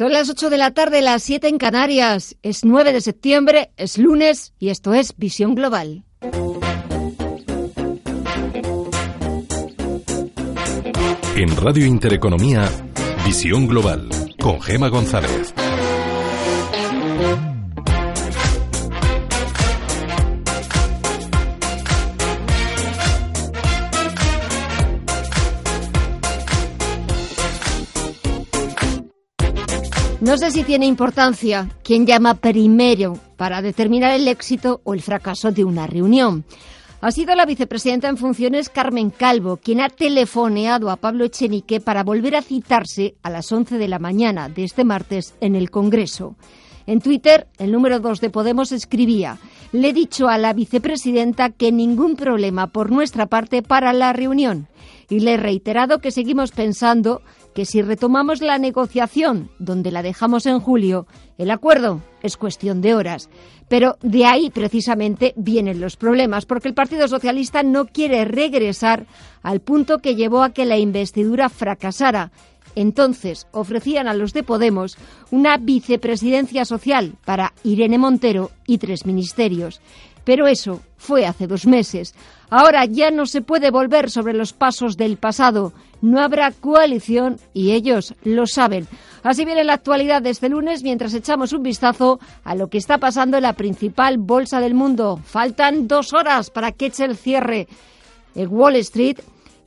Son las 8 de la tarde, las 7 en Canarias. Es 9 de septiembre, es lunes y esto es Visión Global. En Radio Intereconomía, Visión Global, con Gema González. No sé si tiene importancia quién llama primero para determinar el éxito o el fracaso de una reunión. Ha sido la vicepresidenta en funciones Carmen Calvo quien ha telefoneado a Pablo Echenique para volver a citarse a las 11 de la mañana de este martes en el Congreso. En Twitter, el número 2 de Podemos escribía, le he dicho a la vicepresidenta que ningún problema por nuestra parte para la reunión y le he reiterado que seguimos pensando que si retomamos la negociación donde la dejamos en julio, el acuerdo es cuestión de horas. Pero de ahí precisamente vienen los problemas, porque el Partido Socialista no quiere regresar al punto que llevó a que la investidura fracasara. Entonces ofrecían a los de Podemos una vicepresidencia social para Irene Montero y tres ministerios. Pero eso fue hace dos meses. Ahora ya no se puede volver sobre los pasos del pasado. No habrá coalición y ellos lo saben. Así viene la actualidad de este lunes mientras echamos un vistazo a lo que está pasando en la principal bolsa del mundo. Faltan dos horas para que eche el cierre. El Wall Street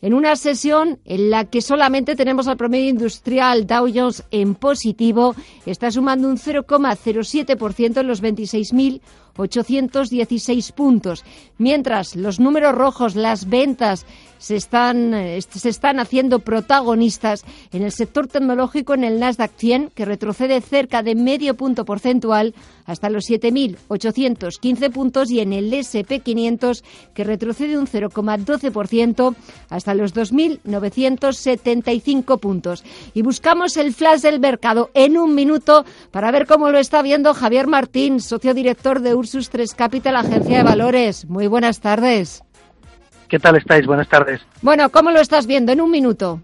en una sesión en la que solamente tenemos al promedio industrial Dow Jones en positivo, está sumando un 0,07% en los 26.000 816 puntos. Mientras los números rojos, las ventas, se están, se están haciendo protagonistas en el sector tecnológico en el Nasdaq 100, que retrocede cerca de medio punto porcentual hasta los 7.815 puntos, y en el SP500, que retrocede un 0,12% hasta los 2.975 puntos. Y buscamos el flash del mercado en un minuto para ver cómo lo está viendo Javier Martín, socio director de Ursus 3 Capital, agencia de valores. Muy buenas tardes. ¿Qué tal estáis? Buenas tardes. Bueno, ¿cómo lo estás viendo en un minuto?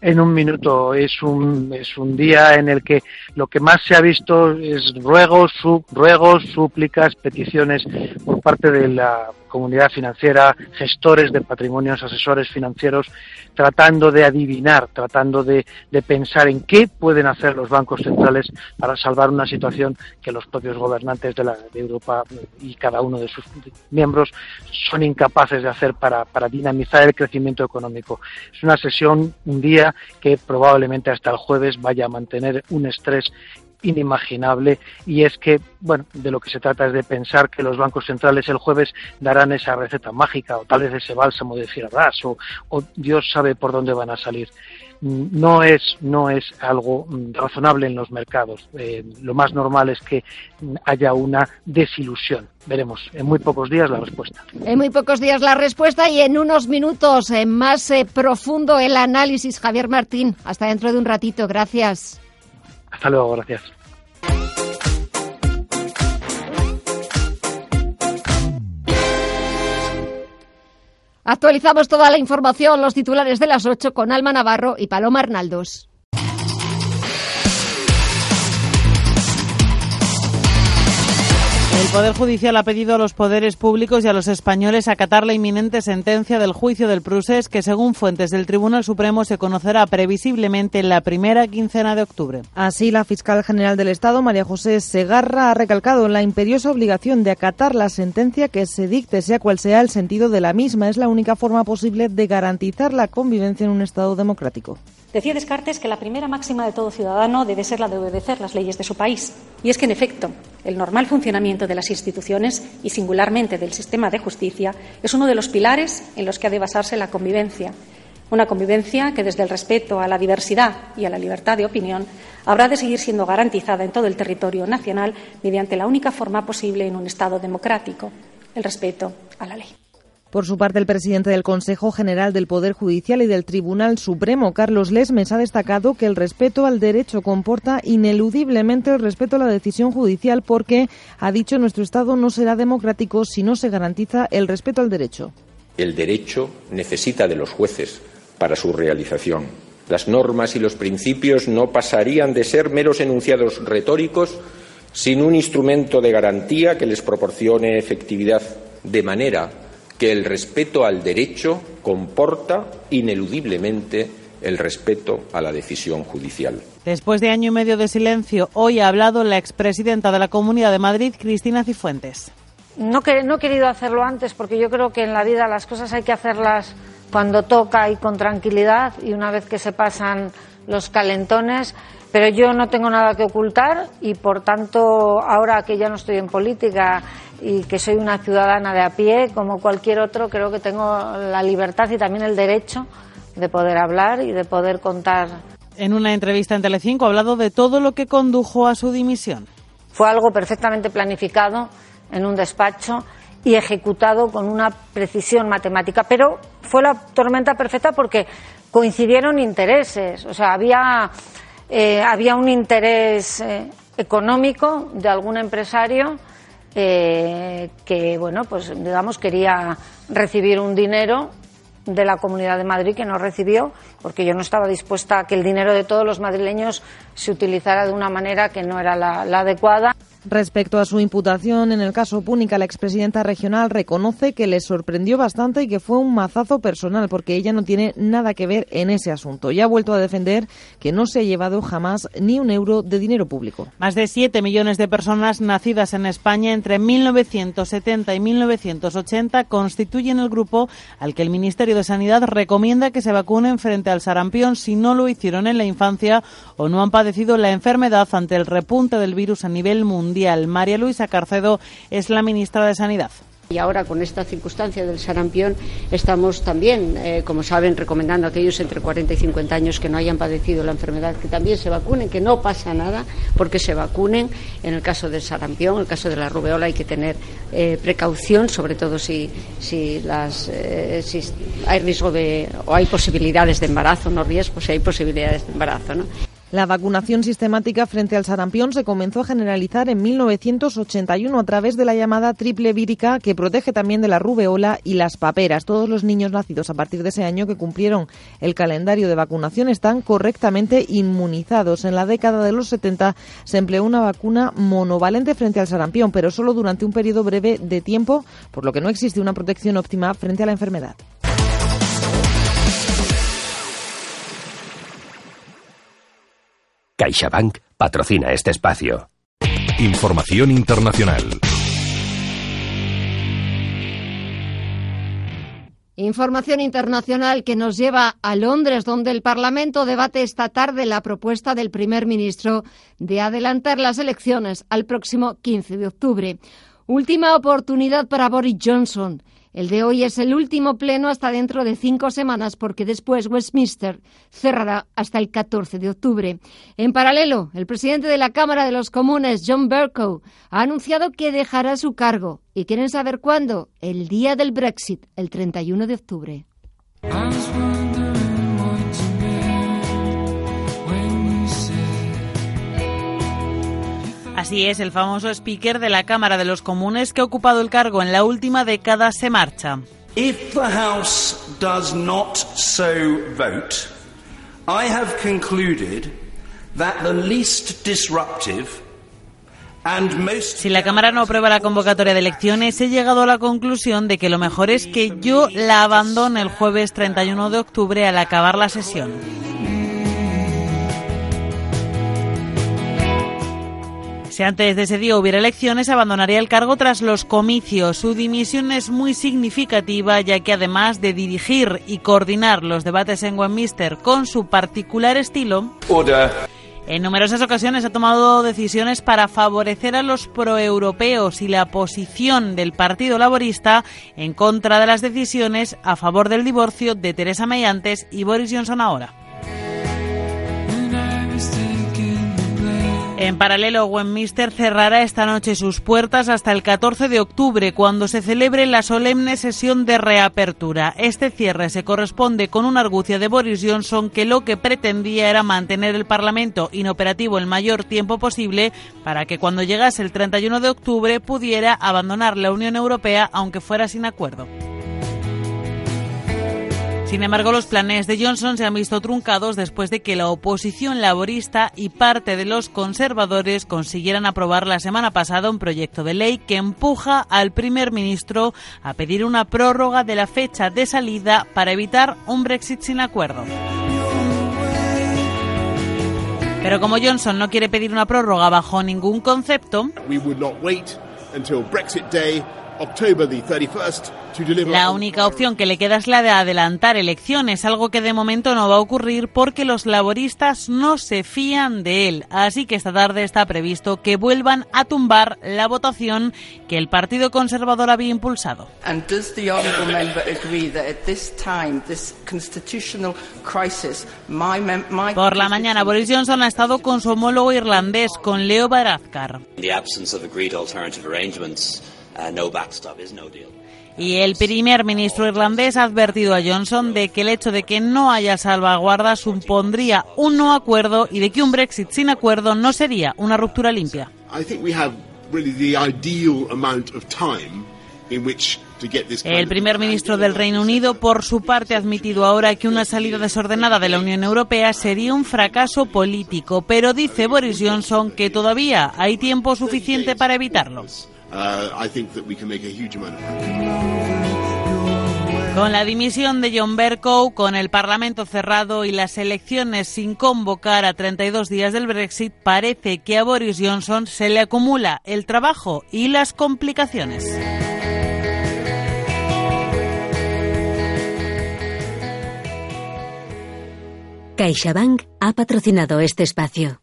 En un minuto es un, es un día en el que lo que más se ha visto es ruegos, ruegos, súplicas, peticiones por parte de la comunidad financiera, gestores de patrimonios, asesores financieros, tratando de adivinar, tratando de, pensar en qué pueden hacer los bancos centrales para salvar una situación que los propios gobernantes de, la, de Europa y cada uno de sus miembros son incapaces de hacer para, para dinamizar el crecimiento económico. Es una sesión, un día que probablemente hasta el jueves vaya a mantener un estrés inimaginable y es que, bueno, de lo que se trata es de pensar que los bancos centrales el jueves darán esa receta mágica o tal vez ese bálsamo de fierras o, Dios sabe por dónde van a salir no es no es algo razonable en los mercados. Eh, lo más normal es que haya una desilusión. Veremos en muy pocos días la respuesta. En muy pocos días la respuesta y en unos minutos eh, más eh, profundo el análisis. Javier Martín, hasta dentro de un ratito. Gracias. Hasta luego, gracias. Actualizamos toda la información, los titulares de las 8 con Alma Navarro y Paloma Arnaldos. El Poder Judicial ha pedido a los poderes públicos y a los españoles acatar la inminente sentencia del juicio del Prusés, que según fuentes del Tribunal Supremo se conocerá previsiblemente en la primera quincena de octubre. Así, la fiscal general del Estado, María José Segarra, ha recalcado la imperiosa obligación de acatar la sentencia que se dicte, sea cual sea el sentido de la misma. Es la única forma posible de garantizar la convivencia en un Estado democrático. Decía Descartes que la primera máxima de todo ciudadano debe ser la de obedecer las leyes de su país. Y es que, en efecto, el normal funcionamiento de las instituciones y, singularmente, del sistema de justicia es uno de los pilares en los que ha de basarse la convivencia. Una convivencia que, desde el respeto a la diversidad y a la libertad de opinión, habrá de seguir siendo garantizada en todo el territorio nacional mediante la única forma posible en un Estado democrático, el respeto a la ley. Por su parte, el presidente del Consejo General del Poder Judicial y del Tribunal Supremo, Carlos Lesmes, ha destacado que el respeto al derecho comporta ineludiblemente el respeto a la decisión judicial porque, ha dicho, nuestro Estado no será democrático si no se garantiza el respeto al derecho. El derecho necesita de los jueces para su realización Las normas y los principios no pasarían de ser meros enunciados retóricos sin un instrumento de garantía que les proporcione efectividad, de manera que el respeto al derecho comporta ineludiblemente el respeto a la decisión judicial. Después de año y medio de silencio, hoy ha hablado la expresidenta de la Comunidad de Madrid, Cristina Cifuentes. No, no he querido hacerlo antes porque yo creo que en la vida las cosas hay que hacerlas cuando toca y con tranquilidad y una vez que se pasan los calentones. Pero yo no tengo nada que ocultar y, por tanto, ahora que ya no estoy en política y que soy una ciudadana de a pie, como cualquier otro, creo que tengo la libertad y también el derecho de poder hablar y de poder contar. En una entrevista en Telecinco ha hablado de todo lo que condujo a su dimisión. Fue algo perfectamente planificado en un despacho y ejecutado con una precisión matemática, pero fue la tormenta perfecta porque coincidieron intereses, o sea, había eh, había un interés eh, económico de algún empresario eh, que, bueno, pues digamos quería recibir un dinero de la Comunidad de Madrid que no recibió, porque yo no estaba dispuesta a que el dinero de todos los madrileños se utilizara de una manera que no era la adecuada. Respecto a su imputación en el caso Púnica, la expresidenta regional reconoce que le sorprendió bastante y que fue un mazazo personal porque ella no tiene nada que ver en ese asunto. Y ha vuelto a defender que no se ha llevado jamás ni un euro de dinero público. Más de 7 millones de personas nacidas en España entre 1970 y 1980 constituyen el grupo al que el Ministerio de Sanidad recomienda que se vacunen frente al sarampión si no lo hicieron en la infancia o no han padecido la enfermedad ante el repunte del virus a nivel mundial María Luisa Carcedo es la ministra de Sanidad. Y ahora, con esta circunstancia del sarampión, estamos también, eh, como saben, recomendando a aquellos entre 40 y 50 años que no hayan padecido la enfermedad que también se vacunen, que no pasa nada porque se vacunen. En el caso del sarampión, en el caso de la rubeola, hay que tener eh, precaución, sobre todo si, si, las, eh, si hay riesgo de, o hay posibilidades de embarazo, no riesgo, si hay posibilidades de embarazo. ¿no? La vacunación sistemática frente al sarampión se comenzó a generalizar en 1981 a través de la llamada triple vírica que protege también de la rubeola y las paperas. Todos los niños nacidos a partir de ese año que cumplieron el calendario de vacunación están correctamente inmunizados. En la década de los 70 se empleó una vacuna monovalente frente al sarampión, pero solo durante un periodo breve de tiempo, por lo que no existe una protección óptima frente a la enfermedad. CaixaBank patrocina este espacio. Información internacional. Información internacional que nos lleva a Londres, donde el Parlamento debate esta tarde la propuesta del primer ministro de adelantar las elecciones al próximo 15 de octubre. Última oportunidad para Boris Johnson. El de hoy es el último pleno hasta dentro de cinco semanas porque después Westminster cerrará hasta el 14 de octubre. En paralelo, el presidente de la Cámara de los Comunes, John Bercow, ha anunciado que dejará su cargo. ¿Y quieren saber cuándo? El día del Brexit, el 31 de octubre. Así es, el famoso speaker de la Cámara de los Comunes que ha ocupado el cargo en la última década se marcha. If the House does not so vote, I have concluded that the least disruptive si la Cámara no aprueba la convocatoria de elecciones, he llegado a la conclusión de que lo mejor es que yo la abandone el jueves 31 de octubre al acabar la sesión. Si antes de ese día hubiera elecciones, abandonaría el cargo tras los comicios. Su dimisión es muy significativa, ya que además de dirigir y coordinar los debates en Westminster con su particular estilo, en numerosas ocasiones ha tomado decisiones para favorecer a los proeuropeos y la posición del Partido Laborista en contra de las decisiones a favor del divorcio de Teresa May antes y Boris Johnson ahora. En paralelo, Westminster cerrará esta noche sus puertas hasta el 14 de octubre, cuando se celebre la solemne sesión de reapertura. Este cierre se corresponde con una argucia de Boris Johnson que lo que pretendía era mantener el Parlamento inoperativo el mayor tiempo posible para que cuando llegase el 31 de octubre pudiera abandonar la Unión Europea aunque fuera sin acuerdo. Sin embargo, los planes de Johnson se han visto truncados después de que la oposición laborista y parte de los conservadores consiguieran aprobar la semana pasada un proyecto de ley que empuja al primer ministro a pedir una prórroga de la fecha de salida para evitar un Brexit sin acuerdo. Pero como Johnson no quiere pedir una prórroga bajo ningún concepto, la única opción que le queda es la de adelantar elecciones, algo que de momento no va a ocurrir porque los laboristas no se fían de él. Así que esta tarde está previsto que vuelvan a umbar la votación que el Partido Conservador había impulsado. Por la mañana, Boris Johnson ha estado con su homólogo irlandés, con Leo Varadkar. Y el primer ministro irlandés ha advertido a Johnson de que el hecho de que no haya salvaguarda supondría un no acuerdo y de que un Brexit sin acuerdo no sería una ruptura limpia. El primer ministro del Reino Unido, por su parte, ha admitido ahora que una salida desordenada de la Unión Europea sería un fracaso político, pero dice Boris Johnson que todavía hay tiempo suficiente para evitarlo. Con la dimisión de John Bercow, con el Parlamento cerrado y las elecciones sin convocar a 32 días del Brexit, parece que a Boris Johnson se le acumula el trabajo y las complicaciones. CaixaBank ha patrocinado este espacio.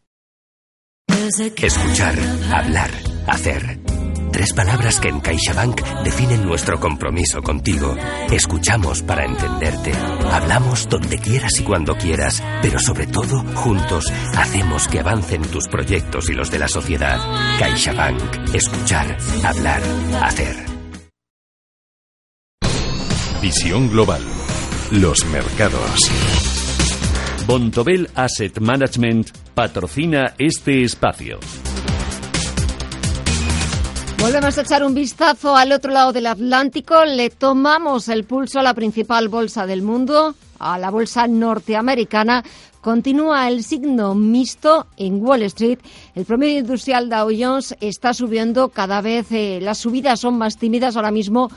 Escuchar, hablar, hacer. Tres palabras que en CaixaBank definen nuestro compromiso contigo. Escuchamos para entenderte. Hablamos donde quieras y cuando quieras, pero sobre todo, juntos, hacemos que avancen tus proyectos y los de la sociedad. CaixaBank. Escuchar, hablar, hacer. Visión global. Los mercados. Bontobel Asset Management patrocina este espacio. Volvemos a echar un vistazo al otro lado del Atlántico. Le tomamos el pulso a la principal bolsa del mundo, a la bolsa norteamericana. Continúa el signo mixto en Wall Street. El promedio industrial Dow Jones está subiendo cada vez. Eh, las subidas son más tímidas ahora mismo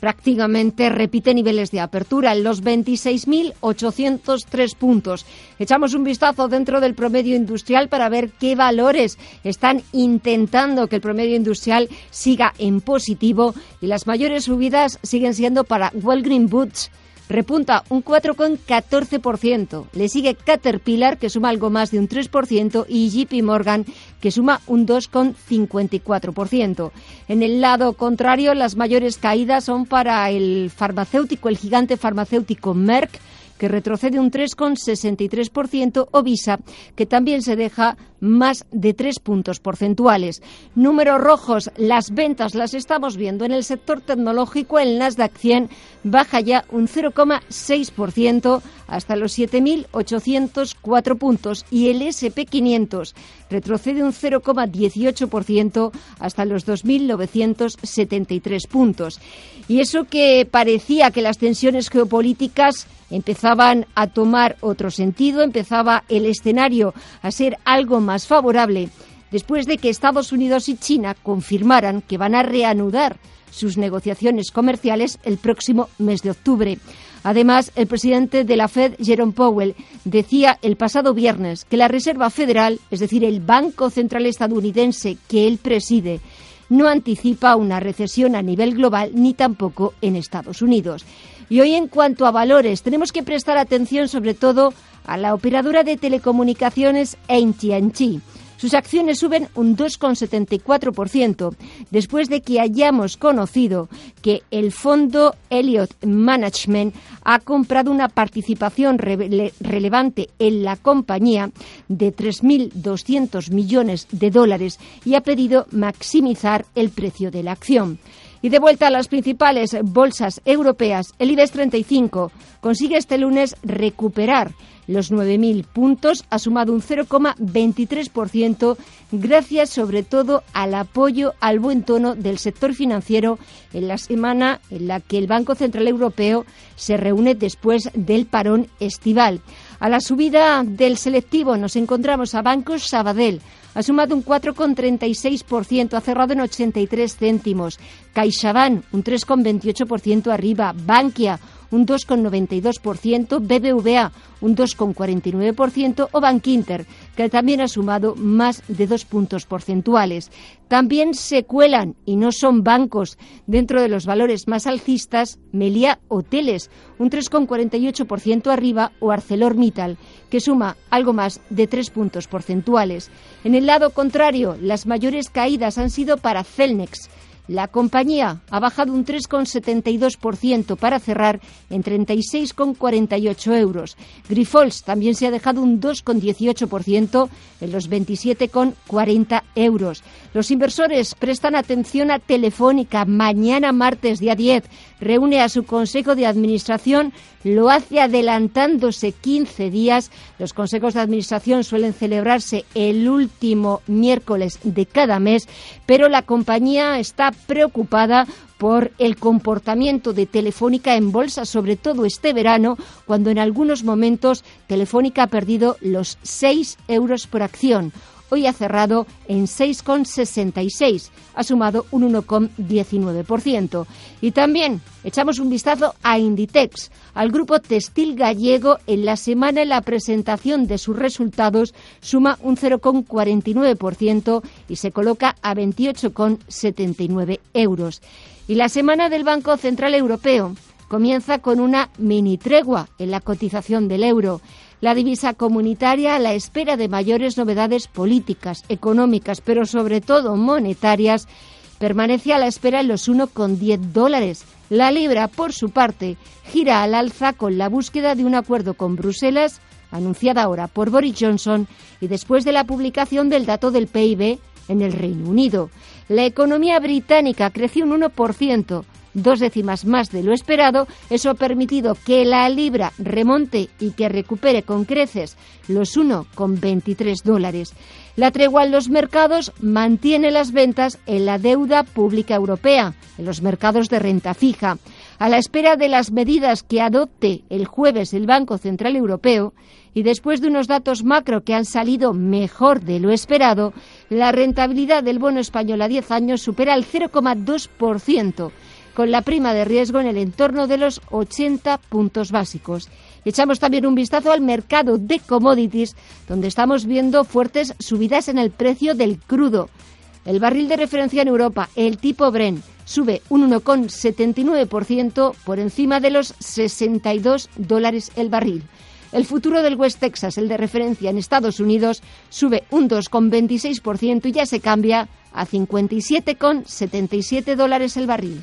prácticamente repite niveles de apertura en los 26.803 puntos. Echamos un vistazo dentro del promedio industrial para ver qué valores están intentando que el promedio industrial siga en positivo y las mayores subidas siguen siendo para Walgreen Boots repunta un 4,14%. Le sigue Caterpillar, que suma algo más de un 3%, y JP Morgan, que suma un 2,54%. En el lado contrario, las mayores caídas son para el farmacéutico, el gigante farmacéutico Merck, que retrocede un 3,63%, o Visa, que también se deja más de tres puntos porcentuales. Números rojos, las ventas las estamos viendo en el sector tecnológico, el Nasdaq 100 baja ya un 0,6% hasta los 7.804 puntos y el SP500 retrocede un 0,18% hasta los 2.973 puntos. Y eso que parecía que las tensiones geopolíticas empezaban a tomar otro sentido, empezaba el escenario a ser algo más favorable después de que Estados Unidos y China confirmaran que van a reanudar sus negociaciones comerciales el próximo mes de octubre. Además, el presidente de la Fed, Jerome Powell, decía el pasado viernes que la Reserva Federal, es decir, el Banco Central estadounidense que él preside, no anticipa una recesión a nivel global ni tampoco en Estados Unidos. Y hoy, en cuanto a valores, tenemos que prestar atención sobre todo a la operadora de telecomunicaciones AT&T sus acciones suben un 2,74% después de que hayamos conocido que el fondo Elliott Management ha comprado una participación relevante en la compañía de 3.200 millones de dólares y ha pedido maximizar el precio de la acción. Y de vuelta a las principales bolsas europeas, el IBEX 35 consigue este lunes recuperar los 9.000 puntos, ha sumado un 0,23%, gracias sobre todo al apoyo al buen tono del sector financiero en la semana en la que el Banco Central Europeo se reúne después del parón estival. A la subida del selectivo nos encontramos a Bancos Sabadell, ha sumado un 4,36%, ha cerrado en 83 céntimos. CaixaBank, un 3,28% arriba. Bankia, un 2,92%, BBVA un 2,49% o Bankinter, que también ha sumado más de dos puntos porcentuales. También se cuelan, y no son bancos, dentro de los valores más alcistas, Melia Hoteles, un 3,48% arriba, o ArcelorMittal, que suma algo más de tres puntos porcentuales. En el lado contrario, las mayores caídas han sido para Celnex, la compañía ha bajado un 3,72% para cerrar en 36,48 euros. Grifols también se ha dejado un 2,18% en los 27,40 euros. Los inversores prestan atención a Telefónica. Mañana, martes, día 10, reúne a su Consejo de Administración. Lo hace adelantándose 15 días. Los consejos de administración suelen celebrarse el último miércoles de cada mes, pero la compañía está preocupada por el comportamiento de Telefónica en bolsa, sobre todo este verano, cuando en algunos momentos Telefónica ha perdido los 6 euros por acción. Hoy ha cerrado en 6,66, ha sumado un 1,19%. Y también echamos un vistazo a Inditex, al grupo textil gallego en la semana en la presentación de sus resultados suma un 0,49% y se coloca a 28,79 euros. Y la semana del Banco Central Europeo comienza con una mini tregua en la cotización del euro la divisa comunitaria a la espera de mayores novedades políticas, económicas, pero sobre todo monetarias, permanece a la espera en los 1,10 dólares. La libra, por su parte, gira al alza con la búsqueda de un acuerdo con Bruselas, anunciada ahora por Boris Johnson, y después de la publicación del dato del PIB en el Reino Unido. La economía británica creció un 1%, dos décimas más de lo esperado, eso ha permitido que la libra remonte y que recupere con creces los 1,23 dólares. La tregua en los mercados mantiene las ventas en la deuda pública europea, en los mercados de renta fija. A la espera de las medidas que adopte el jueves el Banco Central Europeo y después de unos datos macro que han salido mejor de lo esperado, la rentabilidad del bono español a 10 años supera el 0,2% con la prima de riesgo en el entorno de los 80 puntos básicos. Echamos también un vistazo al mercado de commodities, donde estamos viendo fuertes subidas en el precio del crudo. El barril de referencia en Europa, el tipo Bren, sube un 1,79% por encima de los 62 dólares el barril. El futuro del West Texas, el de referencia en Estados Unidos, sube un 2,26% y ya se cambia a 57,77 dólares el barril.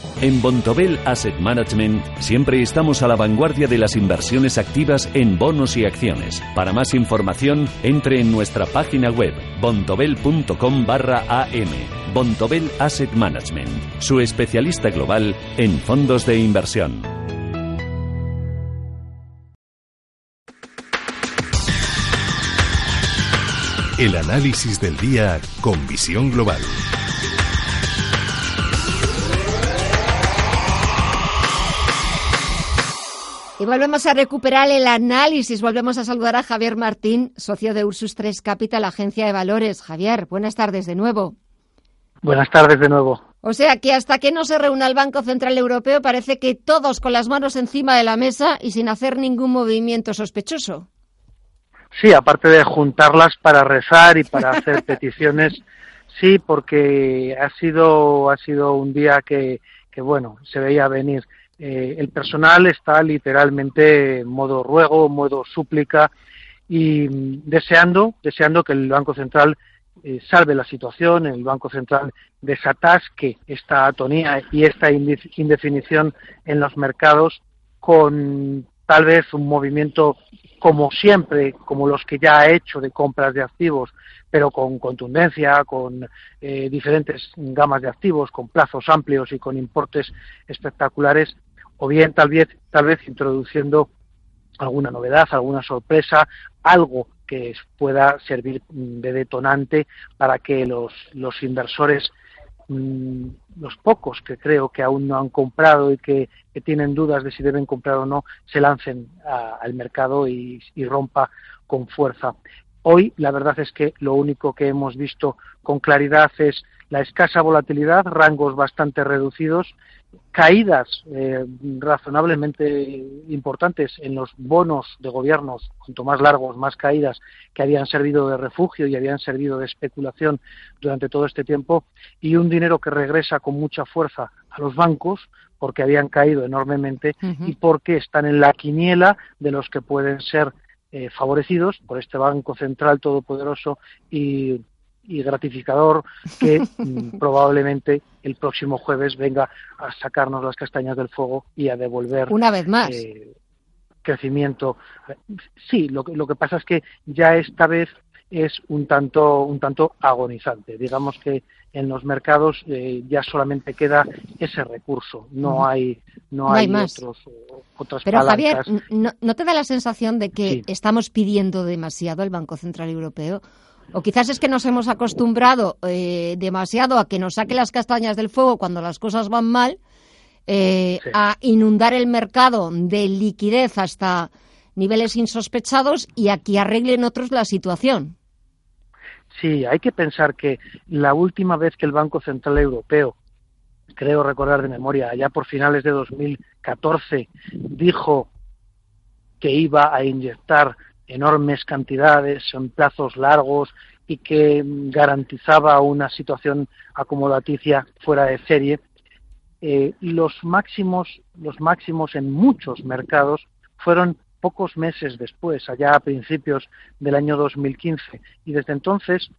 En Bontobel Asset Management siempre estamos a la vanguardia de las inversiones activas en bonos y acciones. Para más información, entre en nuestra página web bontobel.com barra am Bontobel Asset Management, su especialista global en fondos de inversión. El análisis del día con visión global. Y volvemos a recuperar el análisis. Volvemos a saludar a Javier Martín, socio de Ursus 3 Capital, agencia de valores. Javier, buenas tardes de nuevo. Buenas tardes de nuevo. O sea que hasta que no se reúna el Banco Central Europeo parece que todos con las manos encima de la mesa y sin hacer ningún movimiento sospechoso. Sí, aparte de juntarlas para rezar y para hacer peticiones, sí, porque ha sido ha sido un día que, que bueno se veía venir. Eh, el personal está literalmente en modo ruego, modo súplica y deseando deseando que el Banco Central eh, salve la situación, el Banco Central desatasque esta atonía y esta indefinición en los mercados con tal vez un movimiento como siempre, como los que ya ha hecho de compras de activos, pero con contundencia, con eh, diferentes gamas de activos, con plazos amplios y con importes espectaculares, o bien tal vez, tal vez introduciendo alguna novedad, alguna sorpresa, algo que pueda servir de detonante para que los, los inversores Mm, los pocos que creo que aún no han comprado y que, tienen dudas de si deben comprar o no, se lancen al mercado y, y rompa con fuerza. Hoy la verdad es que lo único que hemos visto con claridad es la escasa volatilidad, rangos bastante reducidos, caídas eh, razonablemente importantes en los bonos de gobiernos, cuanto más largos, más caídas, que habían servido de refugio y habían servido de especulación durante todo este tiempo, y un dinero que regresa con mucha fuerza a los bancos porque habían caído enormemente y porque están en la quiniela de los que pueden ser eh, favorecidos por este Banco Central todopoderoso y y gratificador que mm, probablemente el próximo jueves venga a sacarnos las castañas del fuego y a devolver una vez más. eh, crecimiento. Sí lo que lo que pasa es que ya esta vez es un tanto un tanto agonizante. Digamos que en los mercados eh, ya solamente queda ese recurso. No hay no, hay, más. otros otras pero Javier ¿no, te da la sensación de que estamos pidiendo demasiado al Banco Central Europeo o quizás es que nos hemos acostumbrado eh, demasiado a que nos saque las castañas del fuego cuando las cosas van mal, eh, a inundar el mercado de liquidez hasta niveles insospechados y a que arreglen otros la situación. Sí, hay que pensar que la última vez que el Banco Central Europeo, creo recordar de memoria, allá por finales de 2014, dijo que iba a inyectar enormes cantidades en plazos largos y que garantizaba una situación acomodaticia fuera de serie. Eh, los máximos, los máximos en muchos mercados fueron pocos meses después, allá a principios del año 2015, y desde entonces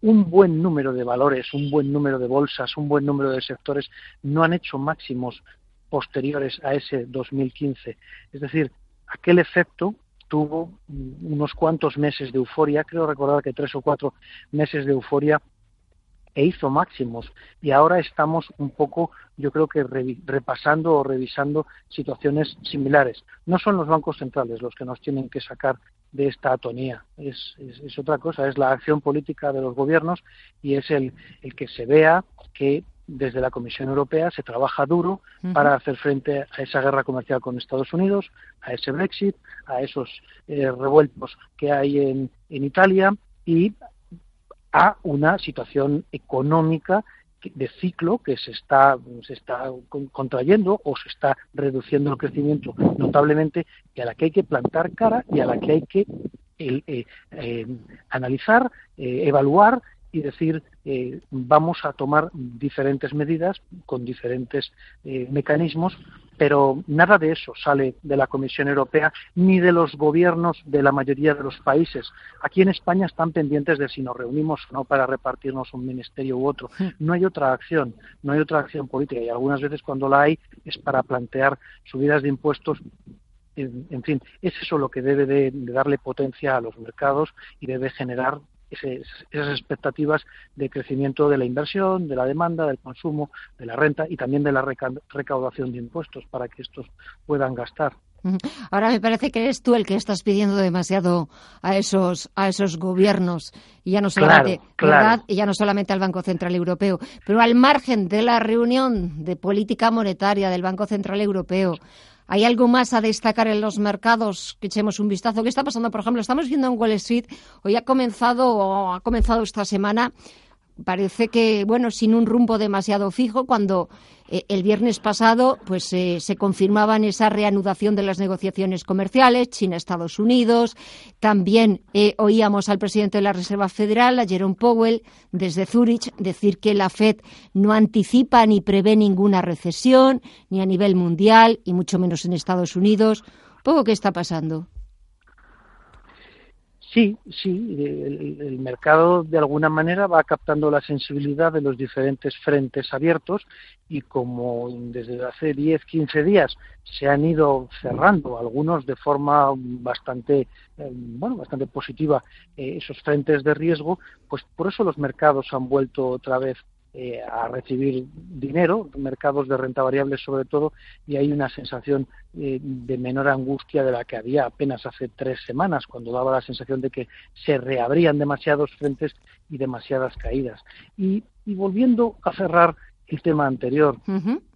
un buen número de valores, un buen número de bolsas, un buen número de sectores no han hecho máximos posteriores a ese 2015. Es decir, aquel efecto tuvo unos cuantos meses de euforia, creo recordar que tres o cuatro meses de euforia e hizo máximos y ahora estamos un poco yo creo que repasando o revisando situaciones similares. No son los bancos centrales los que nos tienen que sacar de esta atonía, es, es, otra cosa, es la acción política de los gobiernos y es el, el que se vea que desde la Comisión Europea se trabaja duro para hacer frente a esa guerra comercial con Estados Unidos, a ese Brexit, a esos eh, revueltos que hay en, en Italia y a una situación económica de ciclo que se está, se está contrayendo o se está reduciendo el crecimiento notablemente y a la que hay que plantar cara y a la que hay que eh, eh, analizar, evaluar y decir eh, vamos a tomar diferentes medidas con diferentes eh, mecanismos, pero nada de eso sale de la Comisión Europea ni de los gobiernos de la mayoría de los países. Aquí en España están pendientes de si nos reunimos o no para repartirnos un ministerio u otro. No hay otra acción, no hay otra acción política y algunas veces cuando la hay es para plantear subidas de impuestos en, fin, es eso lo que debe de, darle potencia a los mercados y debe generar esas expectativas de crecimiento de la inversión, de la demanda, del consumo, de la renta y también de la recaudación de impuestos para que estos puedan gastar. Ahora me parece que eres tú el que estás pidiendo demasiado a esos a esos gobiernos y ya no solamente y ya no solamente al Banco Central Europeo, pero al margen de la reunión de política monetaria del Banco Central Europeo, ¿Hay algo más a destacar en los mercados? Que echemos un vistazo. ¿Qué está pasando? Por ejemplo, estamos viendo en Wall Street, hoy ha comenzado o ha comenzado esta semana parece que, bueno, sin un rumbo demasiado fijo, cuando eh, el viernes pasado pues eh, se confirmaban esa reanudación de las negociaciones comerciales China-Estados Unidos. También eh, oíamos al presidente de la Reserva Federal, a Jerome Powell, desde Zurich, decir que la Fed no anticipa ni prevé ninguna recesión, ni a nivel mundial, y mucho menos en Estados Unidos. ¿Poco qué está pasando? Sí, sí, el, mercado de alguna manera va captando la sensibilidad de los diferentes frentes abiertos y como desde hace 10, 15 días se han ido cerrando algunos de forma bastante eh, bueno, bastante positiva eh, esos frentes de riesgo, pues por eso los mercados han vuelto otra vez eh, a recibir dinero, mercados de renta variable sobre todo, y hay una sensación eh, de menor angustia de la que había apenas hace tres semanas, cuando daba la sensación de que se reabrían demasiados frentes y demasiadas caídas. Y, volviendo a cerrar el tema anterior,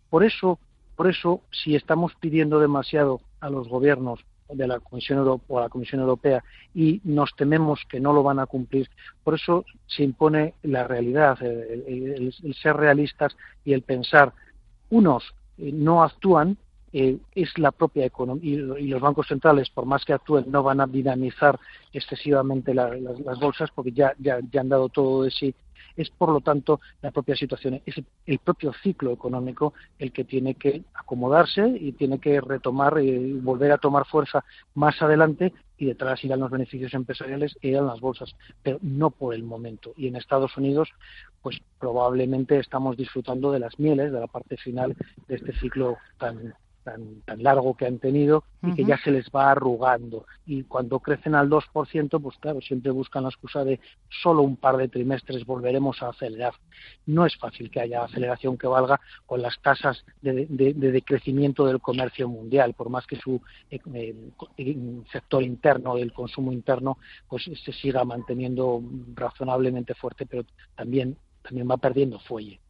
por eso, por eso, si estamos pidiendo demasiado a los gobiernos de la Comisión Europea, la Comisión Europea y nos tememos que no lo van a cumplir. Por eso se impone la realidad, el, ser realistas y el pensar. Unos eh, no actúan, eh, es la propia economía y, los bancos centrales, por más que actúen, no van a dinamizar excesivamente las, bolsas porque ya, ya, ya han dado todo de sí es por lo tanto la propia situación, es el propio ciclo económico el que tiene que acomodarse y tiene que retomar y volver a tomar fuerza más adelante y detrás irán los beneficios empresariales e irán las bolsas, pero no por el momento. Y en Estados Unidos, pues probablemente estamos disfrutando de las mieles, de la parte final de este ciclo tan tan, largo que han tenido y que ya se les va arrugando. Y cuando crecen al 2%, pues claro, siempre buscan la excusa de solo un par de trimestres volveremos a acelerar. No es fácil que haya aceleración que valga con las tasas de, decrecimiento del comercio mundial, por más que su eh, sector interno, el consumo interno, pues se siga manteniendo razonablemente fuerte, pero también, también va perdiendo fuelle.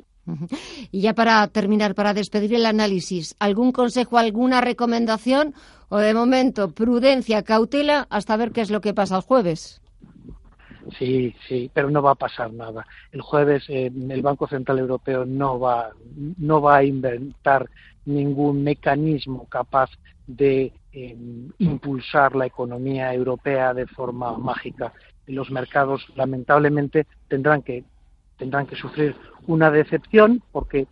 Y ya para terminar, para despedir el análisis, ¿algún consejo, alguna recomendación o de momento prudencia, cautela hasta ver qué es lo que pasa el jueves? Sí, sí, pero no va a pasar nada. El jueves eh, el Banco Central Europeo no va, no va a inventar ningún mecanismo capaz de em, impulsar la economía europea de forma mágica. Los mercados, lamentablemente, tendrán que tendrán que sufrir una decepción porque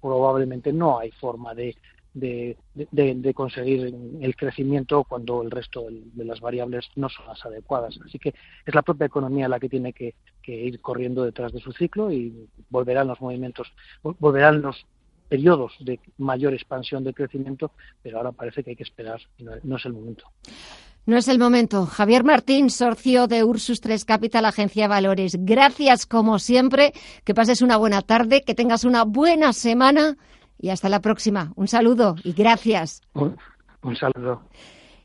probablemente no hay forma de, de, conseguir el crecimiento cuando el resto de las variables no son las adecuadas. Así que es la propia economía la que tiene que, ir corriendo detrás de su ciclo y volverán los movimientos, volverán los periodos de mayor expansión de crecimiento, pero ahora parece que hay que esperar y no es el momento. No es el momento. Javier Martín, socio de Ursus 3 Capital, Agencia de Valores. Gracias, como siempre. Que pases una buena tarde, que tengas una buena semana y hasta la próxima. Un saludo y gracias. un saludo.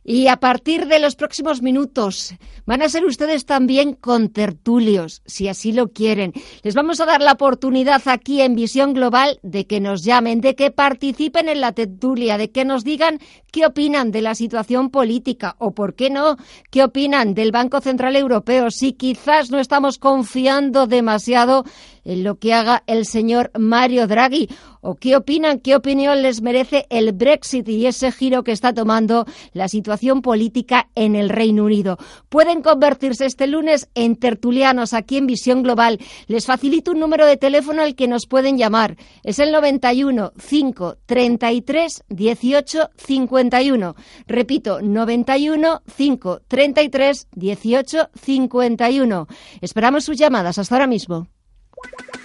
Y a partir de los próximos minutos van a ser ustedes también contertulios, si así lo quieren. Les vamos a dar la oportunidad aquí en Visión Global de que nos llamen, de que participen en la tertulia, de que nos digan qué opinan de la situación política o, por qué no, qué opinan del Banco Central Europeo, si quizás no estamos confiando demasiado lo que haga el señor Mario Draghi o qué opinan, qué opinión les merece el Brexit y ese giro que está tomando la situación política en el Reino Unido. Pueden convertirse este lunes en tertulianos aquí en Visión Global. Les facilito un número de teléfono al que nos pueden llamar. Es el 91 5 33 18 51. Repito, 91 5 33 18 51. Esperamos sus llamadas. Hasta ahora mismo. you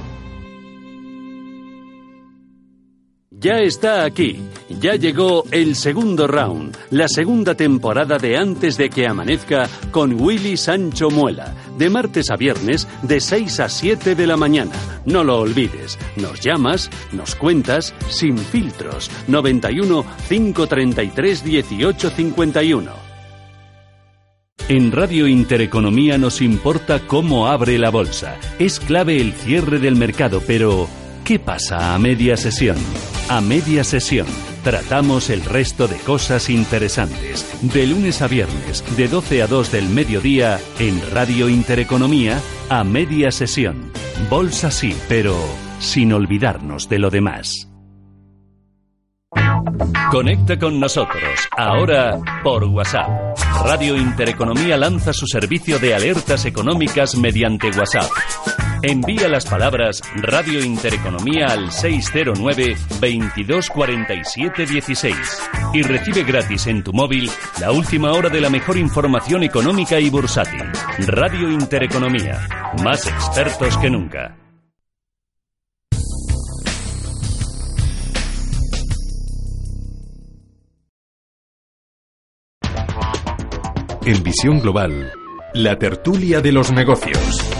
Ya está aquí. Ya llegó el segundo round, la segunda temporada de Antes de que amanezca con Willy Sancho Muela, de martes a viernes de 6 a 7 de la mañana. No lo olvides. Nos llamas, nos cuentas sin filtros. 91 533 1851. En Radio Intereconomía nos importa cómo abre la bolsa. Es clave el cierre del mercado, pero ¿qué pasa a media sesión? A media sesión tratamos el resto de cosas interesantes. De lunes a viernes, de 12 a 2 del mediodía, en Radio Intereconomía, a media sesión. Bolsa sí, pero sin olvidarnos de lo demás. Conecta con nosotros, ahora por WhatsApp. Radio Intereconomía lanza su servicio de alertas económicas mediante WhatsApp. Envía las palabras Radio Intereconomía al 609 2247 16 y recibe gratis en tu móvil la última hora de la mejor información económica y bursátil. Radio Intereconomía, más expertos que nunca. En Visión Global, la tertulia de los negocios.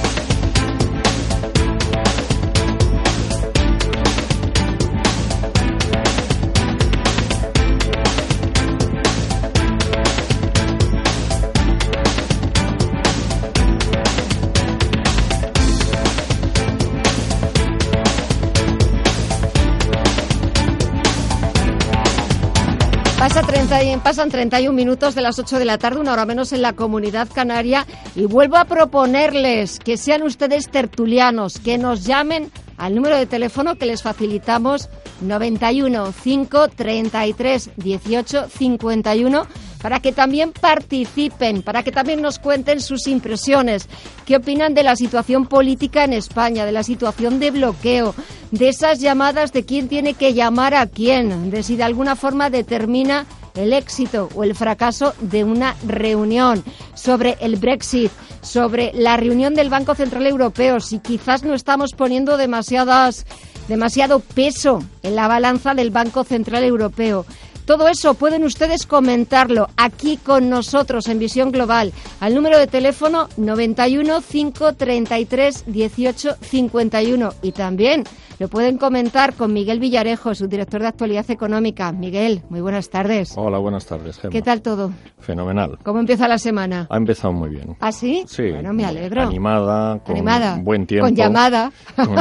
30 y- pasan 31 minutos de las 8 de la tarde, una hora menos en la comunidad canaria, y vuelvo a proponerles que sean ustedes tertulianos, que nos llamen al número de teléfono que les facilitamos 91 533 18 51 para que también participen, para que también nos cuenten sus impresiones, qué opinan de la situación política en España, de la situación de bloqueo, de esas llamadas de quién tiene que llamar a quién, de si de alguna forma determina el éxito o el fracaso de una reunión, sobre el Brexit, sobre la reunión del Banco Central Europeo, si quizás no estamos poniendo demasiadas, demasiado peso en la balanza del Banco Central Europeo. Todo eso pueden ustedes comentarlo aquí con nosotros en Visión Global al número de teléfono 91 533 18 51 y también lo pueden comentar con Miguel Villarejo, su director de actualidad económica. Miguel, muy buenas tardes. Hola, buenas tardes, Gemma. ¿Qué tal todo? Fenomenal. ¿Cómo empieza la semana? Ha empezado muy bien. ¿Ah, sí? Sí. Bueno, me alegro. Animada, con Animada. buen tiempo. Con llamada. Con,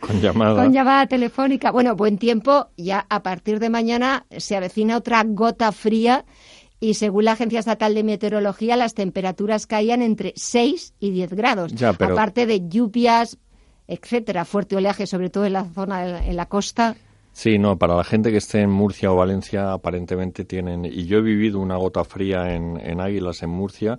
con llamada. Con llamada telefónica. Bueno, buen tiempo. Ya a partir de mañana se avecina otra gota fría y según la Agencia Estatal de Meteorología las temperaturas caían entre 6 y 10 grados. Ya, pero- Aparte de lluvias, etcétera, fuerte oleaje, sobre todo en la zona, en la costa. Sí, no, para la gente que esté en Murcia o Valencia aparentemente tienen... Y yo he vivido una gota fría en, en Águilas, en Murcia,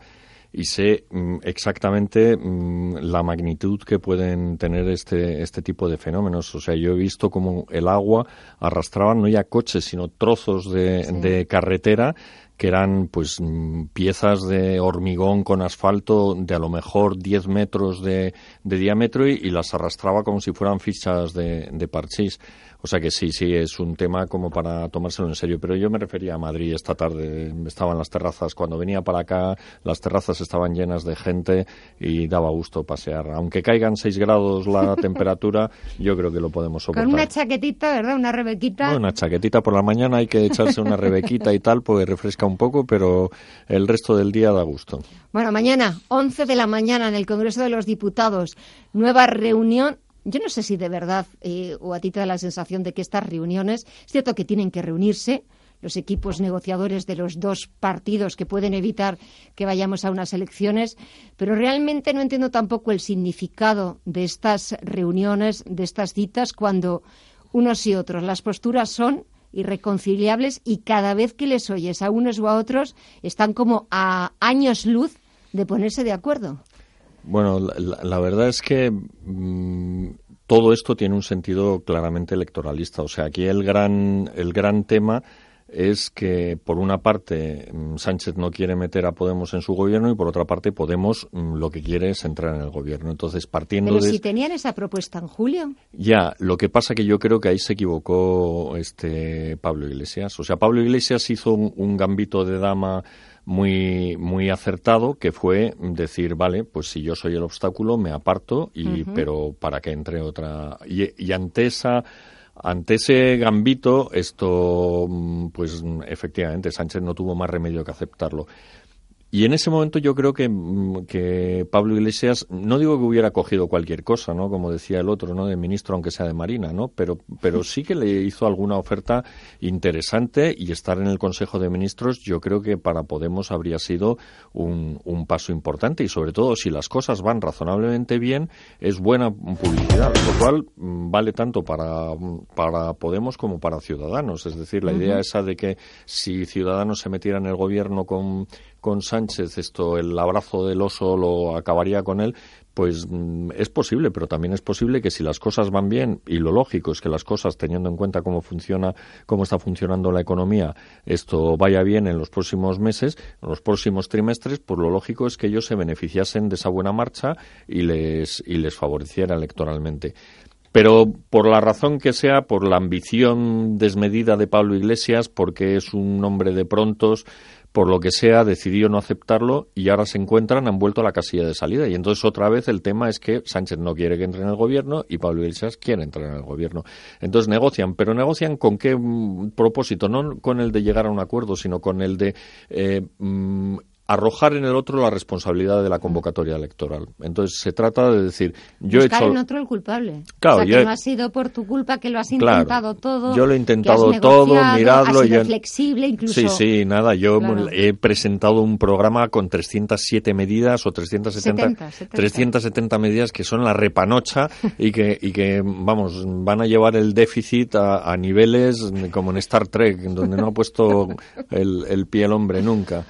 y sé mm, exactamente mm, la magnitud que pueden tener este, este tipo de fenómenos. O sea, yo he visto como el agua arrastraba no ya coches, sino trozos de, Sí. de carretera que eran pues mm, piezas de hormigón con asfalto de a lo mejor 10 metros de, de diámetro y, y las arrastraba como si fueran fichas de, de parchís. O sea que sí, sí, es un tema como para tomárselo en serio. Pero yo me refería a Madrid esta tarde. Estaban las terrazas. Cuando venía para acá, las terrazas estaban llenas de gente y daba gusto pasear. Aunque caigan 6 grados la temperatura, yo creo que lo podemos soportar. Con una chaquetita, ¿verdad? Una rebequita. Una chaquetita por la mañana, hay que echarse una rebequita y tal, pues refresca un poco, pero el resto del día da gusto. Bueno, mañana, 11 de la mañana, en el Congreso de los Diputados, nueva reunión. Yo no sé si de verdad, eh, o a ti te da la sensación de que estas reuniones, es cierto que tienen que reunirse los equipos negociadores de los dos partidos que pueden evitar que vayamos a unas elecciones, pero realmente no entiendo tampoco el significado de estas reuniones, de estas citas, cuando unos y otros las posturas son irreconciliables y cada vez que les oyes a unos o a otros están como a años luz de ponerse de acuerdo. Bueno, la, la- verdad es que mm, todo esto tiene un sentido claramente electoralista. O sea, aquí el gran, el gran tema es que, por una parte, mm, Sánchez no quiere meter a Podemos en su gobierno y, por otra parte, Podemos mm, lo que quiere es entrar en el gobierno. Entonces, partiendo Pero de... si tenían esa propuesta en julio. Ya, lo que pasa que yo creo que ahí se equivocó este Pablo Iglesias. O sea, Pablo Iglesias hizo un, un gambito de dama muy muy acertado que fue decir vale pues si yo soy el obstáculo me aparto y pero para que entre otra y, y ante esa ante ese gambito esto mm, pues efectivamente Sánchez no tuvo más remedio que aceptarlo y en ese momento yo creo que, mm, que Pablo Iglesias, no digo que hubiera cogido cualquier cosa, ¿no? Como decía el otro, ¿no? De ministro, aunque sea de Marina, ¿no? Pero, pero sí que le hizo alguna oferta interesante y estar en el Consejo de Ministros yo creo que para Podemos habría sido un, un paso importante y sobre todo si las cosas van razonablemente bien es buena publicidad, lo cual mm, vale tanto para, para Podemos como para Ciudadanos. Es decir, la idea esa de que si Ciudadanos se metiera en el gobierno con, con Sánchez, esto, el abrazo del oso lo acabaría con él, pues mm, es posible, pero también es posible que si las cosas van bien, y lo lógico es que las cosas, teniendo en cuenta cómo funciona, cómo está funcionando la economía, esto vaya bien en los próximos meses, en los próximos trimestres, pues lo lógico es que ellos se beneficiasen de esa buena marcha y les, y les favoreciera electoralmente. Pero por la razón que sea, por la ambición desmedida de Pablo Iglesias, porque es un hombre de prontos, por lo que sea, decidió no aceptarlo y ahora se encuentran, han vuelto a la casilla de salida. Y entonces otra vez el tema es que Sánchez no quiere que entre en el gobierno y Pablo Iglesias quiere entrar en el gobierno. Entonces negocian, pero negocian con qué mm, propósito, no con el de llegar a un acuerdo, sino con el de eh, mm, arrojar en el otro la responsabilidad de la convocatoria electoral. Entonces se trata de decir, yo he hecho... en otro el culpable. Claro, o sea, yo que no ha sido por tu culpa, que lo has Claro. intentado todo. Yo lo he que intentado has todo, miradlo, Has sido yo- flexible, incluso. Sí, sí, nada. Yo Claro. he presentado un programa con 307 medidas o 370, 70, 70. 370 medidas que son la repanocha y que, y que, vamos, van a llevar el déficit a, a niveles como en Star Trek, donde no ha puesto el, el pie el hombre nunca.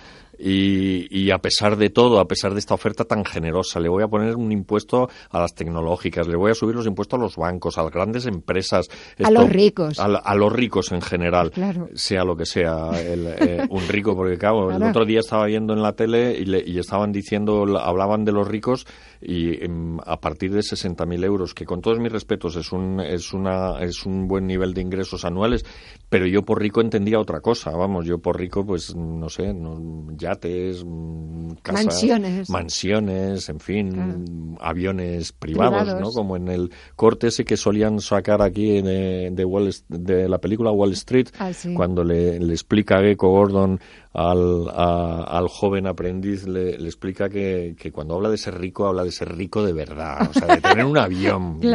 Y, y a pesar de todo, a pesar de esta oferta tan generosa, le voy a poner un impuesto a las tecnológicas, le voy a subir los impuestos a los bancos, a las grandes empresas. A los ricos. A, los ricos en general, Claro. sea lo que sea, el, eh, un rico, porque claro, el otro día estaba viendo en la tele y, le- y estaban diciendo, hablaban de los ricos y em, a partir de 60.000 euros, que con todos mis respetos es un, es, una, es un buen nivel de ingresos anuales, pero yo por rico entendía otra cosa, vamos, yo por rico, pues no sé, no- yates, mm, casas, Mansiones. mansiones, en fin, aviones privados, Privados. ¿no? Como en el corte ese que solían sacar aquí de, de, Wall, de la película Wall Street, Ah, sí. cuando le, le explica a Gecko Gordon al, a- al joven aprendiz, le, le explica que, que cuando habla de ser rico, habla de ser rico de verdad, o sea, de tener un avión, de-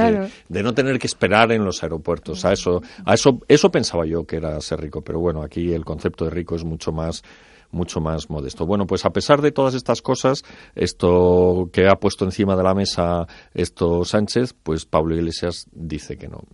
de, no tener que esperar en los aeropuertos. A eso, a eso, eso pensaba yo que era ser rico, pero bueno, aquí el concepto de rico es mucho más mucho más modesto. Bueno, pues a pesar de todas estas cosas, esto que ha puesto encima de la mesa esto Sánchez, pues Pablo Iglesias dice que no.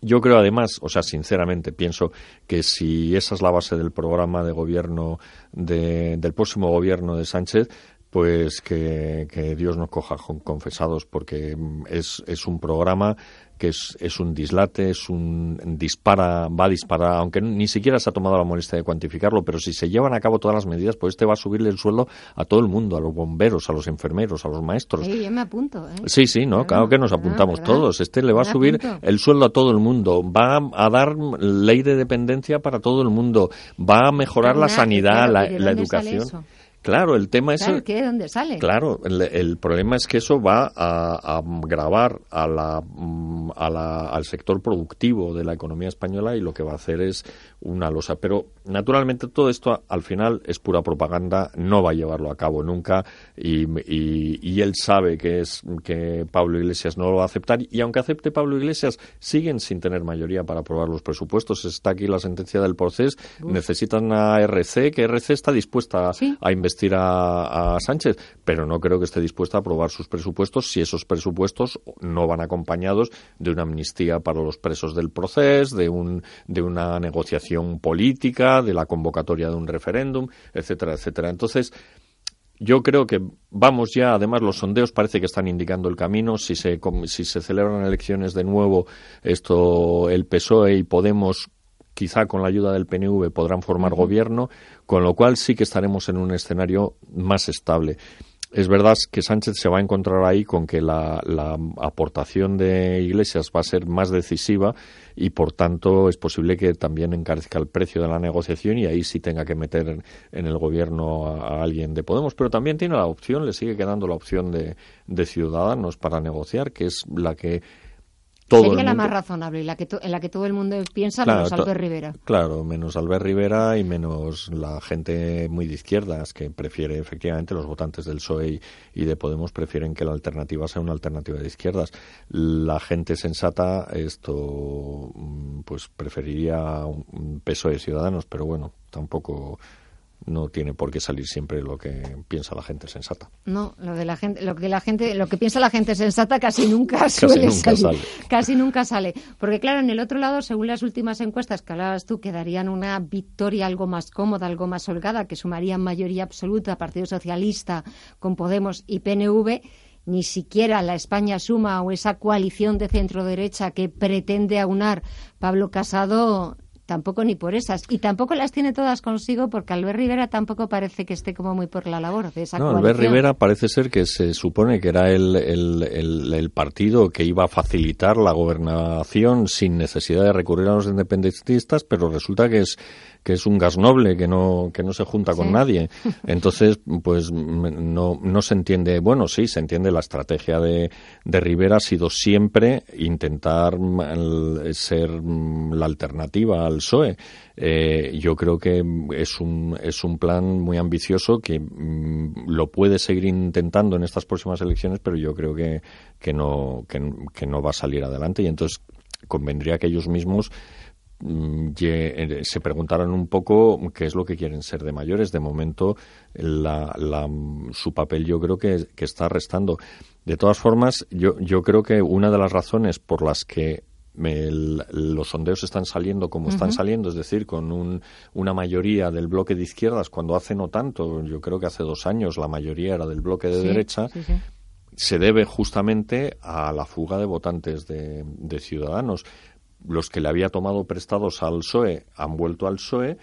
Yo creo además, o sea, sinceramente pienso que si esa es la base del programa de gobierno de- del próximo gobierno de Sánchez, pues que, que Dios nos coja con- confesados, porque mm, es, es un programa que es, es un dislate, es un dispara, va a disparar, aunque ni siquiera se ha tomado la molestia de cuantificarlo, pero si se llevan a cabo todas las medidas, pues este va a subirle el sueldo a todo el mundo, a los bomberos, a los enfermeros, a los maestros. Sí, yo me apunto. ¿eh? Sí, sí, no, claro que nos apuntamos ¿verdad? todos. Este le va a subir el sueldo a todo el mundo, va a dar ley de dependencia para todo el mundo, va a mejorar la sanidad, la, ¿y de la educación. Claro, el tema es Claro, ¿qué? ¿De dónde sale? Claro, el, el problema es que eso va a, a grabar a la, mm, a la- al sector productivo de la economía española y lo que va a hacer es una losa. Pero naturalmente todo esto al final es pura propaganda, no va a llevarlo a cabo nunca y, y- y él sabe que es que Pablo Iglesias no lo va a aceptar y aunque acepte Pablo Iglesias siguen sin tener mayoría para aprobar los presupuestos. Está aquí la sentencia del proceso, necesitan a RC, que RC está dispuesta a investir a, Sánchez, pero no creo que esté dispuesta a aprobar sus presupuestos si esos presupuestos no van acompañados de una amnistía para los presos del proceso, de, un, de una negociación política, de la convocatoria de un referéndum, etcétera, etcétera. Entonces, yo creo que vamos ya, además los sondeos parece que están indicando el camino. Si se, si se celebran elecciones de nuevo, esto, el PSOE y Podemos quizá con la ayuda del PNV podrán formar gobierno, con lo cual sí que estaremos en un escenario más estable. Es verdad que Sánchez se va a encontrar ahí con que la, aportación de Iglesias va a ser más decisiva y, por tanto, es posible que también encarezca el precio de la negociación y ahí sí tenga que meter en, el gobierno a, alguien de Podemos. Pero también tiene la opción, le sigue quedando la opción de, de Ciudadanos para negociar, que es la que Sería la más razonable, la que en la que todo el mundo piensa, menos Albert Rivera. Claro, menos Albert Rivera y menos la gente muy de izquierdas que prefiere, efectivamente, los votantes del PSOE y, de Podemos prefieren que la alternativa sea una alternativa de izquierdas. La gente sensata, esto, mm, pues preferiría un peso de ciudadanos, pero bueno, tampoco no tiene por qué salir siempre lo que piensa la gente sensata. No, lo de la gente, lo que la gente, lo que piensa la gente sensata casi nunca suele salir, sale. casi nunca sale, porque claro, en el otro lado, según las últimas encuestas que hablabas tú, quedarían una victoria algo más cómoda, algo más holgada, que sumarían mayoría absoluta Partido Socialista con Podemos y PNV ni siquiera la España Suma o esa coalición de centro derecha que pretende aunar Pablo Casado tampoco ni por esas. Y tampoco las tiene todas consigo porque Albert Rivera tampoco parece que esté como muy por la labor de esa No, Albert Rivera parece ser que se supone que era el, el, el, partido que iba a facilitar la gobernación sin necesidad de recurrir a los independentistas, pero resulta que es que es un gas noble, que no, que no se junta con nadie. Entonces, pues no, no se entiende, bueno, sí, se entiende la estrategia de, de Rivera ha sido siempre intentar ser la alternativa al PSOE. Eh, yo creo que es un, es un plan muy ambicioso que mm, lo puede seguir intentando en estas próximas elecciones, pero yo creo que, que, no, que, que no va a salir adelante y entonces convendría que ellos mismos Mm, se preguntaron un poco qué es lo que quieren ser de mayores. De momento, su papel yo creo que, está restando. De todas formas, yo, yo creo que una de las razones por las que los sondeos están saliendo como están saliendo, es decir, con una mayoría del bloque de izquierdas, cuando hace no tanto, yo creo que hace dos años la mayoría era del bloque de derecha, se debe justamente a la fuga de votantes de Ciudadanos los que le había tomado prestados al PSOE han vuelto al PSOE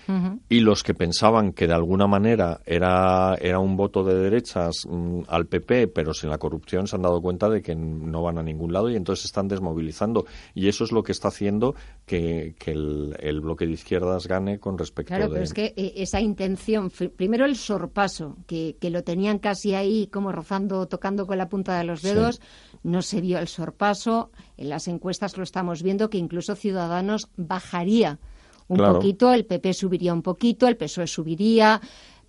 y los que pensaban que de alguna manera era, era un voto de derechas mm, al PP, pero sin la corrupción, se han dado cuenta de que no van a ningún lado y entonces están desmovilizando. Y eso es lo que está haciendo que, el, bloque de izquierdas gane con respecto claro, pero es que eh, esa intención, primero el sorpaso, que, que, lo tenían casi ahí como rozando, tocando con la punta de los dedos, no se vio el sorpaso. En las encuestas lo estamos viendo que incluso Ciudadanos bajaría un poquito, el PP subiría un poquito, el PSOE subiría,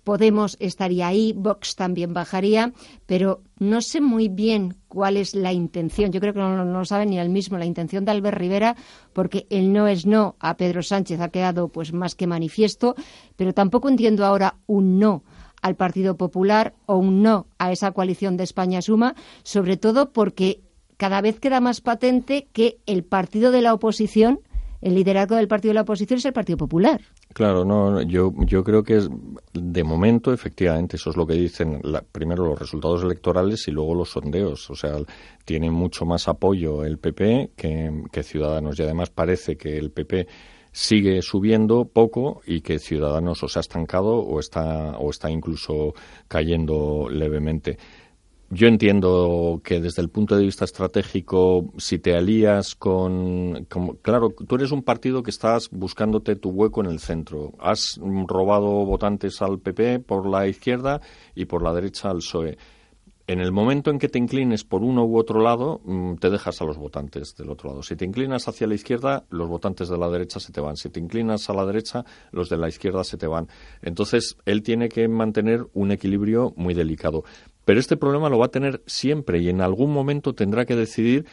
Podemos estaría ahí, Vox también bajaría, pero no sé muy bien cuál es la intención. Yo creo que no, lo sabe ni él mismo la intención de Albert Rivera, porque el no es no a Pedro Sánchez ha quedado pues más que manifiesto, pero tampoco entiendo ahora un no al Partido Popular o un no a esa coalición de España Suma, sobre todo porque cada vez queda más patente que el partido de la oposición, el liderazgo del partido de la oposición es el Partido Popular. Claro, no, yo, yo creo que es, de momento, efectivamente, eso es lo que dicen primero los resultados electorales y luego los sondeos. O sea, tiene mucho más apoyo el PP que, que Ciudadanos y además parece que el PP sigue subiendo poco y que Ciudadanos o se ha estancado o está, o está incluso cayendo levemente. Yo entiendo que desde el punto de vista estratégico, si te alías con, Claro, tú eres un partido que estás buscándote tu hueco en el centro. Has robado votantes al PP por la izquierda y por la derecha al PSOE en el momento en que te inclines por uno u otro lado, mm, te dejas a los votantes del otro lado. Si te inclinas hacia la izquierda, los votantes de la derecha se te van. Si te inclinas a la derecha, los de la izquierda se te van. Entonces, él tiene que mantener un equilibrio muy delicado. Pero este problema lo va a tener siempre y en algún momento tendrá que decidir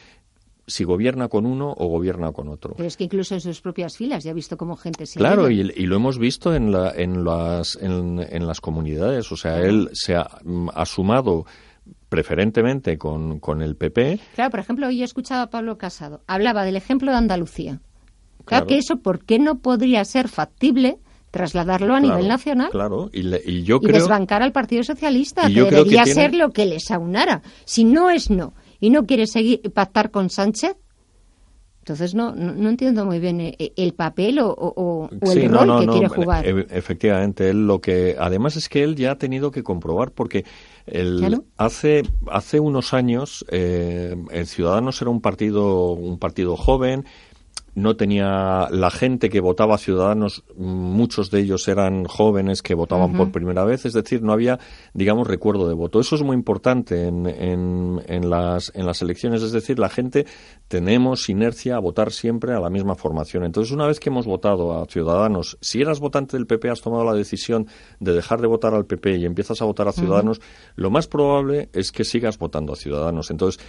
si gobierna con uno o gobierna con otro. Pero es que incluso en sus propias filas ya ha visto cómo gente se. Claro, y, lo hemos visto en, la, en, las, en, las comunidades. O sea, él se ha, mm, ha sumado preferentemente con, con el PP. Claro, por ejemplo, hoy he escuchado a Pablo Casado. Hablaba del ejemplo de Andalucía. Claro, que eso, ¿por qué no podría ser factible trasladarlo a nivel nacional? Claro, y, yo creo... Y desbancar al Partido Socialista, que debería ser lo que les aunara. Si no es no y no quiere seguir pactar con Sánchez, Entonces no, no, entiendo muy bien eh, eh, el papel o, el rol que quiere jugar. E, efectivamente, él lo que además es que él ya ha tenido que comprobar porque el, hace hace unos años eh, el Ciudadanos era un partido un partido joven no tenía la gente que votaba Ciudadanos, muchos de ellos eran jóvenes que votaban por primera vez, es decir, no había, digamos, recuerdo de voto. Eso es muy importante en, en, las, en las elecciones, es decir, la gente tenemos inercia a votar siempre a la misma formación. Entonces, una vez que hemos votado a Ciudadanos, si eras votante del PP, has tomado la decisión de dejar de votar al PP y empiezas a votar a Ciudadanos, lo más probable es que sigas votando a Ciudadanos. Entonces,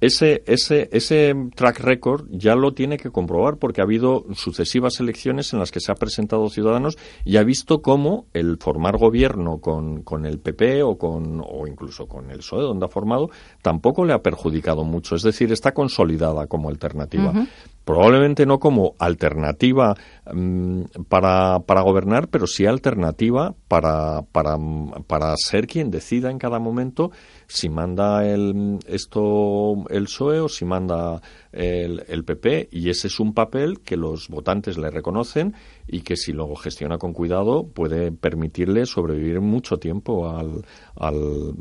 ese, ese, ese track record ya lo tiene que comprobar porque ha habido sucesivas elecciones en las que se ha presentado Ciudadanos y ha visto cómo el formar gobierno con, con el PP o, con, o incluso con el PSOE, donde ha formado, tampoco le ha perjudicado mucho. Es decir, está consolidada como alternativa probablemente no como alternativa mm, para, para, gobernar, pero sí alternativa para, para, para, ser quien decida en cada momento si manda el, esto el PSOE o si manda el, PP. Y ese es un papel que los votantes le reconocen y que si lo gestiona con cuidado puede permitirle sobrevivir mucho tiempo al, al,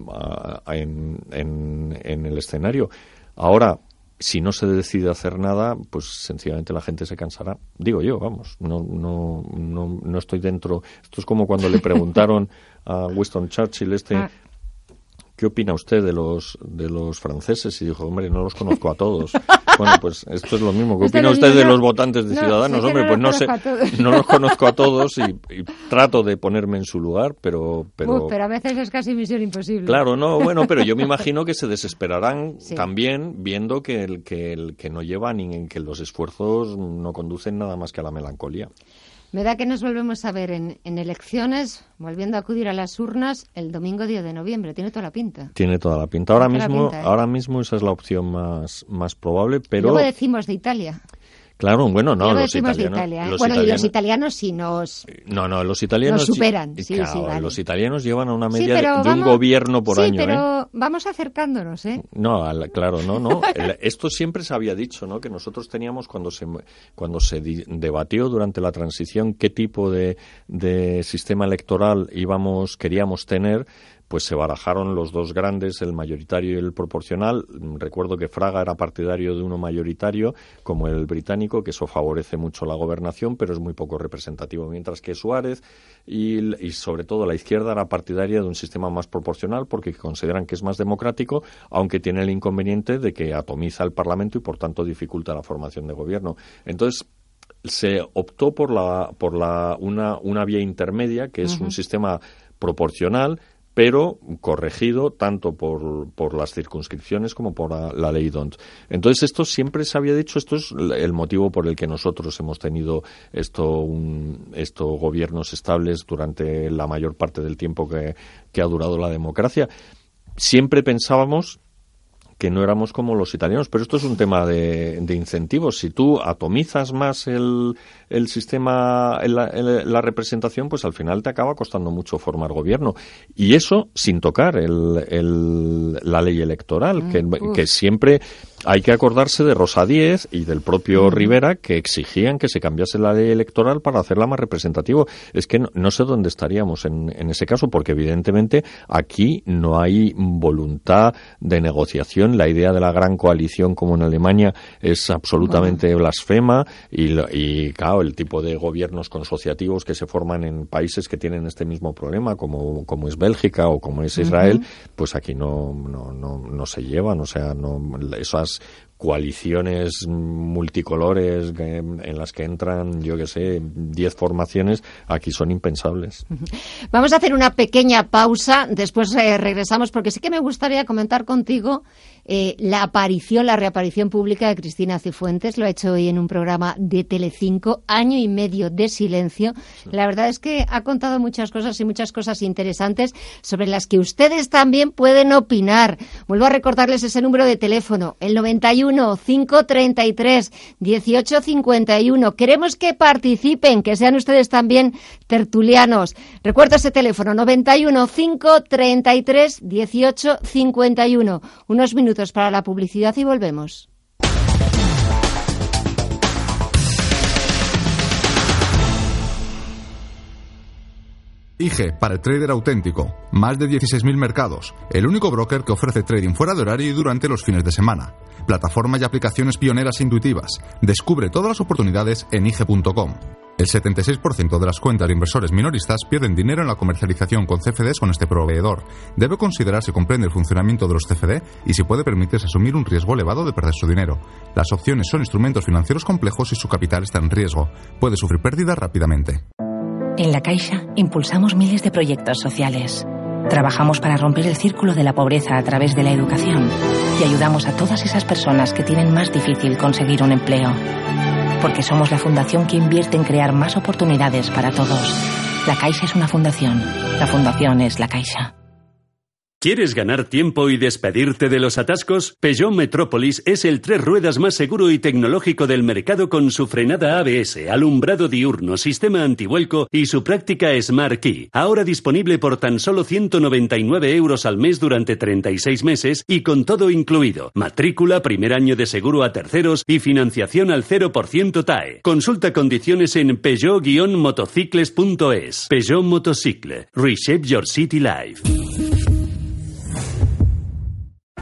en, en, en el escenario. Ahora, si no se decide hacer nada, pues sencillamente la gente se cansará. Digo yo, vamos, no, no, no, no estoy dentro. Esto es como cuando le preguntaron a Winston Churchill este ah. ¿qué opina usted de los, de los franceses? Y dijo, hombre, no los conozco a todos. bueno, pues esto es lo mismo. ¿Qué opina usted de los votantes de Ciudadanos? hombre, pues no sé, no los conozco a todos y, trato de ponerme en su lugar, pero... Pero, pero a veces es casi misión imposible. Claro, no, bueno, pero yo me imagino que se desesperarán también viendo que, el, que, el, que no llevan ni en que los esfuerzos no conducen nada más que a la melancolía. Me da que nos volvemos a ver en, elecciones, volviendo a acudir a las urnas el domingo 10 de noviembre. Tiene toda la pinta. Tiene toda la pinta. Ahora mismo, ¿eh? ahora mismo esa es la opción más, más probable, pero... Luego decimos de Italia. Claro, bueno, no, los italianos, Italia, ¿eh? bueno, y los italianos sí nos No, no, los italianos superan, sí, sí, los italianos llevan a una media de, un gobierno por año, Sí, pero ¿eh? vamos acercándonos, ¿eh? No, claro, no, no. esto siempre se había dicho, ¿no? Que nosotros teníamos cuando se cuando se debatió durante la transición qué tipo de, de sistema electoral íbamos queríamos tener, pues se barajaron los dos grandes, el mayoritario y el proporcional. Recuerdo que Fraga era partidario de uno mayoritario, como el británico, que eso favorece mucho la gobernación, pero es muy poco representativo, mientras que Suárez y, sobre todo la izquierda era partidaria de un sistema más proporcional porque consideran que es más democrático, aunque tiene el inconveniente de que atomiza el Parlamento y por tanto dificulta la formación de gobierno. Entonces, se optó por la por la una, una vía intermedia que es un sistema proporcional pero corregido tanto por, por las circunscripciones como por la, ley DONT. Entonces, esto siempre se había dicho, esto es el motivo por el que nosotros hemos tenido esto, gobiernos estables durante la mayor parte del tiempo que ha durado la democracia. Siempre pensábamos que no éramos como los italianos, pero esto es un tema de, de incentivos. Si tú atomizas más el, el sistema, la, representación, pues al final te acaba costando mucho formar gobierno. Y eso sin tocar el, la ley electoral, que, mm, que, siempre hay que acordarse de Rosa Díez y del propio. Rivera que exigían que se cambiase la ley electoral para hacerla más representativa. Es que no, sé dónde estaríamos en, en ese caso, porque evidentemente aquí no hay voluntad de negociación. La idea de la gran coalición como en Alemania es absolutamente blasfema y, y claro, el tipo de gobiernos consociativos que se forman en países que tienen este mismo problema, como, como es Bélgica o como es Israel, pues aquí no, no, no, no se llevan, o sea, no, esas coaliciones multicolores en las que entran, yo que sé, 10 formaciones, aquí son impensables. Vamos a hacer una pequeña pausa, después eh, regresamos porque sí que me gustaría comentar contigo eh, la aparición, la reaparición pública de Cristina Cifuentes. Lo ha hecho hoy en un programa de Telecinco, año y medio de silencio. La verdad es que ha contado muchas cosas y muchas cosas interesantes sobre las que ustedes también pueden opinar. Vuelvo a recordarles ese número de teléfono, el 91 533 1851. Queremos que participen, que sean ustedes también tertulianos. Recuerdo ese teléfono, 91 533 1851. Unos minutos para la publicidad y volvemos. IG, para el trader auténtico. Más de 16.000 mercados. El único broker que ofrece trading fuera de horario y durante los fines de semana. Plataforma y aplicaciones pioneras e intuitivas. Descubre todas las oportunidades en IG.com. El 76% de las cuentas de inversores minoristas pierden dinero en la comercialización con CFDs con este proveedor. Debe considerar si comprende el funcionamiento de los CFD y si puede permitirse asumir un riesgo elevado de perder su dinero. Las opciones son instrumentos financieros complejos y su capital está en riesgo. Puede sufrir pérdidas rápidamente. En La Caixa impulsamos miles de proyectos sociales. Trabajamos para romper el círculo de la pobreza a través de la educación y ayudamos a todas esas personas que tienen más difícil conseguir un empleo. Porque somos la fundación que invierte en crear más oportunidades para todos. La Caixa es una fundación. La fundación es La Caixa. ¿Quieres ganar tiempo y despedirte de los atascos? Peugeot Metropolis es el tres ruedas más seguro y tecnológico del mercado con su frenada ABS, alumbrado diurno, sistema antivuelco y su práctica Smart Key. Ahora disponible por tan solo 199 euros al mes durante 36 meses y con todo incluido. Matrícula, primer año de seguro a terceros y financiación al 0% TAE. Consulta condiciones en peugeot-motocicles.es. Peugeot Motocicle. Reshape Your City Life.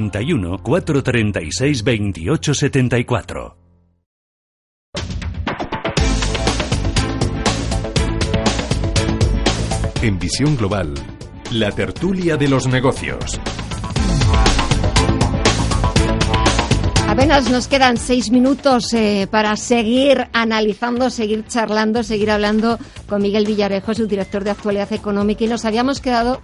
91 436 28 74. En Visión Global, la tertulia de los negocios. Apenas nos quedan seis minutos eh, para seguir analizando, seguir charlando, seguir hablando con Miguel Villarejo, su director de actualidad económica, y nos habíamos quedado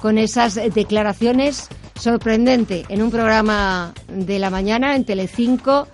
con esas declaraciones sorprendentes en un programa de la mañana en Telecinco,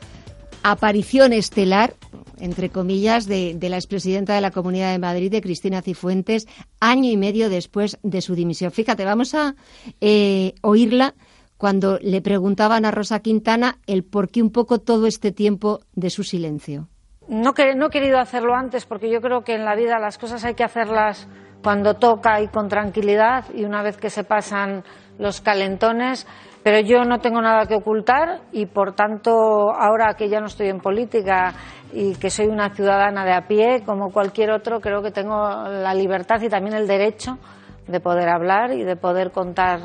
aparición estelar, entre comillas, de, de la expresidenta de la Comunidad de Madrid, de Cristina Cifuentes, año y medio después de su dimisión. Fíjate, vamos a eh, oírla cuando le preguntaban a Rosa Quintana el por qué un poco todo este tiempo de su silencio. No, no he querido hacerlo antes porque yo creo que en la vida las cosas hay que hacerlas cuando toca y con tranquilidad y una vez que se pasan los calentones, pero yo no tengo nada que ocultar y por tanto ahora que ya no estoy en política y que soy una ciudadana de a pie como cualquier otro, creo que tengo la libertad y también el derecho de poder hablar y de poder contar.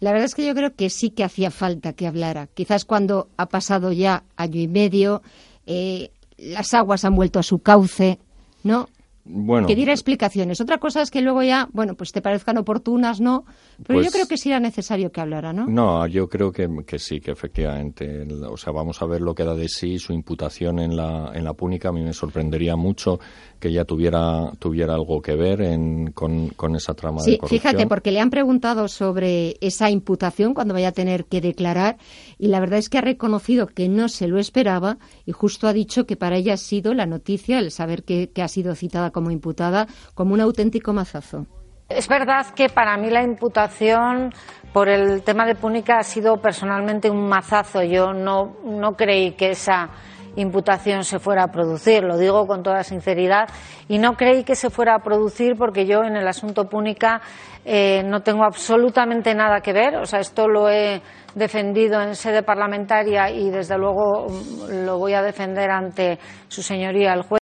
La verdad es que yo creo que sí que hacía falta que hablara. Quizás cuando ha pasado ya año y medio, eh, las aguas han vuelto a su cauce, ¿no? Bueno, que diera explicaciones. Otra cosa es que luego ya, bueno, pues te parezcan oportunas, ¿no? Pero Pues- yo creo que sí era necesario que hablara, ¿no? No, yo creo que, que sí, que efectivamente. O sea, vamos a ver lo que da de sí su imputación en la, en la púnica. A mí me sorprendería mucho que ella tuviera, tuviera algo que ver en, con, con esa trama de Sí, corrupción. fíjate, porque le han preguntado sobre esa imputación cuando vaya a tener que declarar y la verdad es que ha reconocido que no se lo esperaba y justo ha dicho que para ella ha sido la noticia, el saber que, que ha sido citada como imputada, como un auténtico mazazo. Es verdad que para mí la imputación por el tema de Púnica ha sido personalmente un mazazo. Yo no, no creí que esa imputación se fuera a producir, lo digo con toda sinceridad, y no creí que se fuera a producir porque yo en el asunto Púnica eh, no tengo absolutamente nada que ver, o sea, esto lo he defendido en sede parlamentaria y desde luego mm, lo voy a defender ante su señoría el juez.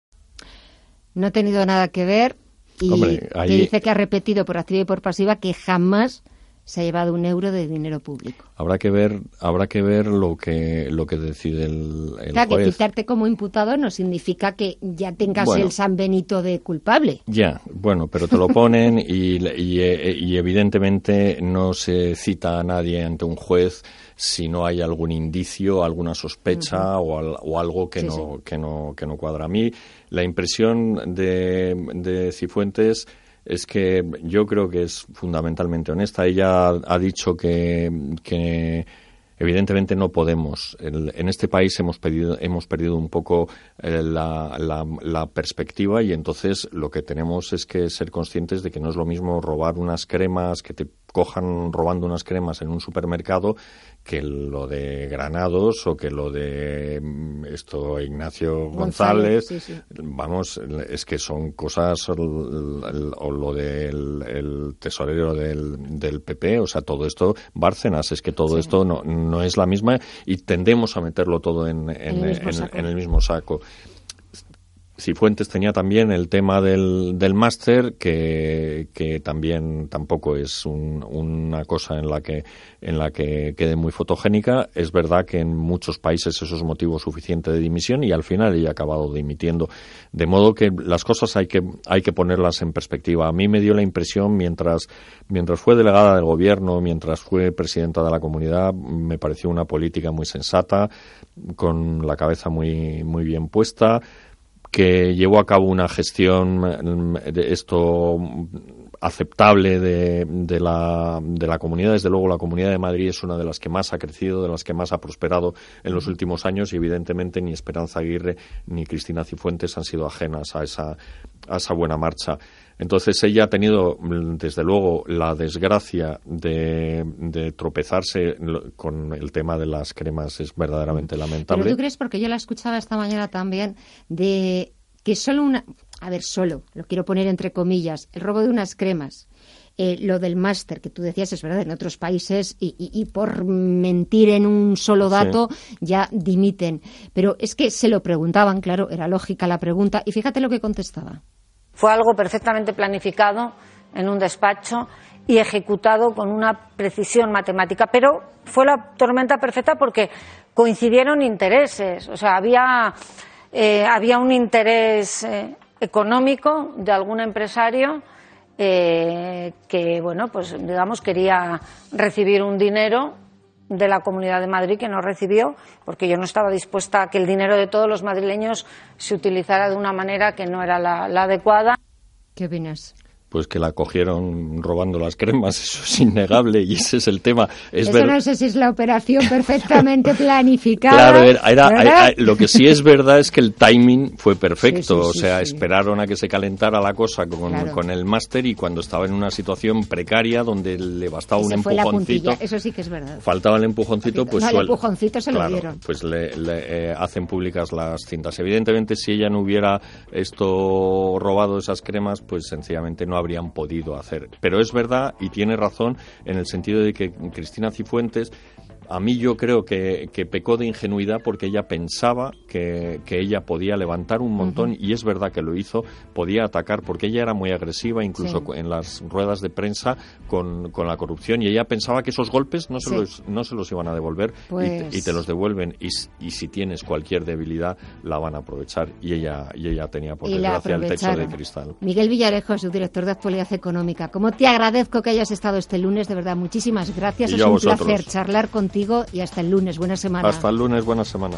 No ha tenido nada que ver y Hombre, que ahí- dice que ha repetido por activa y por pasiva que jamás se ha llevado un euro de dinero público. Habrá que ver, habrá que ver lo que, lo que decide el, el Claro, que juez. citarte como imputado no significa que ya tengas Bueno. el San Benito de culpable. Ya, bueno, pero te lo ponen y, y, y evidentemente no se cita a nadie ante un juez si no hay algún indicio, alguna sospecha o, al- o algo que, Sí, no, que, no, que no cuadra. A mí la impresión de, de Cifuentes es que yo creo que es fundamentalmente honesta. Ella ha dicho que, que Evidentemente no podemos. En, este país hemos, hemos perdido un poco eh, la, la, perspectiva y entonces lo que tenemos es que ser conscientes de que no es lo mismo robar unas cremas que te cojan robando unas cremas en un supermercado que lo de Granados o que lo de mm, esto Ignacio González, vamos es que son cosas o lo del el tesorero del, del, PP o sea todo esto Bárcenas es que todo esto no, no es la misma y tendemos a meterlo todo en, en, en el mismo saco. Cifuentes tenía también el tema del, del máster, que, que, también tampoco es una cosa en la, que, en la que quede muy fotogénica. Es verdad que en muchos países eso es motivo suficiente de dimisión y al final ella ha acabado dimitiendo. De modo que las cosas hay que, hay que ponerlas en perspectiva. A mí me dio la impresión, mientras, mientras fue delegada del gobierno, mientras fue presidenta de la comunidad, me pareció una política muy sensata, con la cabeza muy, muy bien puesta que llevó a cabo una gestión mm, de esto aceptable de, de, la, de la comunidad. Desde luego, la Comunidad de Madrid es una de las que más ha crecido, de las que más ha prosperado en los últimos años y, evidentemente, ni Esperanza Aguirre ni Cristina Cifuentes han sido ajenas a esa, a esa buena marcha. Entonces ella ha tenido, desde luego, la desgracia de, tropezarse con el tema de las cremas. Es verdaderamente lamentable. ¿Pero tú crees, porque yo la escuchaba esta mañana también, de que solo una... A ver, solo, lo quiero poner entre comillas, el robo de unas cremas. Eh, lo del máster que tú decías es verdad en otros países y, por mentir en un solo dato ya dimiten pero es que se lo preguntaban claro era lógica la pregunta y fíjate lo que contestaba fue algo perfectamente planificado en un despacho y ejecutado con una precisión matemática. Pero fue la tormenta perfecta porque coincidieron intereses. O sea, había, eh, había un interés eh, económico de algún empresario eh, que, bueno, pues digamos, quería recibir un dinero de la Comunidad de Madrid que no recibió, porque yo no estaba dispuesta a que el dinero de todos los madrileños se utilizara de una manera que no era la, adecuada. ¿Qué opinas? Pues que la cogieron robando las cremas, eso es innegable y ese es el tema. Es eso no sé si es la operación perfectamente planificada. Claro, lo que sí es verdad es que el timing fue perfecto, o sea, esperaron a que se calentara la cosa con, el máster y cuando estaba en una situación precaria donde le bastaba un empujoncito. eso sí que es verdad. Faltaba el empujoncito, pues el empujoncito se lo dieron. Pues le, eh, hacen públicas las cintas. Evidentemente, si ella no hubiera esto robado esas cremas, pues sencillamente no habría habrían podido hacer. Pero es verdad y tiene razón en el sentido de que Cristina Cifuentes a mí yo creo que, pecó de ingenuidad porque ella pensaba que, ella podía levantar un montón y es verdad que lo hizo, podía atacar porque ella era muy agresiva incluso en las ruedas de prensa con, la corrupción y ella pensaba que esos golpes no se, los, no se los iban a devolver y, te, pues los devuelven y, si tienes cualquier debilidad la van a aprovechar y ella, y ella tenía por desgracia el techo de cristal. Miguel Villarejo, su director de Actualidad Económica, como te agradezco que hayas estado este lunes, de verdad, muchísimas gracias, es un placer charlar contigo y hasta el lunes. Buena semana. Hasta el lunes, buena semana.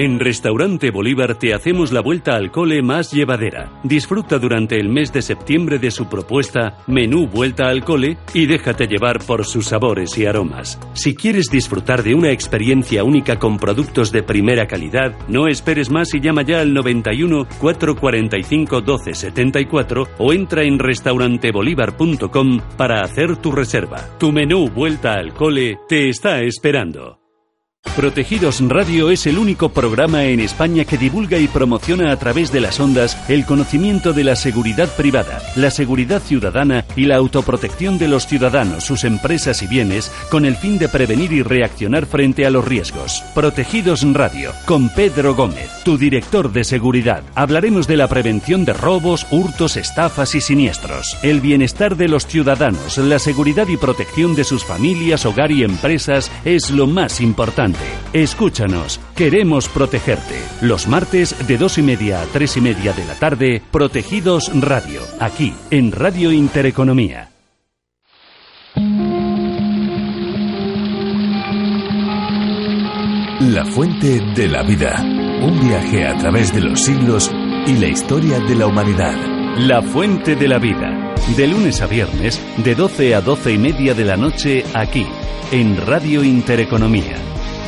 En Restaurante Bolívar te hacemos la vuelta al cole más llevadera. Disfruta durante el mes de septiembre de su propuesta Menú Vuelta al Cole y déjate llevar por sus sabores y aromas. Si quieres disfrutar de una experiencia única con productos de primera calidad, no esperes más y llama ya al 91 445 1274 o entra en restaurantebolívar.com para hacer tu reserva. Tu menú Vuelta al Cole te está esperando. Protegidos Radio es el único programa en España que divulga y promociona a través de las ondas el conocimiento de la seguridad privada, la seguridad ciudadana y la autoprotección de los ciudadanos, sus empresas y bienes con el fin de prevenir y reaccionar frente a los riesgos. Protegidos Radio, con Pedro Gómez, tu director de seguridad. Hablaremos de la prevención de robos, hurtos, estafas y siniestros, el bienestar de los ciudadanos, la seguridad y protección de sus familias, hogar y empresas es lo más importante. Escúchanos, queremos protegerte. Los martes de dos y media a tres y media de la tarde, Protegidos Radio, aquí en Radio Intereconomía. La fuente de la vida. Un viaje a través de los siglos y la historia de la humanidad. La fuente de la vida. De lunes a viernes, de 12 a doce y media de la noche, aquí, en Radio Intereconomía.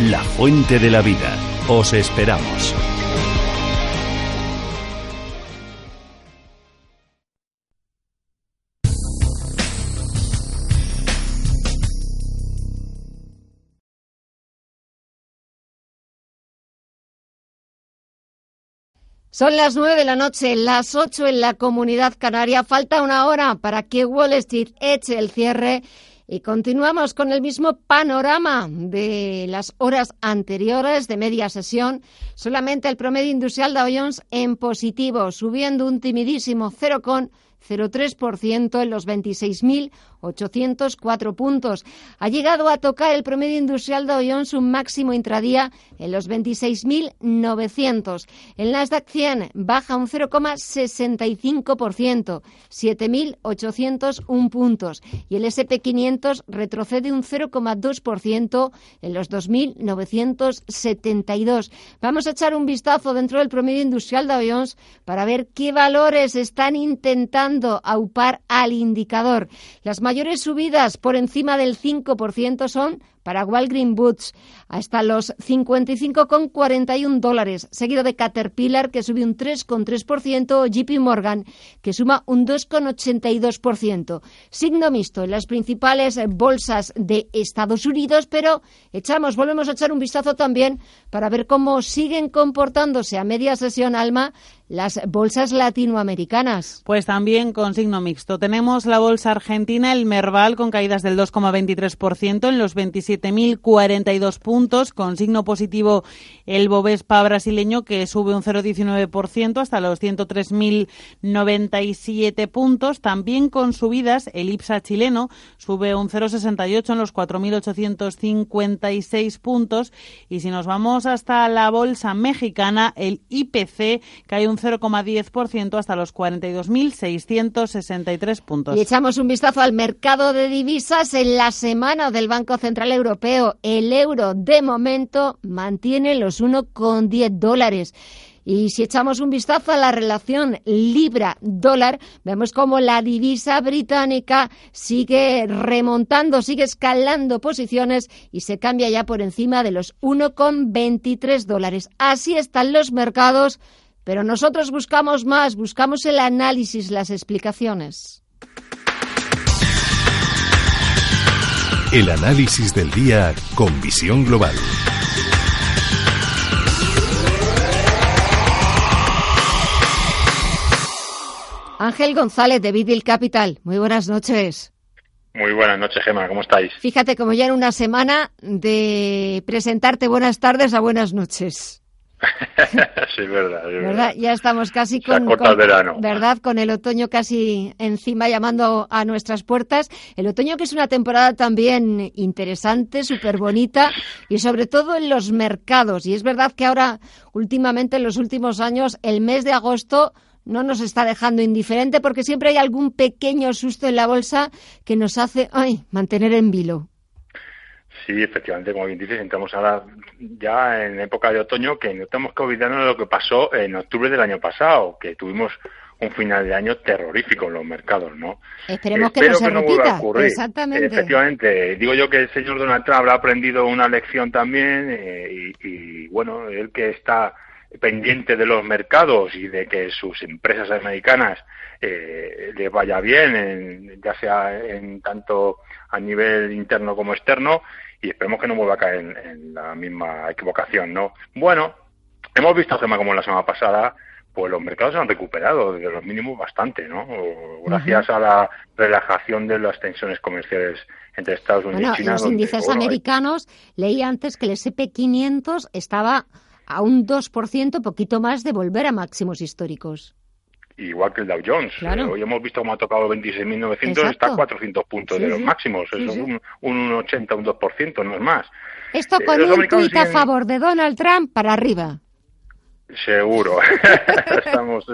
La fuente de la vida. Os esperamos. Son las nueve de la noche, las ocho en la comunidad canaria. Falta una hora para que Wall Street eche el cierre y continuamos con el mismo panorama de las horas anteriores de media sesión. Solamente el promedio industrial Dow Jones en positivo, subiendo un timidísimo 0,03% en los 26.000 804 puntos. Ha llegado a tocar el promedio industrial de Jones un máximo intradía en los 26.900. El Nasdaq 100 baja un 0,65%, 7.801 puntos. Y el SP500 retrocede un 0,2% en los 2.972. Vamos a echar un vistazo dentro del promedio industrial de Jones para ver qué valores están intentando aupar al indicador. Las mayores subidas por encima del 5% son para Walgreen Boots hasta los 55,41 dólares, seguido de Caterpillar que sube un 3,3% o JP Morgan que suma un 2,82%. Signo mixto en las principales bolsas de Estados Unidos, pero echamos, volvemos a echar un vistazo también para ver cómo siguen comportándose a media sesión alma las bolsas latinoamericanas. Pues también con signo mixto. Tenemos la bolsa argentina, el Merval, con caídas del 2,23% en los 27 7.042 puntos, con signo positivo el Bovespa brasileño que sube un 0,19% hasta los 103.097 puntos. También con subidas el IPSA chileno sube un 0,68 en los 4.856 puntos. Y si nos vamos hasta la bolsa mexicana, el IPC cae un 0,10% hasta los 42.663 puntos. Y echamos un vistazo al mercado de divisas en la semana del Banco Central Europeo europeo, el euro de momento mantiene los 1,10 dólares. Y si echamos un vistazo a la relación libra-dólar, vemos como la divisa británica sigue remontando, sigue escalando posiciones y se cambia ya por encima de los 1,23 dólares. Así están los mercados, pero nosotros buscamos más, buscamos el análisis, las explicaciones. El análisis del día con visión global. Ángel González de Bidil Capital. Muy buenas noches. Muy buenas noches, Gemma. ¿Cómo estáis? Fíjate, como ya en una semana de presentarte buenas tardes a buenas noches. Sí, verdad, verdad. Ya estamos casi con, ¿verdad? Con el otoño casi encima llamando a nuestras puertas. El otoño que es una temporada también interesante, súper bonita y sobre todo en los mercados. Y es verdad que ahora, últimamente, en los últimos años, el mes de agosto no nos está dejando indiferente porque siempre hay algún pequeño susto en la bolsa que nos hace ay, mantener en vilo. Sí, efectivamente, como bien dices, entramos ahora ya en época de otoño, que no tenemos que olvidarnos de lo que pasó en octubre del año pasado, que tuvimos un final de año terrorífico en los mercados, ¿no? Esperemos que no se repita. Exactamente. Efectivamente. Digo yo que el señor Donald Trump habrá aprendido una lección también eh, y, bueno, él que está pendiente de los mercados y de que sus empresas americanas eh, le vaya bien, ya sea en tanto a nivel interno como externo, y esperemos que no vuelva a caer en, la misma equivocación, ¿no? Bueno, hemos visto, Gemma, como la semana pasada, pues los mercados han recuperado desde los mínimos bastante, ¿no? Gracias a la relajación de las tensiones comerciales entre Estados Unidos y China. Los índices americanos, leí antes que el SP500 estaba a un 2%, poquito más de volver a máximos históricos. Igual que el Dow Jones. Eh, hoy hemos visto cómo ha tocado 26.900, está a 400 puntos de los máximos. es un, un 80, un 2%, no es más. Esto eh, con un tuit a favor de Donald Trump para arriba. Seguro. Estamos,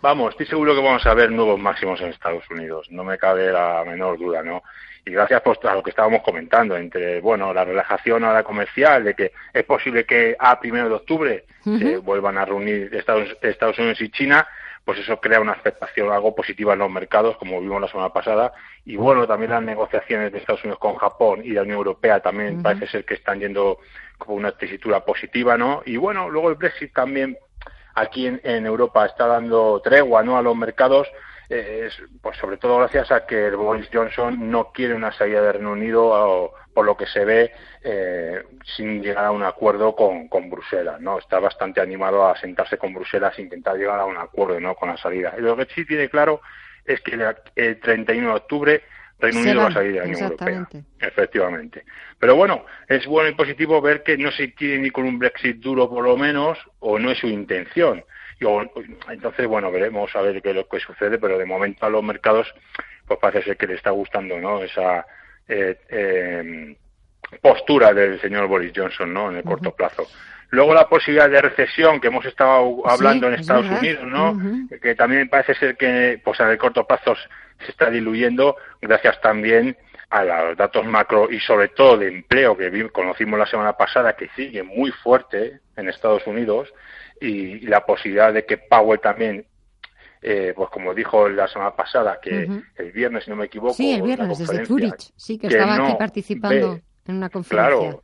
vamos, estoy seguro que vamos a ver nuevos máximos en Estados Unidos. No me cabe la menor duda, ¿no? Y gracias pues, a lo que estábamos comentando, entre, bueno, la relajación ahora comercial, de que es posible que a primero de octubre se vuelvan a reunir Estados, Estados Unidos y China, pues eso crea una expectación algo positiva en los mercados, como vimos la semana pasada. Y bueno, también las negociaciones de Estados Unidos con Japón y la Unión Europea también parece ser que están yendo como una tesitura positiva, ¿no? Y bueno, luego el Brexit también aquí en, Europa está dando tregua, ¿no? A los mercados, eh, pues sobre todo gracias a que Boris Johnson no quiere una salida de Reino Unido por lo que se ve eh, sin llegar a un acuerdo con, con, Bruselas, ¿no? Está bastante animado a sentarse con Bruselas e intentar llegar a un acuerdo, ¿no? Con la salida. Y lo que sí tiene claro es que el 31 de octubre Reino Unido va a salir de la Unión Europea. Efectivamente. Pero bueno, es bueno y positivo ver que no se quiere ni con un Brexit duro por lo menos, o no es su intención. Entonces, bueno, veremos a ver qué es lo que sucede, pero de momento a los mercados pues parece ser que le está gustando ¿no? esa eh, em, postura del señor Boris Johnson ¿no? en el corto plazo. Luego la posibilidad de recesión que hemos estado hablando en Estados Unidos, ¿no? Que también parece ser que pues en el corto plazo se está diluyendo gracias también a los datos macro y sobre todo de empleo que conocimos la semana pasada que sigue muy fuerte en Estados Unidos y, la posibilidad de que Powell también eh, pues como dijo la semana pasada, que el viernes, si no me equivoco, sí, el viernes desde Zurich, sí, que, estaba aquí participando en una conferencia. Claro,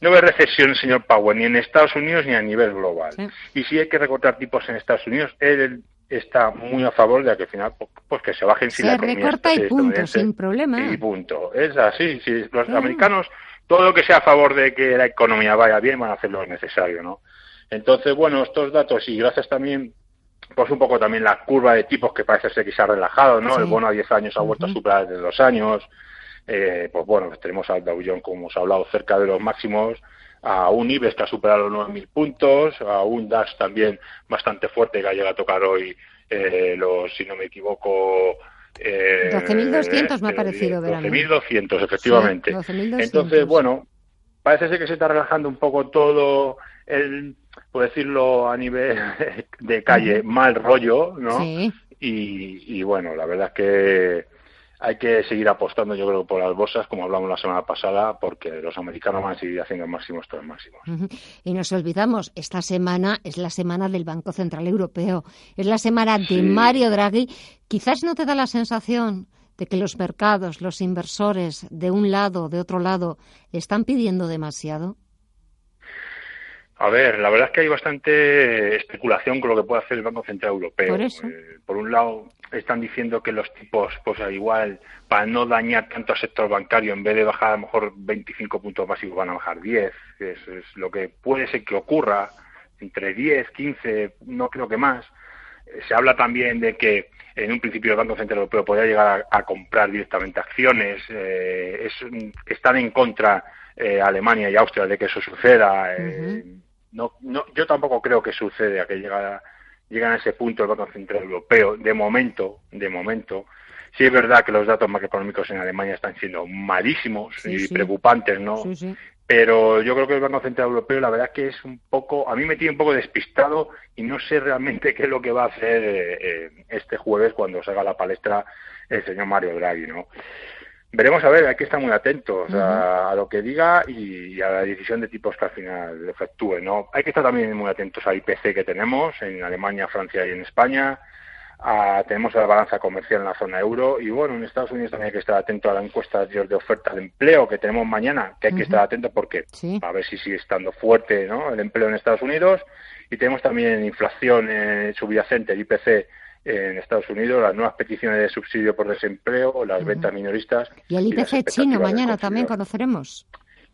no ve recesión, señor Powell, ni en Estados Unidos ni a nivel global. Y si hay que recortar tipos en Estados Unidos, él está muy a favor de que al final pues que se bajen sin se recorta y punto, sin problema. Y punto. Es así, si los americanos todo lo que sea a favor de que la economía vaya bien van a hacer lo necesario, ¿no? Entonces, bueno, estos datos y gracias también pues un poco también la curva de tipos que parece ser que se ha relajado, ¿no? El bono a 10 años ha vuelto a superar de dos años. Eh, pues bueno, tenemos al Dow Jones, como hemos hablado, cerca de los máximos, a un IBEX que ha superado los 9.000 puntos, a un DAX también bastante fuerte que ha llegado a tocar hoy eh, los, si no me equivoco, eh, 12.200 me ha parecido ver 12.200, efectivamente. Entonces, bueno, parece ser que se está relajando un poco todo el por decirlo a nivel de calle, mal rollo, ¿no? Sí. Y, bueno, la verdad es que hay que seguir apostando, yo creo, por las bolsas, como hablamos la semana pasada, porque los americanos van a seguir haciendo máximos tras máximos. Y nos olvidamos, esta semana es la semana del Banco Central Europeo, es la semana de Mario Draghi. Quizás no te da la sensación de que los mercados, los inversores, de un lado, de otro lado, están pidiendo demasiado. A ver, la verdad es que hay bastante especulación con lo que puede hacer el Banco Central Europeo. Por, eh, un lado, están diciendo que los tipos, pues igual, para no dañar tanto al sector bancario, en vez de bajar a lo mejor 25 puntos básicos, van a bajar 10. Eso es lo que puede ser que ocurra, entre 10, 15, no creo que más. Eh, se habla también de que en un principio el Banco Central Europeo podría llegar a, comprar directamente acciones. Eh, están en contra Alemania y Austria de que eso suceda. No, no, yo tampoco creo que suceda que llega, llegan a ese punto el Banco Central Europeo. De momento, de momento, sí es verdad que los datos macroeconómicos en Alemania están siendo malísimos y preocupantes, ¿no? Pero yo creo que el Banco Central Europeo, la verdad que es un poco, a mí me tiene un poco despistado y no sé realmente qué es lo que va a hacer eh, eh, este jueves cuando salga a la palestra el señor Mario Draghi, ¿no? Veremos a ver, hay que estar muy atentos a, lo que diga y, a la decisión de tipos que al final efectúe. ¿no? Hay que estar también muy atentos al IPC que tenemos en Alemania, Francia y en España. tenemos la balanza comercial en la zona euro y bueno, en Estados Unidos también hay que estar atento a la encuesta de oferta de empleo que tenemos mañana, que hay que estar atento porque a ver si sigue estando fuerte ¿no? el empleo en Estados Unidos y tenemos también inflación eh, subyacente, el IPC en Estados Unidos, las nuevas peticiones de subsidio por desempleo, las ventas minoristas. Y el IPC chino mañana también conoceremos.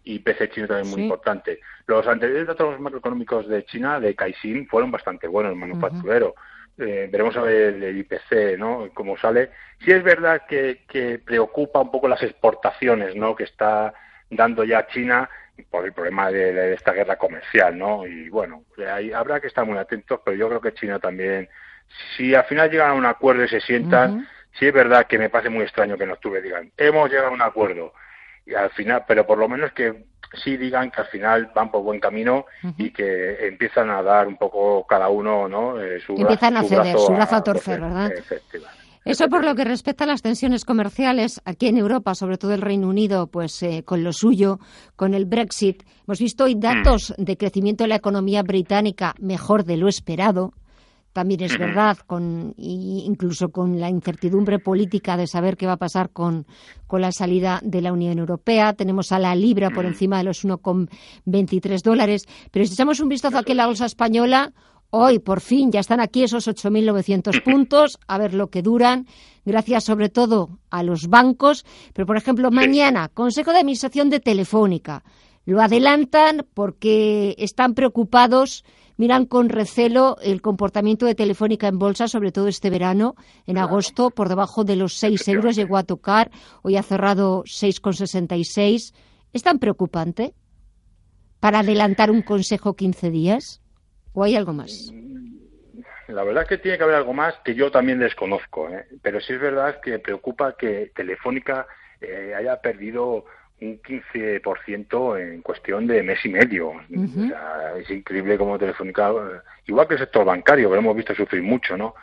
Y IPC chino también muy importante. Los anteriores datos macroeconómicos de China, de Caixin, fueron bastante buenos, el manufacturero. Eh, veremos a ver el IPC, ¿no? Cómo sale. Sí es verdad que, que preocupa un poco las exportaciones, ¿no? Que está dando ya China por el problema de, esta guerra comercial, ¿no? Y bueno, ahí habrá que estar muy atentos, pero yo creo que China también, si al final llegan a un acuerdo y se sientan, sí es verdad que me parece muy extraño que en octubre digan, hemos llegado a un acuerdo, y al final, pero por lo menos que sí digan que al final van por buen camino y que empiezan a dar un poco cada uno, ¿no? Eh, su, empiezan a ceder, su brazo a torcer, ¿verdad? Eso por lo que respecta a las tensiones comerciales aquí en Europa, sobre todo el Reino Unido, pues eh, con lo suyo, con el Brexit. Hemos visto hoy datos de crecimiento de la economía británica mejor de lo esperado. También es verdad, con, incluso con la incertidumbre política de saber qué va a pasar con, con la salida de la Unión Europea. Tenemos a la libra por encima de los 1,23 dólares. Pero si echamos un vistazo aquí en la bolsa española, Hoy, por fin, ya están aquí esos 8.900 puntos, a ver lo que duran, gracias sobre todo a los bancos. Pero, por ejemplo, mañana, Consejo de Administración de Telefónica. Lo adelantan porque están preocupados, miran con recelo el comportamiento de Telefónica en bolsa, sobre todo este verano, en agosto, por debajo de los 6 euros llegó a tocar, hoy ha cerrado 6,66. ¿Es tan preocupante para adelantar un consejo 15 días? ¿O hay algo más? La verdad es que tiene que haber algo más que yo también desconozco, ¿eh? pero sí es verdad que preocupa que Telefónica eh, haya perdido un 15% en cuestión de mes y medio. es increíble como Telefónica, igual que el sector bancario, que lo hemos visto sufrir mucho, ¿no?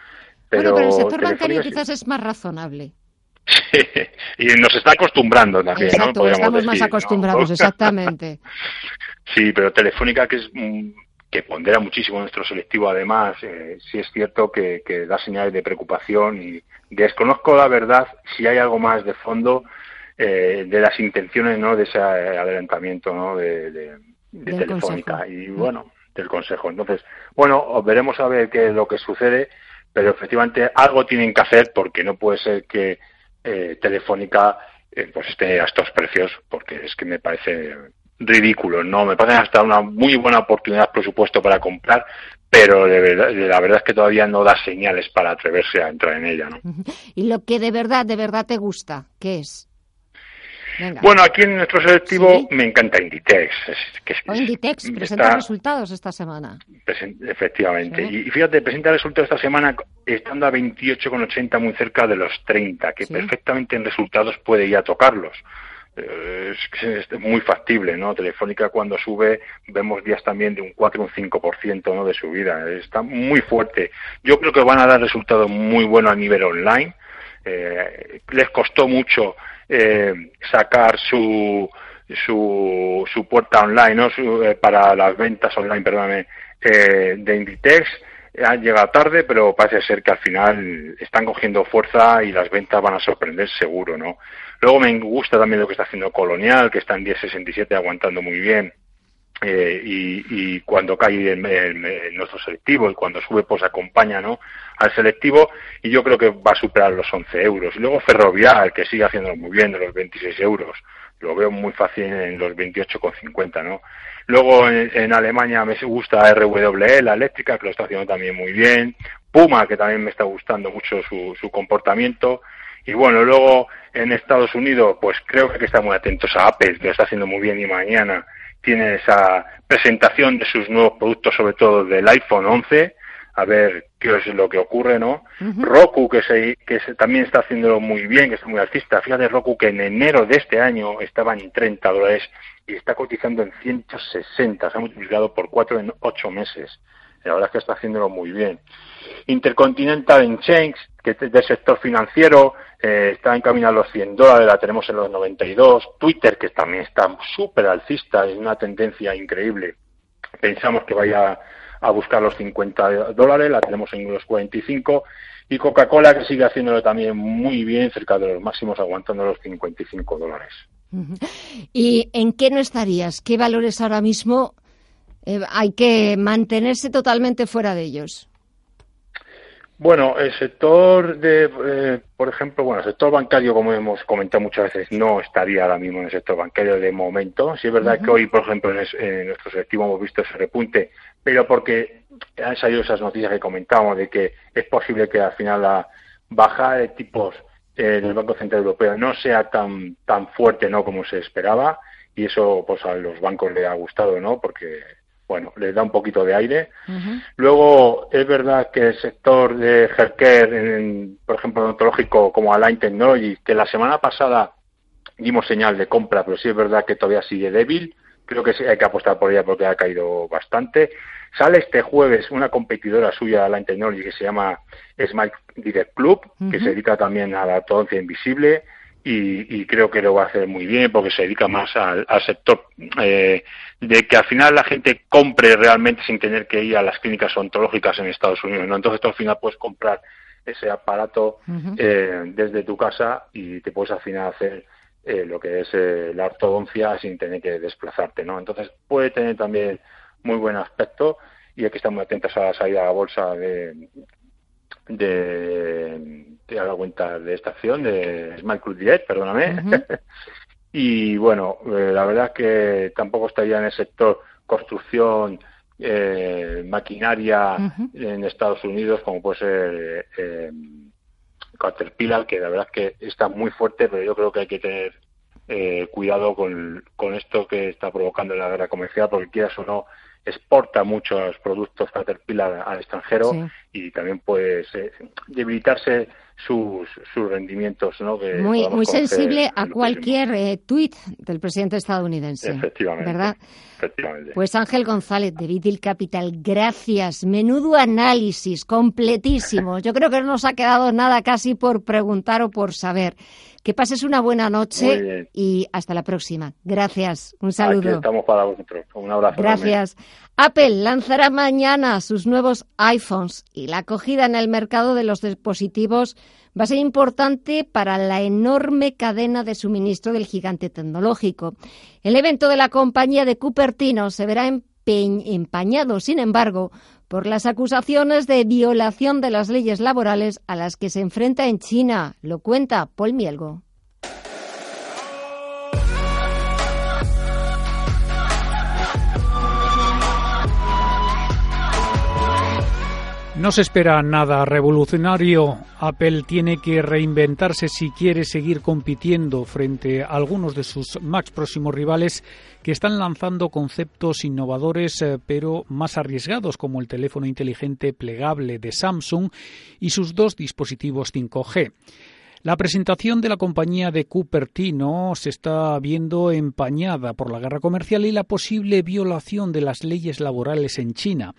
Pero, bueno, pero el sector bancario quizás es más razonable. Sí, y nos está acostumbrando también, Exacto, estamos más acostumbrados, exactamente. sí, pero Telefónica, que es que pondera muchísimo nuestro selectivo, además, eh, sí es cierto que, da señales de preocupación y desconozco la verdad si hay algo más de fondo eh, de las intenciones ¿no? de ese adelantamiento ¿no? de, Telefónica y bueno, del Consejo. Entonces, bueno, veremos a ver qué es lo que sucede, pero efectivamente algo tienen que hacer porque no puede ser que eh, Telefónica pues esté a estos precios, porque es que me parece ridículos, ¿no? Me parece hasta una muy buena oportunidad, presupuesto para comprar, pero de verdad, la verdad es que todavía no da señales para atreverse a entrar en ella, ¿no? Y lo que de verdad, de verdad te gusta, ¿qué es? Bueno, aquí en nuestro selectivo me encanta Inditex. Que Inditex presenta resultados esta semana. efectivamente. Y, fíjate, presenta resultados esta semana estando a 28,80 muy cerca de los 30, que perfectamente en resultados puede ya tocarlos es, es, muy factible, ¿no? Telefónica cuando sube vemos días también de un 4 o un 5% ¿no? de subida. Está muy fuerte. Yo creo que van a dar resultados muy buenos a nivel online. Eh, les costó mucho eh, sacar su, su, su puerta online, ¿no? Eh, para las ventas online, perdóname, eh, de Inditex han llegado tarde, pero parece ser que al final están cogiendo fuerza y las ventas van a sorprender seguro, ¿no? Luego me gusta también lo que está haciendo Colonial, que está en 10.67 aguantando muy bien. Eh, y, cuando cae en, nuestro selectivo y cuando sube pues acompaña ¿no? al selectivo y yo creo que va a superar los 11 euros. Y luego Ferrovial que sigue haciéndolo muy bien de los 26 euros. Lo veo muy fácil en los 28,50 ¿no? luego en, Alemania me gusta RWE la eléctrica que lo está haciendo también muy bien. Puma que también me está gustando mucho su, su comportamiento. Y bueno, luego en Estados Unidos, pues creo que hay que estar muy atentos a Apple, que lo está haciendo muy bien y mañana tiene esa presentación de sus nuevos productos, sobre todo del iPhone 11, a ver qué es lo que ocurre, ¿no? Roku, que, se, que también está haciéndolo muy bien, que es muy artista. Fíjate, Roku, que en enero de este año estaba en 30 dólares y está cotizando en 160, se ha multiplicado por cuatro en ocho meses. La verdad es que está haciéndolo muy bien. Intercontinental en Change, que es del sector financiero, eh, está en camino a los 100 dólares, la tenemos en los 92. Twitter, que también está súper alcista, es una tendencia increíble. Pensamos que vaya a buscar los 50 dólares, la tenemos en los 45. Y Coca-Cola, que sigue haciéndolo también muy bien, cerca de los máximos, aguantando los 55 dólares. ¿Y en qué no estarías? ¿Qué valores ahora mismo eh, hay que mantenerse totalmente fuera de ellos? Bueno, el sector de, eh, por ejemplo, bueno, el sector bancario, como hemos comentado muchas veces, no estaría ahora mismo en el sector bancario de momento. Sí es verdad que hoy, por ejemplo, en, en, nuestro selectivo hemos visto ese repunte, pero porque han salido esas noticias que comentábamos de que es posible que al final la bajada de tipos eh, del Banco Central Europeo no sea tan tan fuerte, no, como se esperaba, y eso, pues, a los bancos les ha gustado, no, porque bueno, les da un poquito de aire. Luego, es verdad que el sector de healthcare, por ejemplo, odontológico, como Align Technology, que la semana pasada dimos señal de compra, pero sí es verdad que todavía sigue débil. Creo que sí hay que apostar por ella porque ha caído bastante. Sale este jueves una competidora suya, Align Technology, que se llama Smile Direct Club, que se dedica también a la ortodoncia invisible y, creo que lo va a hacer muy bien porque se dedica más al, sector eh, de que al final la gente compre realmente sin tener que ir a las clínicas ontológicas en Estados Unidos. ¿no? Entonces tú al final puedes comprar ese aparato eh, desde tu casa y te puedes al final hacer eh, lo que es la ortodoncia sin tener que desplazarte. ¿no? Entonces puede tener también muy buen aspecto y hay que estar muy atentos a la salida a la bolsa de, de, te haga cuenta de esta acción de Smart Club Direct, perdóname. y bueno, eh, la verdad es que tampoco estaría en el sector construcción, eh, maquinaria en Estados Unidos, como puede ser eh, Caterpillar, que la verdad es que está muy fuerte, pero yo creo que hay que tener eh, cuidado con, con esto que está provocando la guerra comercial, porque quieras o no, exporta muchos productos Caterpillar al extranjero y también puede debilitarse sus, sus rendimientos. ¿no? muy muy sensible a cualquier eh, tuit del presidente estadounidense. Efectivamente. ¿Verdad? Pues Ángel González de Vitil Capital, gracias. Menudo análisis, completísimo. Yo creo que no nos ha quedado nada casi por preguntar o por saber. Que pases una buena noche y hasta la próxima. Gracias. Un saludo. estamos para vosotros. Un abrazo. Gracias. Apple lanzará mañana sus nuevos iPhones y la acogida en el mercado de los dispositivos va a ser importante para la enorme cadena de suministro del gigante tecnológico. El evento de la compañía de Cupertino se verá empañado, sin embargo, por las acusaciones de violación de las leyes laborales a las que se enfrenta en China. Lo cuenta Paul Mielgo. No se espera nada revolucionario. Apple tiene que reinventarse si quiere seguir compitiendo frente a algunos de sus más próximos rivales que están lanzando conceptos innovadores eh, pero más arriesgados como el teléfono inteligente plegable de Samsung y sus dos dispositivos 5G. La presentación de la compañía de Cupertino se está viendo empañada por la guerra comercial y la posible violación de las leyes laborales en China.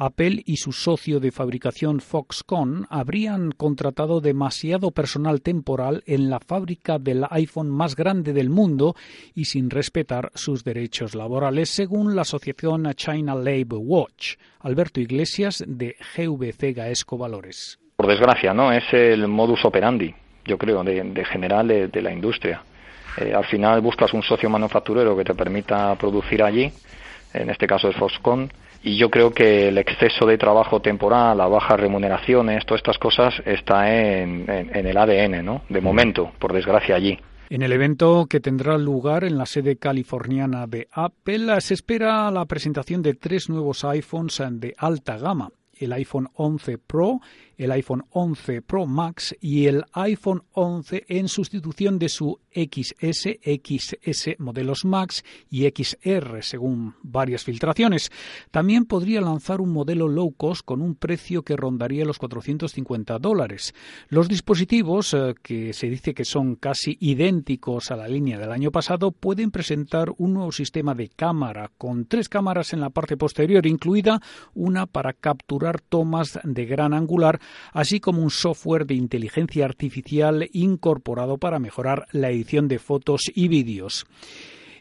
Apple y su socio de fabricación Foxconn habrían contratado demasiado personal temporal en la fábrica del iPhone más grande del mundo y sin respetar sus derechos laborales, según la asociación China Labor Watch. Alberto Iglesias, de GVC Gaesco Valores. Por desgracia, ¿no? Es el modus operandi, yo creo, de, general de, la industria. Eh, al final buscas un socio manufacturero que te permita producir allí, en este caso es Foxconn, y yo creo que el exceso de trabajo temporal, las bajas remuneraciones, todas estas cosas está en, el ADN, ¿no? De momento, por desgracia allí. En el evento que tendrá lugar en la sede californiana de Apple se espera la presentación de tres nuevos iPhones de alta gama, el iPhone 11 Pro, el iPhone 11 Pro Max y el iPhone 11 en sustitución de su XS, XS modelos Max y XR, según varias filtraciones. También podría lanzar un modelo low cost con un precio que rondaría los 450 dólares. Los dispositivos, eh, que se dice que son casi idénticos a la línea del año pasado, pueden presentar un nuevo sistema de cámara con tres cámaras en la parte posterior, incluida una para capturar tomas de gran angular así como un software de inteligencia artificial incorporado para mejorar la edición de fotos y vídeos.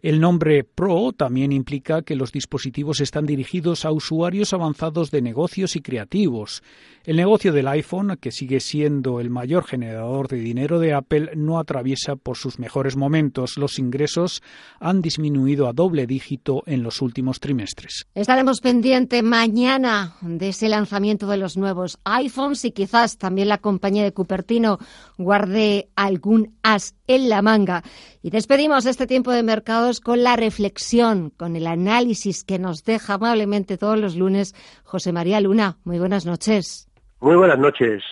El nombre Pro también implica que los dispositivos están dirigidos a usuarios avanzados de negocios y creativos. El negocio del iPhone, que sigue siendo el mayor generador de dinero de Apple, no atraviesa por sus mejores momentos. Los ingresos han disminuido a doble dígito en los últimos trimestres. Estaremos pendiente mañana de ese lanzamiento de los nuevos iPhones y quizás también la compañía de Cupertino guarde algún as en la manga. Y despedimos este tiempo de mercados con la reflexión, con el análisis que nos deja amablemente todos los lunes José María Luna. Muy buenas noches. Muy buenas noches.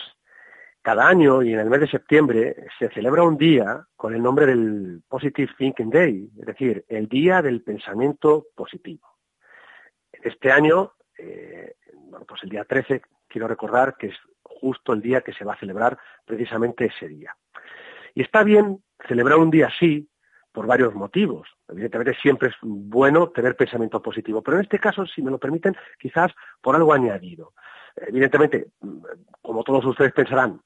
Cada año y en el mes de septiembre se celebra un día con el nombre del Positive Thinking Day, es decir, el Día del Pensamiento Positivo. Este año, eh, bueno, pues el día 13, quiero recordar que es justo el día que se va a celebrar precisamente ese día. Y está bien celebrar un día así por varios motivos. Evidentemente siempre es bueno tener pensamiento positivo, pero en este caso, si me lo permiten, quizás por algo añadido. Evidentemente, como todos ustedes pensarán,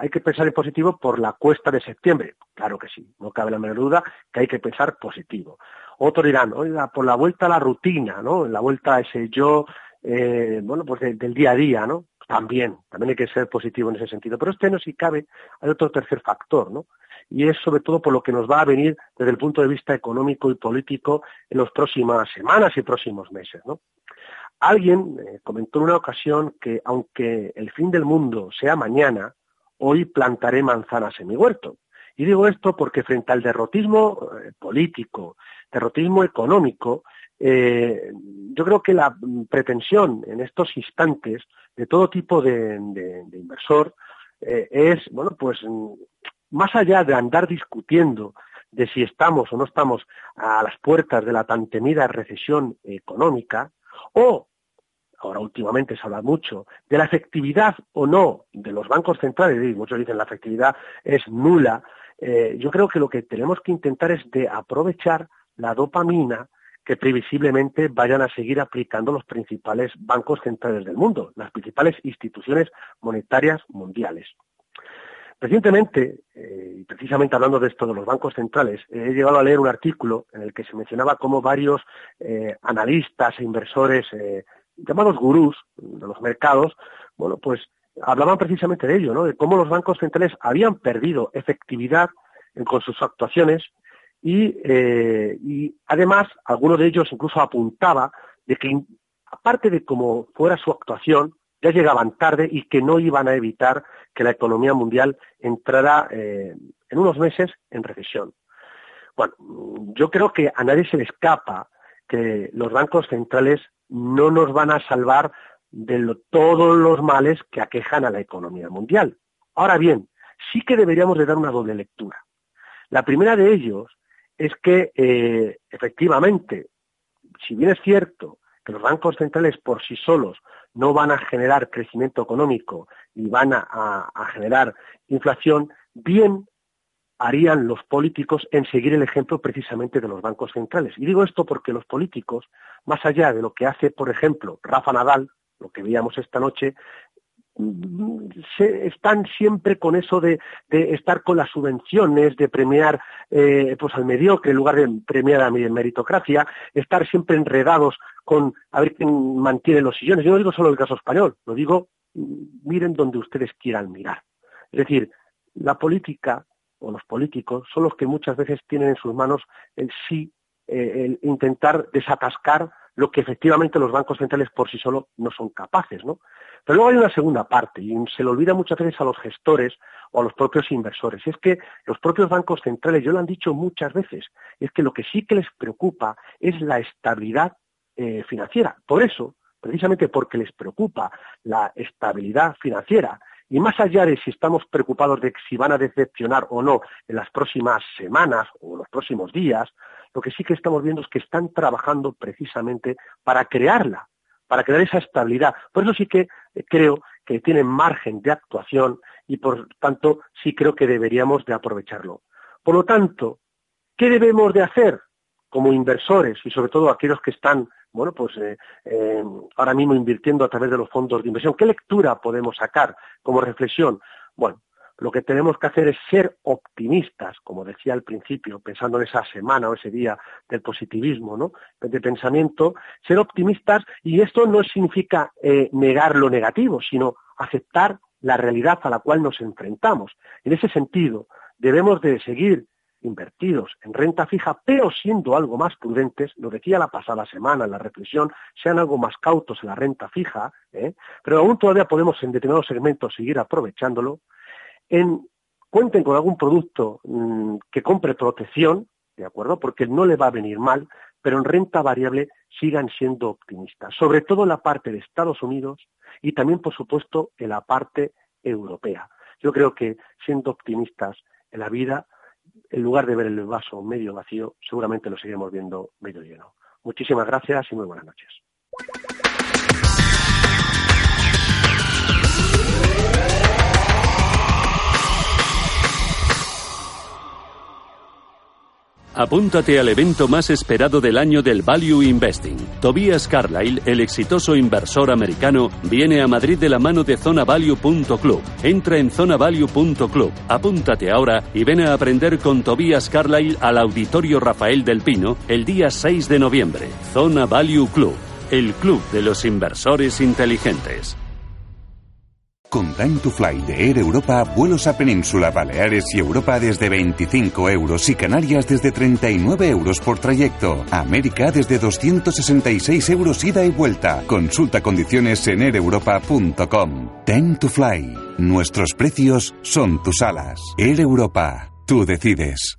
hay que pensar en positivo por la cuesta de septiembre. Claro que sí, no cabe la menor duda que hay que pensar positivo. Otros dirán, oiga, por la vuelta a la rutina, ¿no? La vuelta a ese yo, eh, bueno, pues del día a día, ¿no? También, también hay que ser positivo en ese sentido. Pero este no si cabe, hay otro tercer factor, ¿no? Y es sobre todo por lo que nos va a venir desde el punto de vista económico y político en las próximas semanas y próximos meses, ¿no? Alguien eh, comentó en una ocasión que aunque el fin del mundo sea mañana, hoy plantaré manzanas en mi huerto. Y digo esto porque frente al derrotismo eh, político, derrotismo económico, eh, yo creo que la pretensión en estos instantes de todo tipo de, inversor es, bueno, pues más allá de andar discutiendo de si estamos o no estamos a las puertas de la tan temida recesión económica, o, ahora últimamente se habla mucho, de la efectividad o no de los bancos centrales, y muchos dicen la efectividad es nula, eh, yo creo que lo que tenemos que intentar es de aprovechar la dopamina que previsiblemente vayan a seguir aplicando los principales bancos centrales del mundo, las principales instituciones monetarias mundiales. Recientemente, eh, y precisamente hablando de esto de los bancos centrales, he llegado a leer un artículo en el que se mencionaba cómo varios eh, analistas e inversores eh, llamados gurús de los mercados, bueno, pues hablaban precisamente de ello, ¿no? De cómo los bancos centrales habían perdido efectividad con sus actuaciones eh, y, además alguno de ellos incluso apuntaba de que aparte de cómo fuera su actuación, ya llegaban tarde y que no iban a evitar que la economía mundial entrara eh, en unos meses en recesión. Bueno, yo creo que a nadie se le escapa que los bancos centrales no nos van a salvar de todos los males que aquejan a la economía mundial. Ahora bien, sí que deberíamos de dar una doble lectura. La primera de ellos es que eh, efectivamente, si bien es cierto que los bancos centrales por sí solos no van a generar crecimiento económico y van a, generar inflación, bien harían los políticos en seguir el ejemplo precisamente de los bancos centrales. Y digo esto porque los políticos, más allá de lo que hace, por ejemplo, Rafa Nadal, lo que veíamos esta noche, se, están siempre con eso de, estar con las subvenciones, de premiar eh, pues al mediocre en lugar de premiar a la meritocracia, estar siempre enredados con a ver quién mantiene los sillones. Yo no digo solo el caso español, lo digo, miren donde ustedes quieran mirar. Es decir, la política o los políticos son los que muchas veces tienen en sus manos el sí, eh, el intentar desatascar lo que efectivamente los bancos centrales por sí solos no son capaces, ¿no? Pero luego hay una segunda parte, y se le olvida muchas veces a los gestores o a los propios inversores, y es que los propios bancos centrales, yo lo han dicho muchas veces, es que lo que sí que les preocupa es la estabilidad eh, financiera. Por eso, precisamente porque les preocupa la estabilidad financiera, y más allá de si estamos preocupados de si van a decepcionar o no en las próximas semanas o los próximos días, lo que sí que estamos viendo es que están trabajando precisamente para crearla, para crear esa estabilidad. Por eso sí que eh, creo que tienen margen de actuación y por tanto sí creo que deberíamos de aprovecharlo. Por lo tanto, ¿qué debemos de hacer como inversores y sobre todo aquellos que están, bueno, pues eh, eh, ahora mismo invirtiendo a través de los fondos de inversión? ¿Qué lectura podemos sacar como reflexión? Bueno, lo que tenemos que hacer es ser optimistas, como decía al principio, pensando en esa semana o ese día del positivismo, ¿no? De pensamiento, ser optimistas y esto no significa eh, negar lo negativo, sino aceptar la realidad a la cual nos enfrentamos. En ese sentido, debemos de seguir invertidos en renta fija, pero siendo algo más prudentes, lo decía la pasada semana en la reflexión, sean algo más cautos en la renta fija, ¿eh? pero aún todavía podemos en determinados segmentos seguir aprovechándolo, en, cuenten con algún producto mm, que compre protección, ¿de acuerdo? Porque no le va a venir mal, pero en renta variable sigan siendo optimistas, sobre todo en la parte de Estados Unidos y también, por supuesto, en la parte europea. Yo creo que siendo optimistas en la vida, en lugar de ver el vaso medio vacío, seguramente lo seguiremos viendo medio lleno. Muchísimas gracias y muy buenas noches. Apúntate al evento más esperado del año del Value Investing. Tobias Carlyle, el exitoso inversor americano, viene a Madrid de la mano de zonavalue.club. Entra en zonavalue.club, apúntate ahora y ven a aprender con Tobias Carlyle al Auditorio Rafael del Pino el día 6 de noviembre. Zona Value Club, el club de los inversores inteligentes. Con Time to Fly de Air Europa, vuelos a Península, Baleares y Europa desde 25 euros y Canarias desde 39 euros por trayecto. América desde 266 euros ida y vuelta. Consulta condiciones en aereuropa.com. Time to Fly. Nuestros precios son tus alas. Air Europa. Tú decides.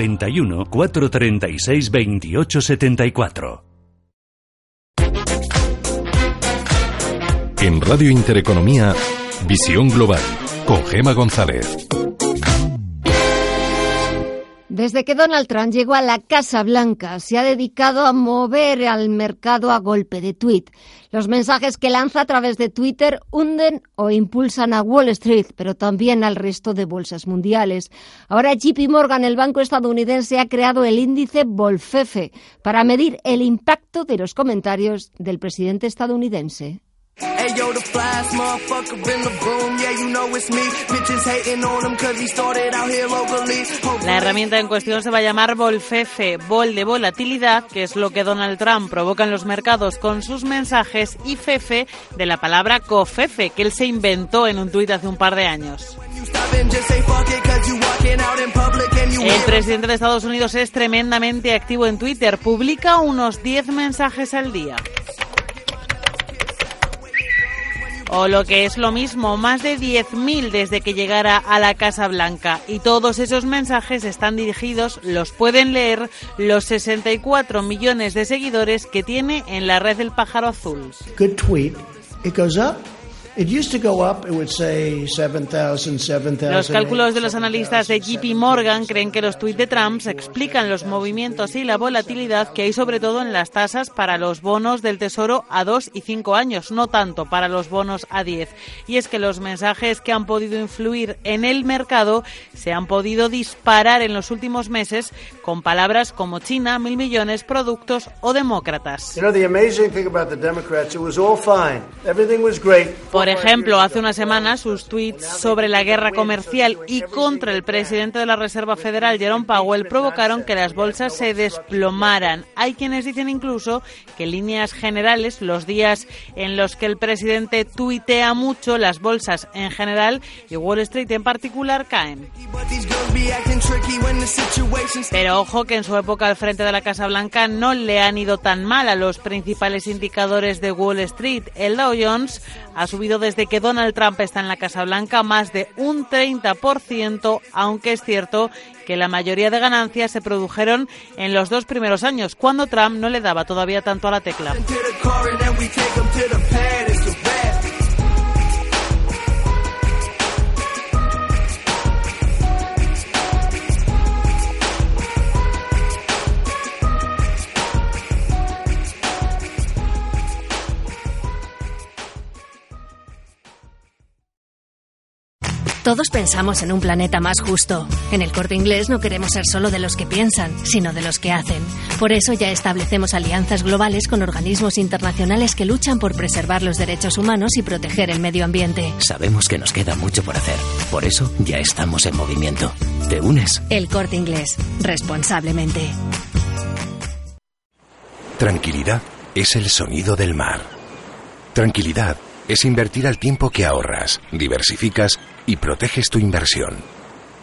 91 436 28 74. En Radio Intereconomía, Visión Global, con Gema González. Desde que Donald Trump llegó a la Casa Blanca, se ha dedicado a mover al mercado a golpe de tweet. Los mensajes que lanza a través de Twitter hunden o impulsan a Wall Street, pero también al resto de bolsas mundiales. Ahora JP Morgan, el banco estadounidense, ha creado el índice Bolfefe para medir el impacto de los comentarios del presidente estadounidense. La herramienta en cuestión se va a llamar Volfefe, Bol de volatilidad, que es lo que Donald Trump provoca en los mercados con sus mensajes, y Fefe de la palabra cofefe, que él se inventó en un tuit hace un par de años. El presidente de Estados Unidos es tremendamente activo en Twitter, publica unos 10 mensajes al día. O lo que es lo mismo, más de 10.000 desde que llegara a la Casa Blanca. Y todos esos mensajes están dirigidos, los pueden leer los 64 millones de seguidores que tiene en la red del pájaro azul. Los cálculos de los analistas de JP Morgan creen que los tweets de Trump explican los movimientos y la volatilidad que hay sobre todo en las tasas para los bonos del Tesoro a 2 y 5 años, no tanto para los bonos a 10. Y es que los mensajes que han podido influir en el mercado se han podido disparar en los últimos meses con palabras como China, mil millones, productos o demócratas. Por ejemplo, hace una semana sus tweets sobre la guerra comercial y contra el presidente de la Reserva Federal, Jerome Powell, provocaron que las bolsas se desplomaran. Hay quienes dicen incluso que en líneas generales, los días en los que el presidente tuitea mucho, las bolsas en general y Wall Street en particular caen. Pero ojo que en su época al frente de la Casa Blanca no le han ido tan mal a los principales indicadores de Wall Street. El Dow Jones ha subido desde que Donald Trump está en la Casa Blanca más de un 30%, aunque es cierto que la mayoría de ganancias se produjeron en los dos primeros años, cuando Trump no le daba todavía tanto a la tecla. Todos pensamos en un planeta más justo. En el corte inglés no queremos ser solo de los que piensan, sino de los que hacen. Por eso ya establecemos alianzas globales con organismos internacionales que luchan por preservar los derechos humanos y proteger el medio ambiente. Sabemos que nos queda mucho por hacer. Por eso ya estamos en movimiento. ¿Te unes? El corte inglés. Responsablemente. Tranquilidad es el sonido del mar. Tranquilidad es invertir al tiempo que ahorras, diversificas y proteges tu inversión.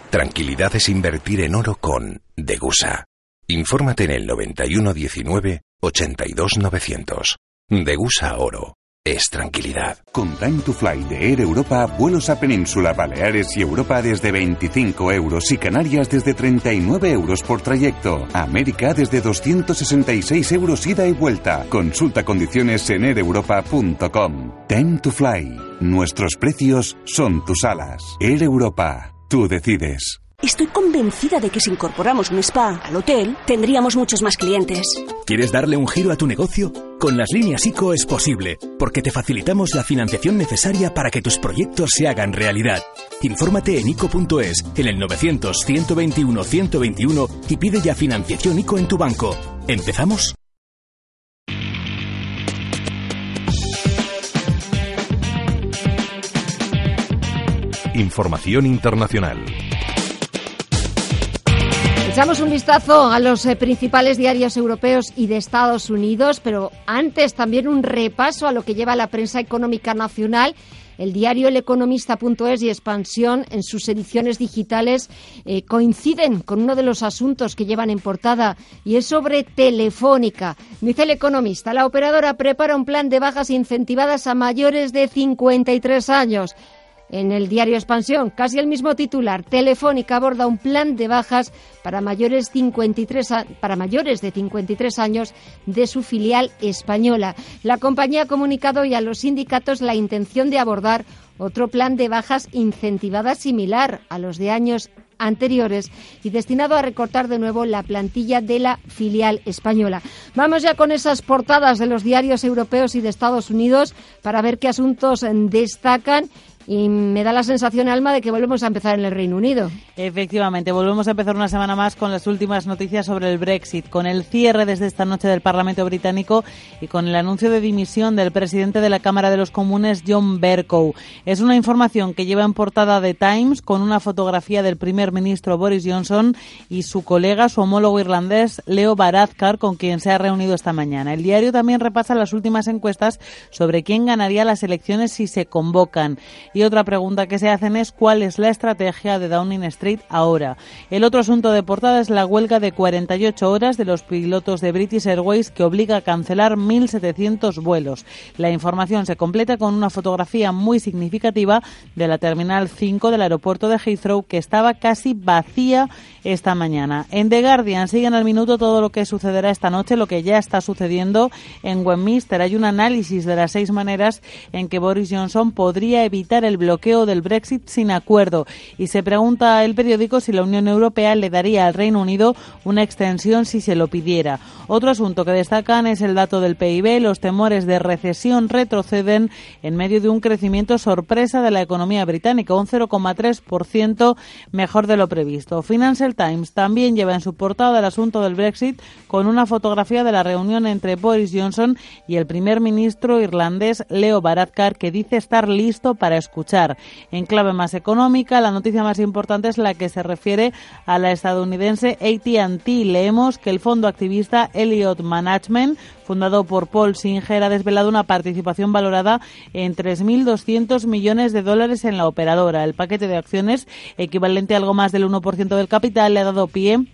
Tranquilidad es invertir en oro con Degusa. Infórmate en el 9119 82900. Degusa Oro es tranquilidad. Con Time to Fly de Air Europa, vuelos a Península, Baleares y Europa desde 25 euros y Canarias desde 39 euros por trayecto. América desde 266 euros ida y vuelta. Consulta condiciones en aereuropa.com. Time to Fly. Nuestros precios son tus alas. Air Europa. Tú decides. Estoy convencida de que si incorporamos un spa al hotel, tendríamos muchos más clientes. ¿Quieres darle un giro a tu negocio? Con las líneas ICO es posible, porque te facilitamos la financiación necesaria para que tus proyectos se hagan realidad. Infórmate en ICO.es, en el 900-121-121 y pide ya financiación ICO en tu banco. ¿Empezamos? Información internacional. Echamos un vistazo a los eh, principales diarios europeos y de Estados Unidos, pero antes también un repaso a lo que lleva la prensa económica nacional. El diario eleconomista.es y Expansión en sus ediciones digitales eh, coinciden con uno de los asuntos que llevan en portada y es sobre Telefónica. Dice el economista, la operadora prepara un plan de bajas incentivadas a mayores de 53 años. En el diario Expansión, casi el mismo titular, Telefónica aborda un plan de bajas para mayores, 53 para mayores de 53 años de su filial española. La compañía ha comunicado hoy a los sindicatos la intención de abordar otro plan de bajas incentivada similar a los de años anteriores y destinado a recortar de nuevo la plantilla de la filial española. Vamos ya con esas portadas de los diarios europeos y de Estados Unidos para ver qué asuntos destacan y me da la sensación, Alma, de que volvemos a empezar en el Reino Unido. Efectivamente, volvemos a empezar una semana más con las últimas noticias sobre el Brexit, con el cierre desde esta noche del Parlamento británico y con el anuncio de dimisión del presidente de la Cámara de los Comunes, John Bercow. Es una información que lleva en portada de Times con una fotografía del primer ministro Boris Johnson y su colega, su homólogo irlandés, Leo Varadkar, con quien se ha reunido esta mañana. El diario también repasa las últimas encuestas sobre quién ganaría las elecciones si se convocan. Y otra pregunta que se hacen es cuál es la estrategia de Downing Street ahora. El otro asunto de portada es la huelga de 48 horas de los pilotos de British Airways que obliga a cancelar 1.700 vuelos. La información se completa con una fotografía muy significativa de la Terminal 5 del aeropuerto de Heathrow que estaba casi vacía esta mañana. En The Guardian siguen al minuto todo lo que sucederá esta noche, lo que ya está sucediendo en Westminster. Hay un análisis de las seis maneras en que Boris Johnson podría evitar el bloqueo del Brexit sin acuerdo. Y se pregunta el periódico si la Unión Europea le daría al Reino Unido una extensión si se lo pidiera. Otro asunto que destacan es el dato del PIB. Los temores de recesión retroceden en medio de un crecimiento sorpresa de la economía británica, un 0,3% mejor de lo previsto. Financial Times también lleva en su portada el asunto del Brexit con una fotografía de la reunión entre Boris Johnson y el primer ministro irlandés Leo Varadkar que dice estar listo para escuchar en clave más económica, la noticia más importante es la que se refiere a la estadounidense AT&T. Leemos que el fondo activista Elliott Management fundado por Paul Singer, ha desvelado una participación valorada en 3.200 millones de dólares en la operadora. El paquete de acciones, equivalente a algo más del 1% del capital, le ha dado pie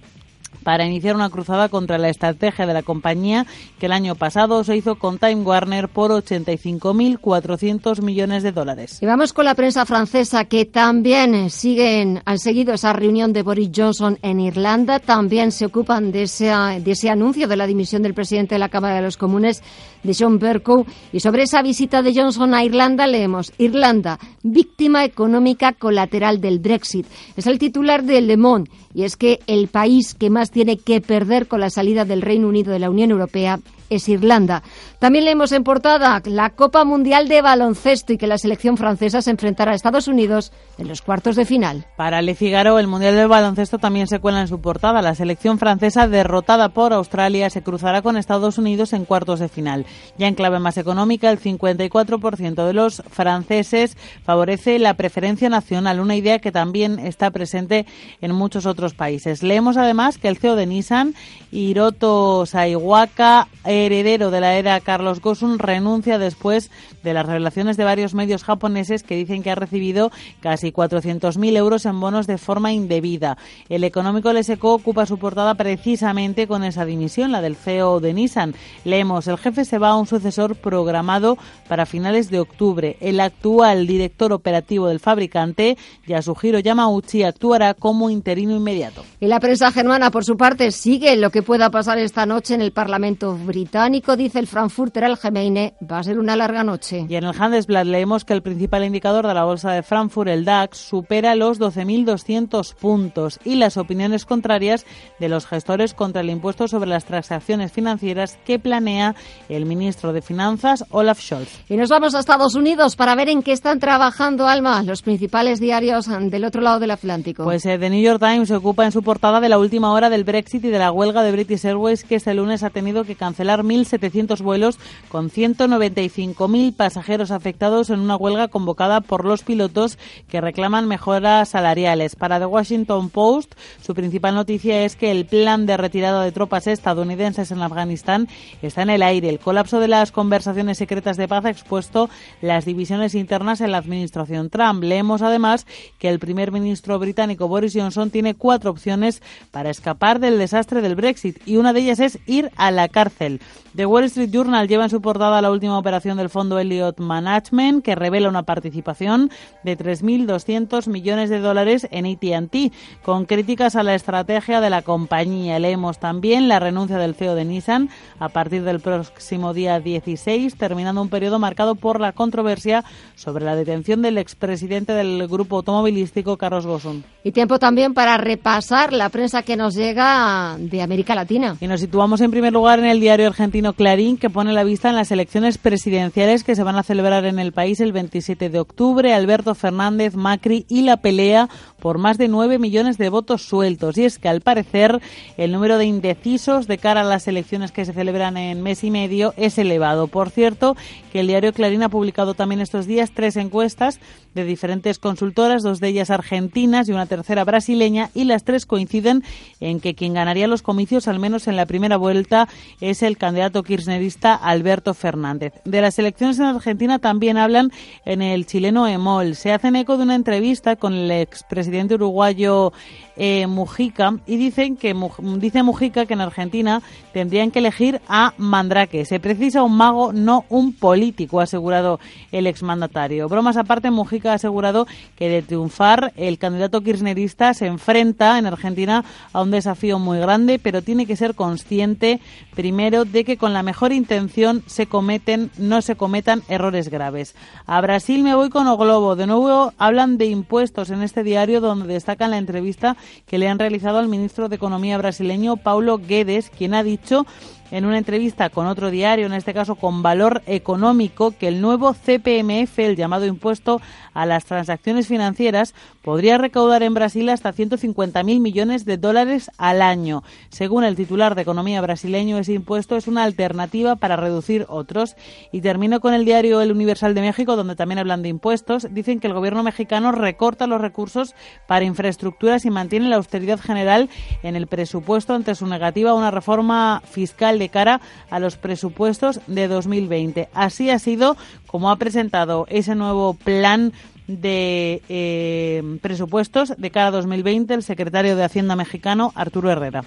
para iniciar una cruzada contra la estrategia de la compañía que el año pasado se hizo con Time Warner por 85.400 millones de dólares. Y vamos con la prensa francesa que también siguen, han seguido esa reunión de Boris Johnson en Irlanda, también se ocupan de ese, de ese anuncio de la dimisión del presidente de la Cámara de los Comunes, de John Bercow, y sobre esa visita de Johnson a Irlanda leemos Irlanda, víctima económica colateral del Brexit. Es el titular de Le Monde y es que el país que más tiene que perder con la salida del Reino Unido de la Unión Europea es Irlanda. También leemos en portada la Copa Mundial de Baloncesto y que la selección francesa se enfrentará a Estados Unidos en los cuartos de final. Para Le Figaro, el Mundial de Baloncesto también se cuela en su portada. La selección francesa, derrotada por Australia, se cruzará con Estados Unidos en cuartos de final. Ya en clave más económica, el 54% de los franceses favorece la preferencia nacional, una idea que también está presente en muchos otros países. Leemos además que el CEO de Nissan, Hiroto Saiwaka, heredero de la era Carlos Gosun, renuncia después de las revelaciones de varios medios japoneses que dicen que ha recibido casi 400.000 euros en bonos de forma indebida. El económico Leseco ocupa su portada precisamente con esa dimisión, la del CEO de Nissan. Leemos, el jefe se va a un sucesor programado para finales de octubre. El actual director operativo del fabricante, Yasuhiro Yamauchi, actuará como interino inmediato. Y la prensa germana, por su parte, sigue lo que pueda pasar esta noche en el Parlamento británico, dice el Frankfurter Allgemeine, va a ser una larga noche. Y en el Handelsblatt leemos que el principal indicador de la bolsa de Frankfurt, el DAX, supera los 12.200 puntos y las opiniones contrarias de los gestores contra el impuesto sobre las transacciones financieras que planea el ministro de Finanzas, Olaf Scholz. Y nos vamos a Estados Unidos para ver en qué están trabajando, Alma, los principales diarios del otro lado del Atlántico. Pues eh, The New York Times ocupa en su portada de la última hora del Brexit y de la huelga de British Airways que este lunes ha tenido que cancelar 1.700 vuelos con 195.000 pasajeros afectados en una huelga convocada por los pilotos que reclaman mejoras salariales. Para The Washington Post, su principal noticia es que el plan de retirada de tropas estadounidenses en Afganistán está en el aire. El colapso de las conversaciones secretas de paz ha expuesto las divisiones internas en la administración Trump. Leemos además que el primer ministro británico Boris Johnson tiene cuatro opciones para escapar del desastre del Brexit y una de ellas es ir a la cárcel. The Wall Street Journal lleva en su portada la última operación del fondo Elliott Management que revela una participación de 3.200 millones de dólares en AT&T con críticas a la estrategia de la compañía. Leemos también la renuncia del CEO de Nissan a partir del próximo día 16, terminando un periodo marcado por la controversia sobre la detención del expresidente del grupo automovilístico Carlos Ghosn. Y tiempo también para repasar la prensa que nos llega de América Latina. Y nos situamos en primer lugar en el diario argentino Clarín, que pone la vista en las elecciones presidenciales que se van a celebrar en el país el 27 de octubre. Alberto Fernández, Macri y la pelea por más de 9 millones de votos sueltos. Y es que, al parecer, el número de indecisos de cara a las elecciones que se celebran en mes y medio es elevado. Por cierto, que el diario Clarín ha publicado también estos días tres encuestas de diferentes consultoras, dos de ellas argentinas y una tercera brasileña, y las tres coinciden en que quien ganaría los comicios, al menos en la primera vuelta, es el candidato kirchnerista Alberto Fernández. De las elecciones en Argentina también hablan en el chileno EMOL. Se hacen eco de una entrevista con el expresidente uruguayo eh, Mujica y dicen que dice Mujica que en Argentina tendrían que elegir a Mandrake. Se precisa un mago, no un político, ha asegurado el exmandatario. Bromas aparte, Mujica ha asegurado que de triunfar el candidato kirchnerista se enfrenta en Argentina a un desafío muy grande, pero tiene que ser consciente primero de que con la mejor intención se cometen, no se cometan errores graves. A Brasil me voy con O Globo. De nuevo hablan de impuestos en este diario donde destacan la entrevista que le han realizado al ministro de Economía brasileño Paulo Guedes, quien ha dicho en una entrevista con otro diario, en este caso con Valor Económico, que el nuevo CPMF, el llamado impuesto a las transacciones financieras, podría recaudar en Brasil hasta 150.000 millones de dólares al año. Según el titular de Economía brasileño, ese impuesto es una alternativa para reducir otros. Y termino con el diario El Universal de México, donde también hablan de impuestos. Dicen que el gobierno mexicano recorta los recursos para infraestructuras y mantiene la austeridad general en el presupuesto ante su negativa a una reforma fiscal de cara a los presupuestos de 2020. Así ha sido como ha presentado ese nuevo plan de eh, presupuestos de cara a 2020 el secretario de Hacienda mexicano, Arturo Herrera.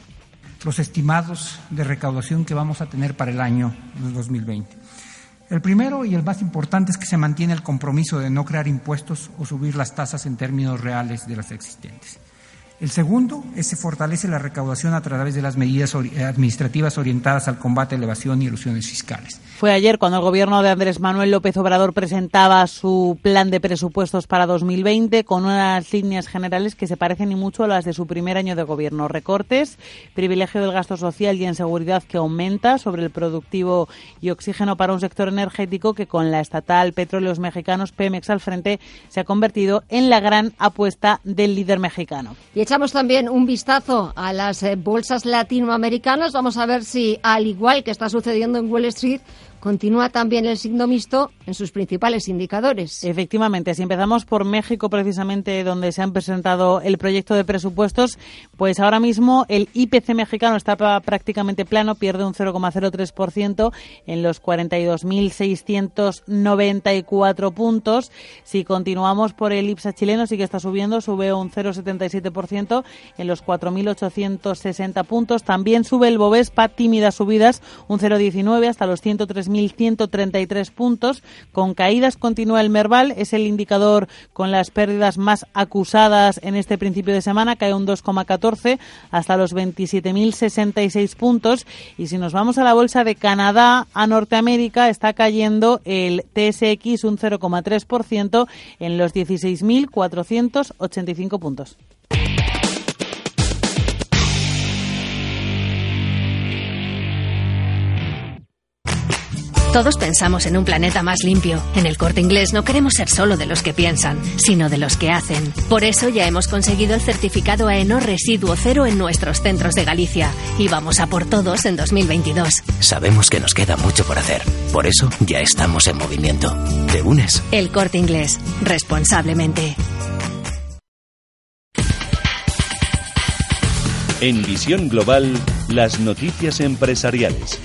Los estimados de recaudación que vamos a tener para el año 2020. El primero y el más importante es que se mantiene el compromiso de no crear impuestos o subir las tasas en términos reales de las existentes. El segundo es se fortalece la recaudación a través de las medidas administrativas orientadas al combate a la evasión y ilusiones fiscales. Fue ayer cuando el gobierno de Andrés Manuel López Obrador presentaba su plan de presupuestos para 2020 con unas líneas generales que se parecen y mucho a las de su primer año de gobierno. Recortes, privilegio del gasto social y en seguridad que aumenta sobre el productivo y oxígeno para un sector energético que con la estatal Petróleos Mexicanos Pemex al frente se ha convertido en la gran apuesta del líder mexicano. Y echamos también un vistazo a las eh, bolsas latinoamericanas. Vamos a ver si, al igual que está sucediendo en Wall Street, Continúa también el signo mixto en sus principales indicadores. Efectivamente, si empezamos por México, precisamente donde se han presentado el proyecto de presupuestos, pues ahora mismo el IPC mexicano está prácticamente plano, pierde un 0,03% en los 42.694 puntos. Si continuamos por el IPSA chileno, sí que está subiendo, sube un 0,77% en los 4.860 puntos. También sube el Bovespa, tímidas subidas, un 0,19 hasta los 103.000 1.133 puntos. Con caídas continúa el Merval, es el indicador con las pérdidas más acusadas en este principio de semana, cae un 2,14 hasta los 27.066 puntos. Y si nos vamos a la bolsa de Canadá, a Norteamérica, está cayendo el TSX un 0,3% en los 16.485 puntos. Todos pensamos en un planeta más limpio. En el corte inglés no queremos ser solo de los que piensan, sino de los que hacen. Por eso ya hemos conseguido el certificado AENO Residuo Cero en nuestros centros de Galicia. Y vamos a por todos en 2022. Sabemos que nos queda mucho por hacer. Por eso ya estamos en movimiento. ¿Te unes? El corte inglés. Responsablemente. En Visión Global, las noticias empresariales.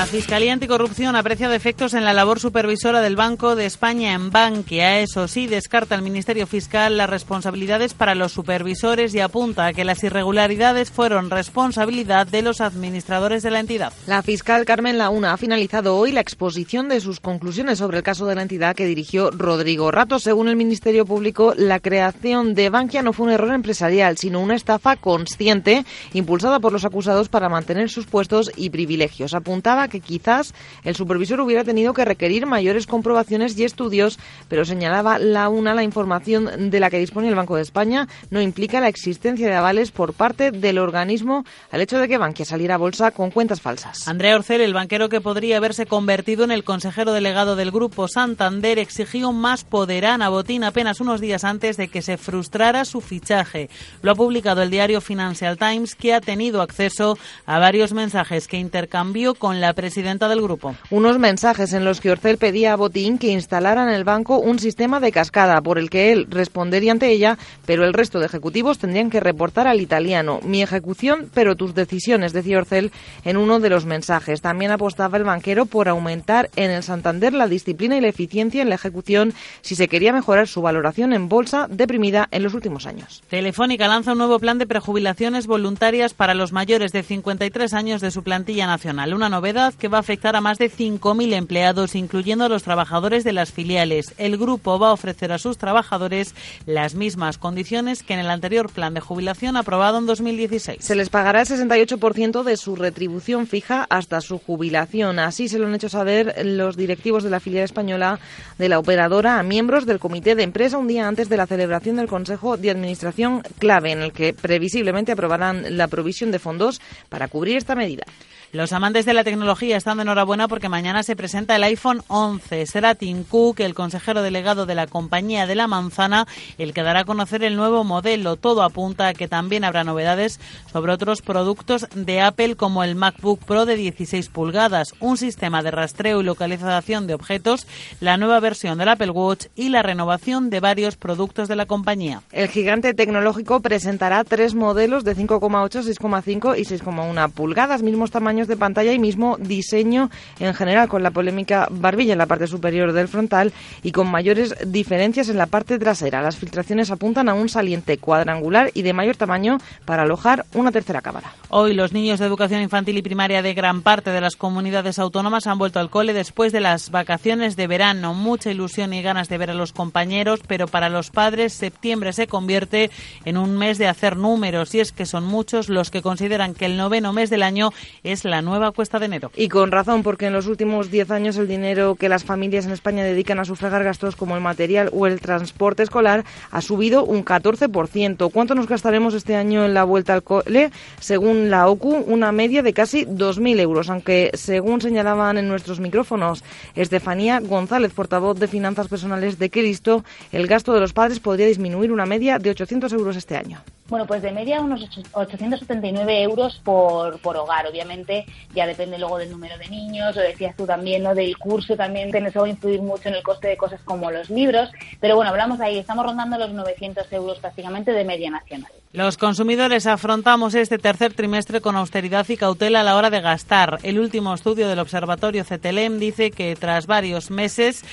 La Fiscalía Anticorrupción aprecia defectos en la labor supervisora del Banco de España en Bankia. Eso sí, descarta el Ministerio Fiscal las responsabilidades para los supervisores y apunta a que las irregularidades fueron responsabilidad de los administradores de la entidad. La fiscal Carmen Launa ha finalizado hoy la exposición de sus conclusiones sobre el caso de la entidad que dirigió Rodrigo Rato. Según el Ministerio Público, la creación de Bankia no fue un error empresarial, sino una estafa consciente impulsada por los acusados para mantener sus puestos y privilegios. Apuntaba que quizás el supervisor hubiera tenido que requerir mayores comprobaciones y estudios, pero señalaba la una la información de la que dispone el Banco de España no implica la existencia de avales por parte del organismo al hecho de que Bankia saliera a bolsa con cuentas falsas. Andrea Orcel, el banquero que podría haberse convertido en el consejero delegado del grupo Santander, exigió más poder a Botín apenas unos días antes de que se frustrara su fichaje. Lo ha publicado el diario Financial Times, que ha tenido acceso a varios mensajes que intercambió con la presidenta del grupo. Unos mensajes en los que Orcel pedía a Botín que instalara en el banco un sistema de cascada por el que él respondería ante ella, pero el resto de ejecutivos tendrían que reportar al italiano. Mi ejecución, pero tus decisiones, decía Orcel en uno de los mensajes. También apostaba el banquero por aumentar en el Santander la disciplina y la eficiencia en la ejecución si se quería mejorar su valoración en bolsa deprimida en los últimos años. Telefónica lanza un nuevo plan de prejubilaciones voluntarias para los mayores de 53 años de su plantilla nacional. Una novedad que va a afectar a más de 5.000 empleados, incluyendo a los trabajadores de las filiales. El grupo va a ofrecer a sus trabajadores las mismas condiciones que en el anterior plan de jubilación aprobado en 2016. Se les pagará el 68% de su retribución fija hasta su jubilación. Así se lo han hecho saber los directivos de la filial española de la operadora a miembros del comité de empresa un día antes de la celebración del Consejo de Administración clave, en el que previsiblemente aprobarán la provisión de fondos para cubrir esta medida. Los amantes de la tecnología están de enhorabuena porque mañana se presenta el iPhone 11. Será Tim Cook, el consejero delegado de la compañía de la manzana, el que dará a conocer el nuevo modelo. Todo apunta a que también habrá novedades sobre otros productos de Apple como el MacBook Pro de 16 pulgadas, un sistema de rastreo y localización de objetos, la nueva versión del Apple Watch y la renovación de varios productos de la compañía. El gigante tecnológico presentará tres modelos de 5,8, 6,5 y 6,1 pulgadas, mismos tamaños de pantalla y mismo diseño en general, con la polémica barbilla en la parte superior del frontal y con mayores diferencias en la parte trasera. Las filtraciones apuntan a un saliente cuadrangular y de mayor tamaño para alojar una tercera cámara. Hoy los niños de educación infantil y primaria de gran parte de las comunidades autónomas han vuelto al cole después de las vacaciones de verano. Mucha ilusión y ganas de ver a los compañeros, pero para los padres septiembre se convierte en un mes de hacer números y es que son muchos los que consideran que el noveno mes del año es la nueva cuesta de enero. Y con razón, porque en los últimos diez años el dinero que las familias en España dedican a sufragar gastos como el material o el transporte escolar ha subido un 14%. ¿Cuánto nos gastaremos este año en la vuelta al cole? Según la OCU, una media de casi 2.000 euros, aunque según señalaban en nuestros micrófonos Estefanía González, portavoz de Finanzas Personales de Cristo, el gasto de los padres podría disminuir una media de 800 euros este año. Bueno, pues de media unos 879 euros por, por hogar. Obviamente ya depende luego del número de niños, lo decías tú también, ¿no? Del curso también, va a influir mucho en el coste de cosas como los libros. Pero bueno, hablamos ahí, estamos rondando los 900 euros prácticamente de media nacional. Los consumidores afrontamos este tercer trimestre con austeridad y cautela a la hora de gastar. El último estudio del Observatorio CETELEM dice que tras varios meses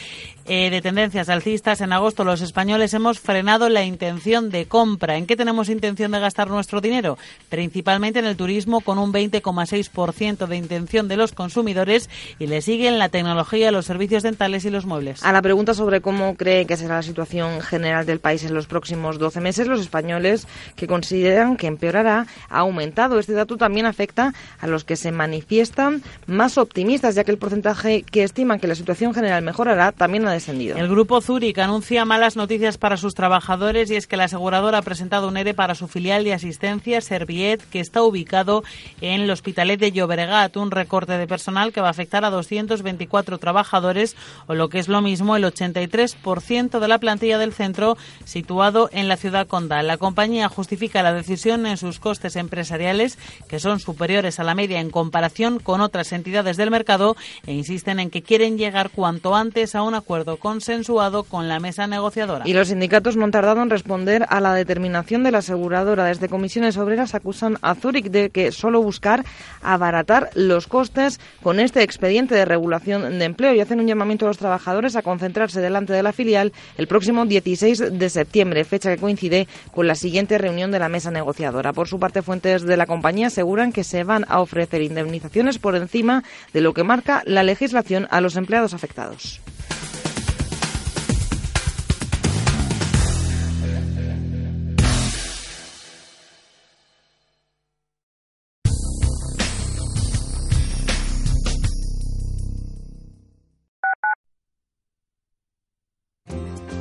eh, de tendencias alcistas, en agosto los españoles hemos frenado la intención de compra. ¿En qué tenemos intención de gastar nuestro dinero? Principalmente en el turismo, con un 20,6% de intención de los consumidores y le siguen la tecnología, los servicios dentales y los muebles. A la pregunta sobre cómo cree que será la situación general del país en los próximos 12 meses, los españoles que consideran que empeorará ha aumentado. Este dato también afecta a los que se manifiestan más optimistas, ya que el porcentaje que estiman que la situación general mejorará también ha el grupo Zurich anuncia malas noticias para sus trabajadores y es que la aseguradora ha presentado un ERE para su filial de asistencia Serviet, que está ubicado en el Hospitalet de Llobregat, un recorte de personal que va a afectar a 224 trabajadores o lo que es lo mismo el 83% de la plantilla del centro situado en la ciudad condal. La compañía justifica la decisión en sus costes empresariales que son superiores a la media en comparación con otras entidades del mercado e insisten en que quieren llegar cuanto antes a un acuerdo consensuado con la mesa negociadora. Y los sindicatos no han tardado en responder a la determinación de la aseguradora. Desde comisiones obreras acusan a Zurich de que solo buscar abaratar los costes con este expediente de regulación de empleo y hacen un llamamiento a los trabajadores a concentrarse delante de la filial el próximo 16 de septiembre, fecha que coincide con la siguiente reunión de la mesa negociadora. Por su parte, fuentes de la compañía aseguran que se van a ofrecer indemnizaciones por encima de lo que marca la legislación a los empleados afectados.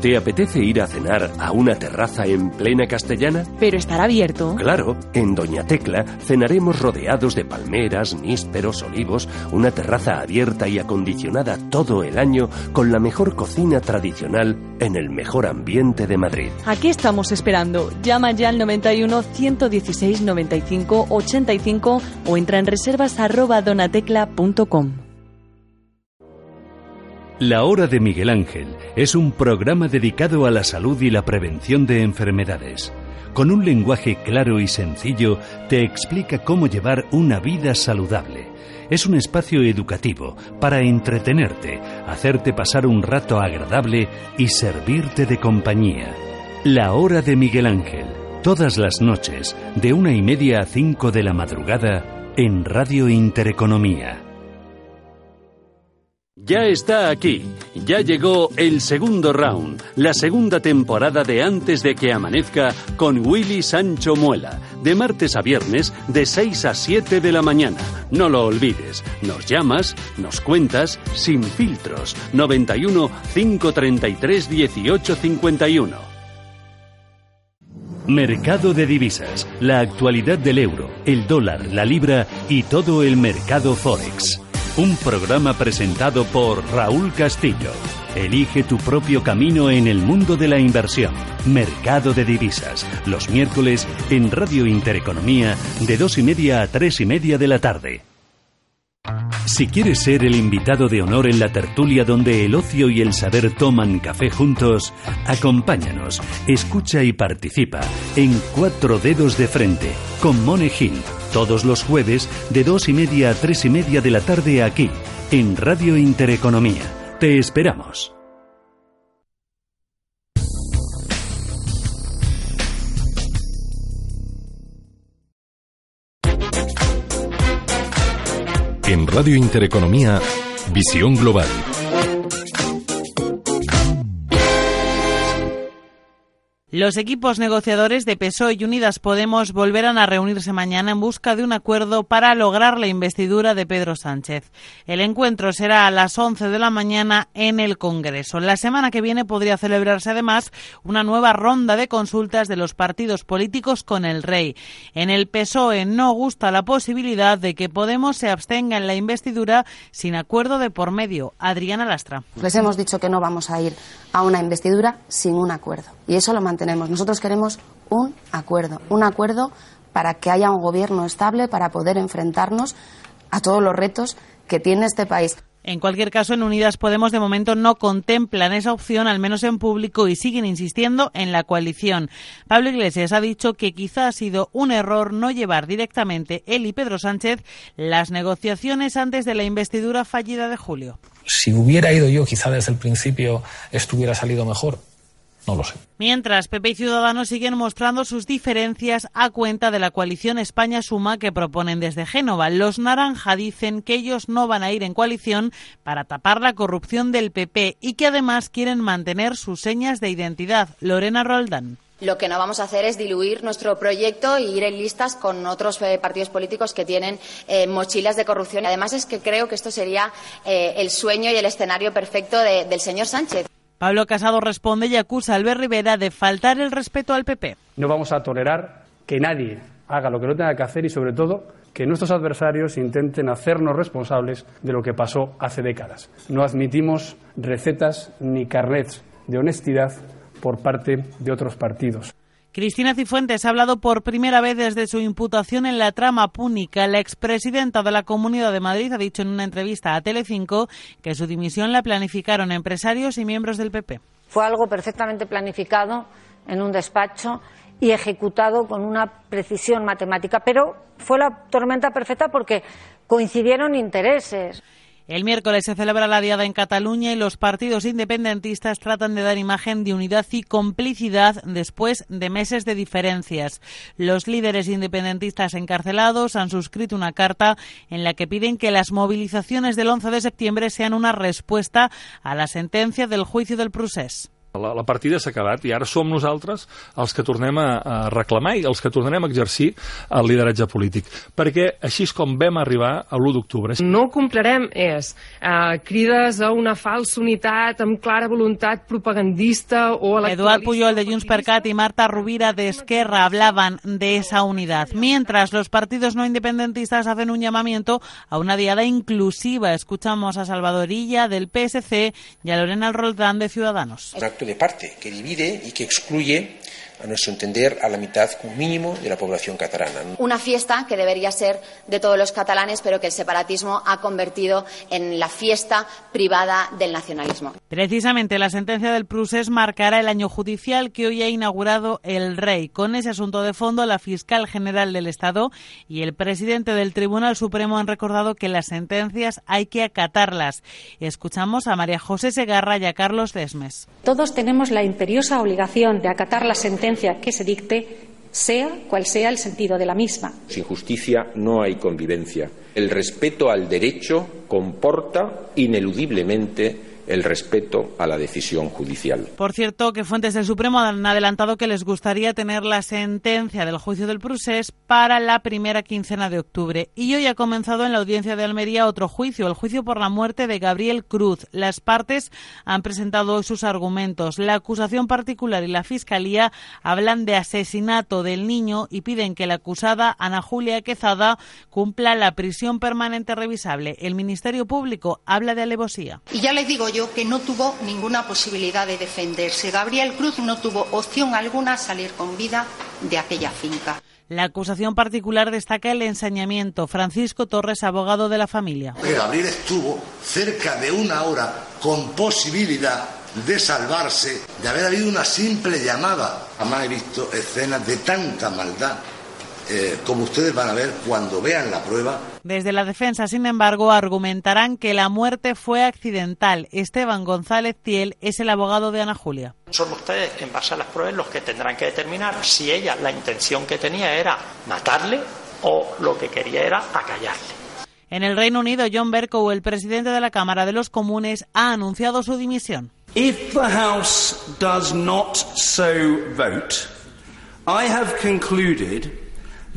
¿Te apetece ir a cenar a una terraza en plena castellana? Pero estará abierto. Claro, en Doña Tecla cenaremos rodeados de palmeras, nísperos, olivos, una terraza abierta y acondicionada todo el año con la mejor cocina tradicional en el mejor ambiente de Madrid. ¿A qué estamos esperando? Llama ya al 91 116 95 85 o entra en reservas arroba donatecla.com. La Hora de Miguel Ángel es un programa dedicado a la salud y la prevención de enfermedades. Con un lenguaje claro y sencillo te explica cómo llevar una vida saludable. Es un espacio educativo para entretenerte, hacerte pasar un rato agradable y servirte de compañía. La Hora de Miguel Ángel, todas las noches, de una y media a cinco de la madrugada, en Radio Intereconomía. Ya está aquí. Ya llegó el segundo round, la segunda temporada de Antes de que amanezca con Willy Sancho Muela, de martes a viernes de 6 a 7 de la mañana. No lo olvides. Nos llamas, nos cuentas sin filtros. 91 533 1851. Mercado de divisas, la actualidad del euro, el dólar, la libra y todo el mercado forex. Un programa presentado por Raúl Castillo. Elige tu propio camino en el mundo de la inversión. Mercado de divisas. Los miércoles en Radio Intereconomía de dos y media a tres y media de la tarde. Si quieres ser el invitado de honor en la tertulia donde el ocio y el saber toman café juntos, acompáñanos, escucha y participa en Cuatro Dedos de Frente con Mone Gil, todos los jueves de dos y media a tres y media de la tarde aquí, en Radio Intereconomía. Te esperamos. En Radio Intereconomía, Visión Global. Los equipos negociadores de PSOE y Unidas Podemos volverán a reunirse mañana en busca de un acuerdo para lograr la investidura de Pedro Sánchez. El encuentro será a las 11 de la mañana en el Congreso. La semana que viene podría celebrarse además una nueva ronda de consultas de los partidos políticos con el rey. En el PSOE no gusta la posibilidad de que Podemos se abstenga en la investidura sin acuerdo de por medio. Adriana Lastra. Les hemos dicho que no vamos a ir a una investidura sin un acuerdo. Y eso lo mantenemos nosotros queremos un acuerdo, un acuerdo para que haya un gobierno estable, para poder enfrentarnos a todos los retos que tiene este país. En cualquier caso, en Unidas Podemos de momento no contemplan esa opción, al menos en público, y siguen insistiendo en la coalición. Pablo Iglesias ha dicho que quizá ha sido un error no llevar directamente él y Pedro Sánchez las negociaciones antes de la investidura fallida de julio. Si hubiera ido yo, quizá desde el principio estuviera salido mejor. No lo sé. Mientras, PP y Ciudadanos siguen mostrando sus diferencias a cuenta de la coalición España Suma que proponen desde Génova. Los naranja dicen que ellos no van a ir en coalición para tapar la corrupción del PP y que además quieren mantener sus señas de identidad. Lorena Roldán. Lo que no vamos a hacer es diluir nuestro proyecto e ir en listas con otros eh, partidos políticos que tienen eh, mochilas de corrupción. Además, es que creo que esto sería eh, el sueño y el escenario perfecto del señor Sánchez. Pablo Casado responde y acusa a Albert Rivera de faltar el respeto al PP. No vamos a tolerar que nadie haga lo que no tenga que hacer y, sobre todo, que nuestros adversarios intenten hacernos responsables de lo que pasó hace décadas. No admitimos recetas ni carnets de honestidad por parte de otros partidos. Cristina Cifuentes ha hablado por primera vez desde su imputación en la trama púnica. La expresidenta de la Comunidad de Madrid ha dicho en una entrevista a Telecinco que su dimisión la planificaron empresarios y miembros del PP. Fue algo perfectamente planificado en un despacho y ejecutado con una precisión matemática, pero fue la tormenta perfecta porque coincidieron intereses. El miércoles se celebra la Diada en Cataluña y los partidos independentistas tratan de dar imagen de unidad y complicidad después de meses de diferencias. Los líderes independentistas encarcelados han suscrito una carta en la que piden que las movilizaciones del 11 de septiembre sean una respuesta a la sentencia del juicio del procés. La, la partida s'ha acabat i ara som nosaltres els que tornem a, a reclamar i els que tornem a exercir el lideratge polític. Perquè així és com vam arribar a l'1 d'octubre. No comprarem és eh, crides a una falsa unitat amb clara voluntat propagandista o Eduard Puyol de Junts per Cat y Marta Rubira de Esquerra hablaban de esa unidad, mientras los partidos no independentistas hacen un llamamiento a una diada inclusiva. Escuchamos a Salvadorilla del PSC y a Lorena Roldán de Ciudadanos de parte que divide y que excluye a nuestro entender, a la mitad un mínimo de la población catalana. Una fiesta que debería ser de todos los catalanes, pero que el separatismo ha convertido en la fiesta privada del nacionalismo. Precisamente la sentencia del Prusés marcará el año judicial que hoy ha inaugurado el Rey. Con ese asunto de fondo, la fiscal general del Estado y el presidente del Tribunal Supremo han recordado que las sentencias hay que acatarlas. Escuchamos a María José Segarra y a Carlos Desmes. Todos tenemos la imperiosa obligación de acatar las sentencias que se dicte, sea cual sea el sentido de la misma. Sin justicia no hay convivencia. El respeto al derecho comporta ineludiblemente el respeto a la decisión judicial. Por cierto, que fuentes del Supremo han adelantado que les gustaría tener la sentencia del juicio del procés para la primera quincena de octubre. Y hoy ha comenzado en la audiencia de Almería otro juicio, el juicio por la muerte de Gabriel Cruz. Las partes han presentado sus argumentos. La acusación particular y la Fiscalía hablan de asesinato del niño y piden que la acusada, Ana Julia Quezada, cumpla la prisión permanente revisable. El Ministerio Público habla de alevosía. Y ya les digo que no tuvo ninguna posibilidad de defenderse. Gabriel Cruz no tuvo opción alguna a salir con vida de aquella finca. La acusación particular destaca el ensañamiento. Francisco Torres, abogado de la familia. Gabriel estuvo cerca de una hora con posibilidad de salvarse de haber habido una simple llamada. Jamás he visto escenas de tanta maldad eh, como ustedes van a ver cuando vean la prueba. Desde la defensa, sin embargo, argumentarán que la muerte fue accidental. Esteban González Tiel es el abogado de Ana Julia. Son ustedes, en base a las pruebas, los que tendrán que determinar si ella la intención que tenía era matarle o lo que quería era acallarle. En el Reino Unido, John Bercow, el presidente de la Cámara de los Comunes, ha anunciado su dimisión. If the House does not so vote, I have concluded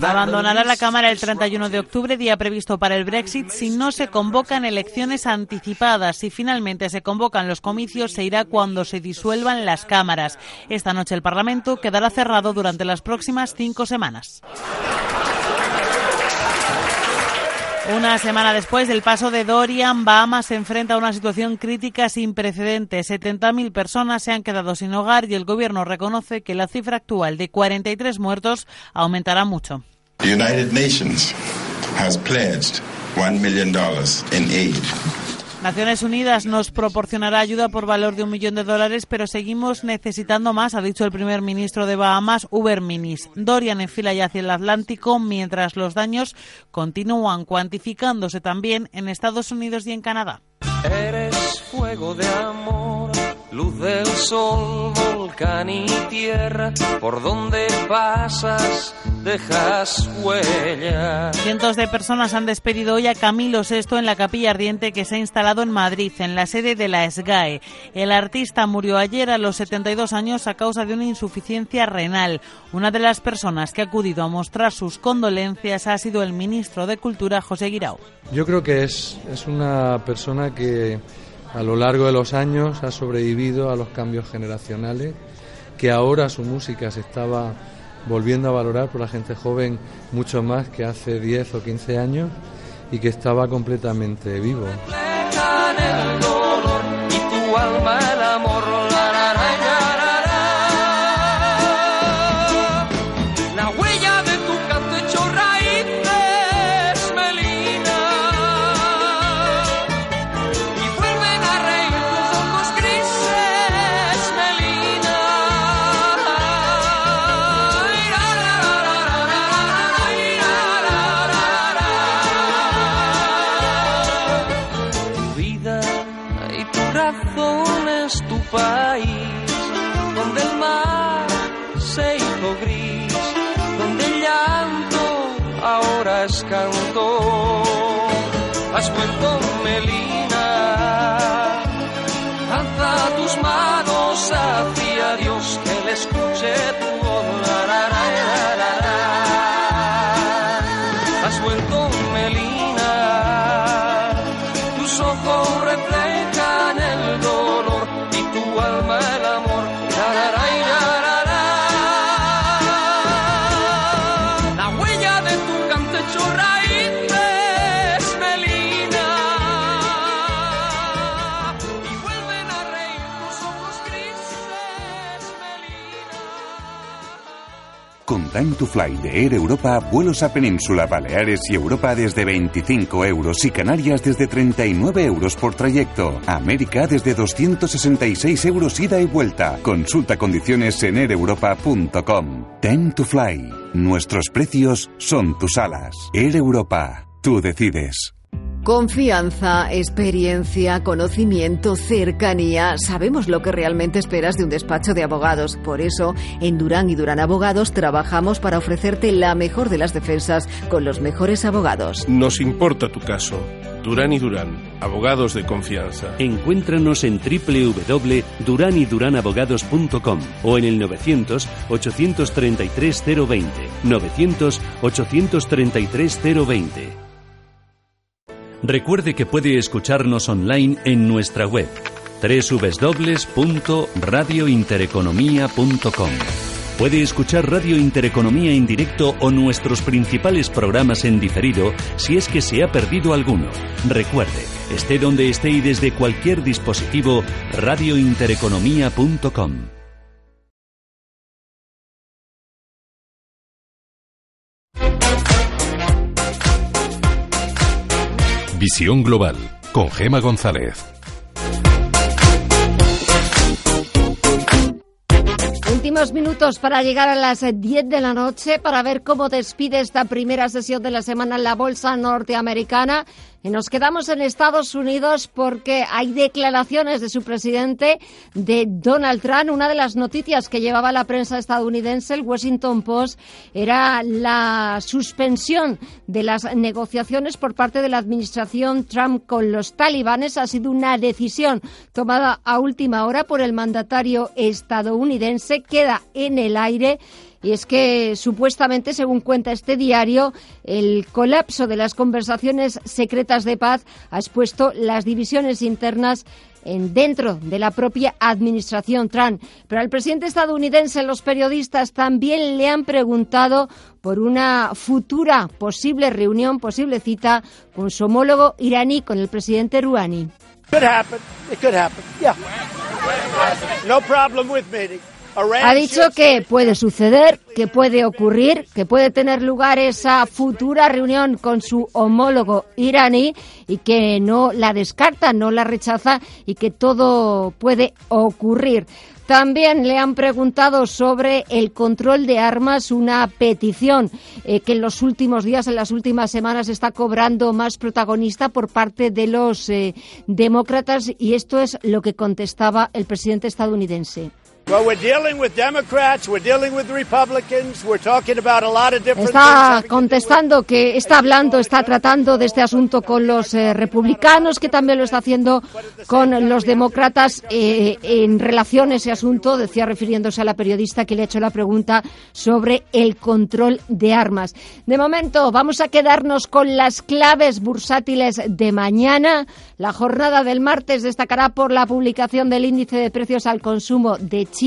Abandonará la Cámara el 31 de octubre, día previsto para el Brexit, si no se convocan elecciones anticipadas. Si finalmente se convocan los comicios, se irá cuando se disuelvan las cámaras. Esta noche el Parlamento quedará cerrado durante las próximas cinco semanas. Una semana después del paso de Dorian, Bahamas se enfrenta a una situación crítica sin precedentes. 70.000 personas se han quedado sin hogar y el gobierno reconoce que la cifra actual de 43 muertos aumentará mucho. United Nations has pledged $1 million in aid Naciones Unidas nos proporcionará ayuda por valor de un millón de dólares, pero seguimos necesitando más, ha dicho el primer ministro de Bahamas, Uber Minis. Dorian enfila ya hacia el Atlántico, mientras los daños continúan cuantificándose también en Estados Unidos y en Canadá. Eres fuego de amor luz del sol, volcán y tierra, por donde pasas dejas huella. Cientos de personas han despedido hoy a Camilo VI en la capilla ardiente que se ha instalado en Madrid, en la sede de la SGAE. El artista murió ayer a los 72 años a causa de una insuficiencia renal. Una de las personas que ha acudido a mostrar sus condolencias ha sido el ministro de Cultura, José Guirao. Yo creo que es, es una persona que a lo largo de los años ha sobrevivido a los cambios generacionales, que ahora su música se estaba volviendo a valorar por la gente joven mucho más que hace 10 o 15 años y que estaba completamente vivo. Time to Fly de Air Europa, vuelos a Península, Baleares y Europa desde 25 euros y Canarias desde 39 euros por trayecto. América desde 266 euros ida y vuelta. Consulta condiciones en aereuropa.com. Time to Fly. Nuestros precios son tus alas. Air Europa. Tú decides. Confianza, experiencia, conocimiento, cercanía. Sabemos lo que realmente esperas de un despacho de abogados. Por eso, en Durán y Durán Abogados trabajamos para ofrecerte la mejor de las defensas con los mejores abogados. Nos importa tu caso. Durán y Durán, abogados de confianza. Encuéntranos en www.duranyduranabogados.com o en el 900 833 020. 900 833 020. Recuerde que puede escucharnos online en nuestra web www.radiointereconomía.com. Puede escuchar Radio Intereconomía en directo o nuestros principales programas en diferido si es que se ha perdido alguno. Recuerde, esté donde esté y desde cualquier dispositivo, radiointereconomía.com. Visión Global con Gema González. Últimos minutos para llegar a las 10 de la noche para ver cómo despide esta primera sesión de la semana en la bolsa norteamericana. Y nos quedamos en Estados Unidos porque hay declaraciones de su presidente, de Donald Trump. Una de las noticias que llevaba la prensa estadounidense, el Washington Post, era la suspensión de las negociaciones por parte de la administración Trump con los talibanes. Ha sido una decisión tomada a última hora por el mandatario estadounidense. Queda en el aire y es que supuestamente, según cuenta este diario, el colapso de las conversaciones secretas de paz ha expuesto las divisiones internas en, dentro de la propia administración Trump. Pero al presidente estadounidense los periodistas también le han preguntado por una futura posible reunión, posible cita con su homólogo iraní, con el presidente Rouhani. No problem with meeting. Ha dicho que puede suceder, que puede ocurrir, que puede tener lugar esa futura reunión con su homólogo iraní y que no la descarta, no la rechaza y que todo puede ocurrir. También le han preguntado sobre el control de armas, una petición eh, que en los últimos días, en las últimas semanas, está cobrando más protagonista por parte de los eh, demócratas y esto es lo que contestaba el presidente estadounidense. Está contestando que está hablando, está tratando de este asunto con los eh, republicanos, que también lo está haciendo con los demócratas eh, en relación a ese asunto, decía refiriéndose a la periodista que le ha hecho la pregunta sobre el control de armas. De momento, vamos a quedarnos con las claves bursátiles de mañana. La jornada del martes destacará por la publicación del índice de precios al consumo de China.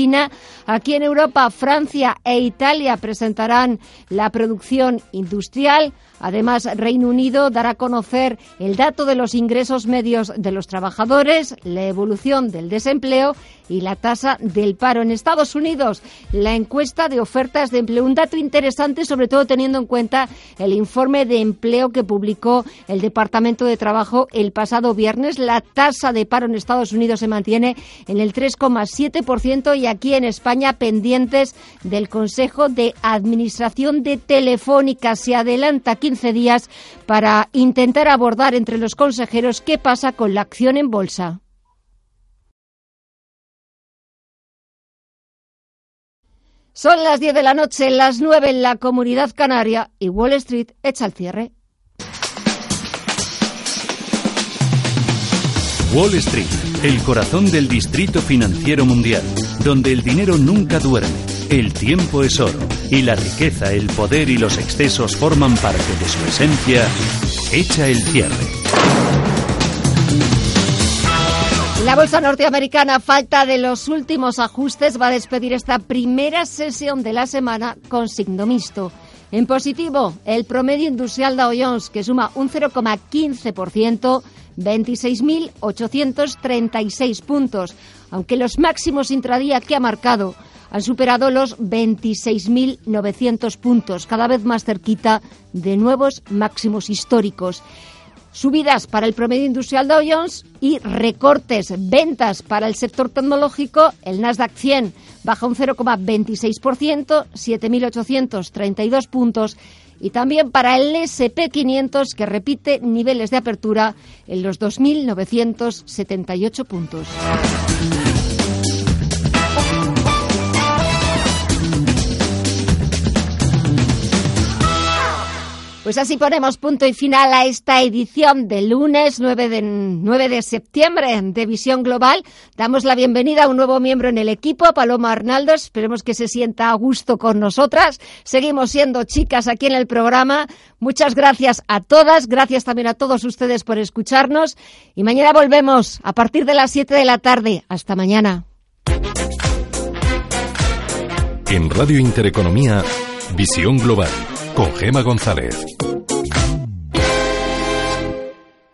Aquí en Europa, Francia e Italia presentarán la producción industrial. Además, Reino Unido dará a conocer el dato de los ingresos medios de los trabajadores, la evolución del desempleo y la tasa del paro. En Estados Unidos, la encuesta de ofertas de empleo, un dato interesante, sobre todo teniendo en cuenta el informe de empleo que publicó el Departamento de Trabajo el pasado viernes. La tasa de paro en Estados Unidos se mantiene en el 3,7% y aquí en España pendientes del Consejo de Administración de Telefónica. Se adelanta 15 días para intentar abordar entre los consejeros qué pasa con la acción en bolsa. Son las 10 de la noche, las 9 en la comunidad canaria y Wall Street echa el cierre. Wall Street, el corazón del distrito financiero mundial, donde el dinero nunca duerme, el tiempo es oro y la riqueza, el poder y los excesos forman parte de su esencia, echa el cierre. La bolsa norteamericana, falta de los últimos ajustes, va a despedir esta primera sesión de la semana con signo mixto. En positivo, el promedio industrial Dow Jones, que suma un 0,15%, 26.836 puntos, aunque los máximos intradía que ha marcado han superado los 26.900 puntos, cada vez más cerquita de nuevos máximos históricos. Subidas para el promedio industrial Dow Jones y recortes, ventas para el sector tecnológico. El Nasdaq 100 baja un 0,26%, 7.832 puntos. Y también para el SP500, que repite niveles de apertura en los 2.978 puntos. Pues así ponemos punto y final a esta edición de lunes 9 de, 9 de septiembre de Visión Global. Damos la bienvenida a un nuevo miembro en el equipo, Paloma Arnaldo. Esperemos que se sienta a gusto con nosotras. Seguimos siendo chicas aquí en el programa. Muchas gracias a todas. Gracias también a todos ustedes por escucharnos. Y mañana volvemos a partir de las 7 de la tarde. Hasta mañana. En Radio Intereconomía, Visión Global con Gema González.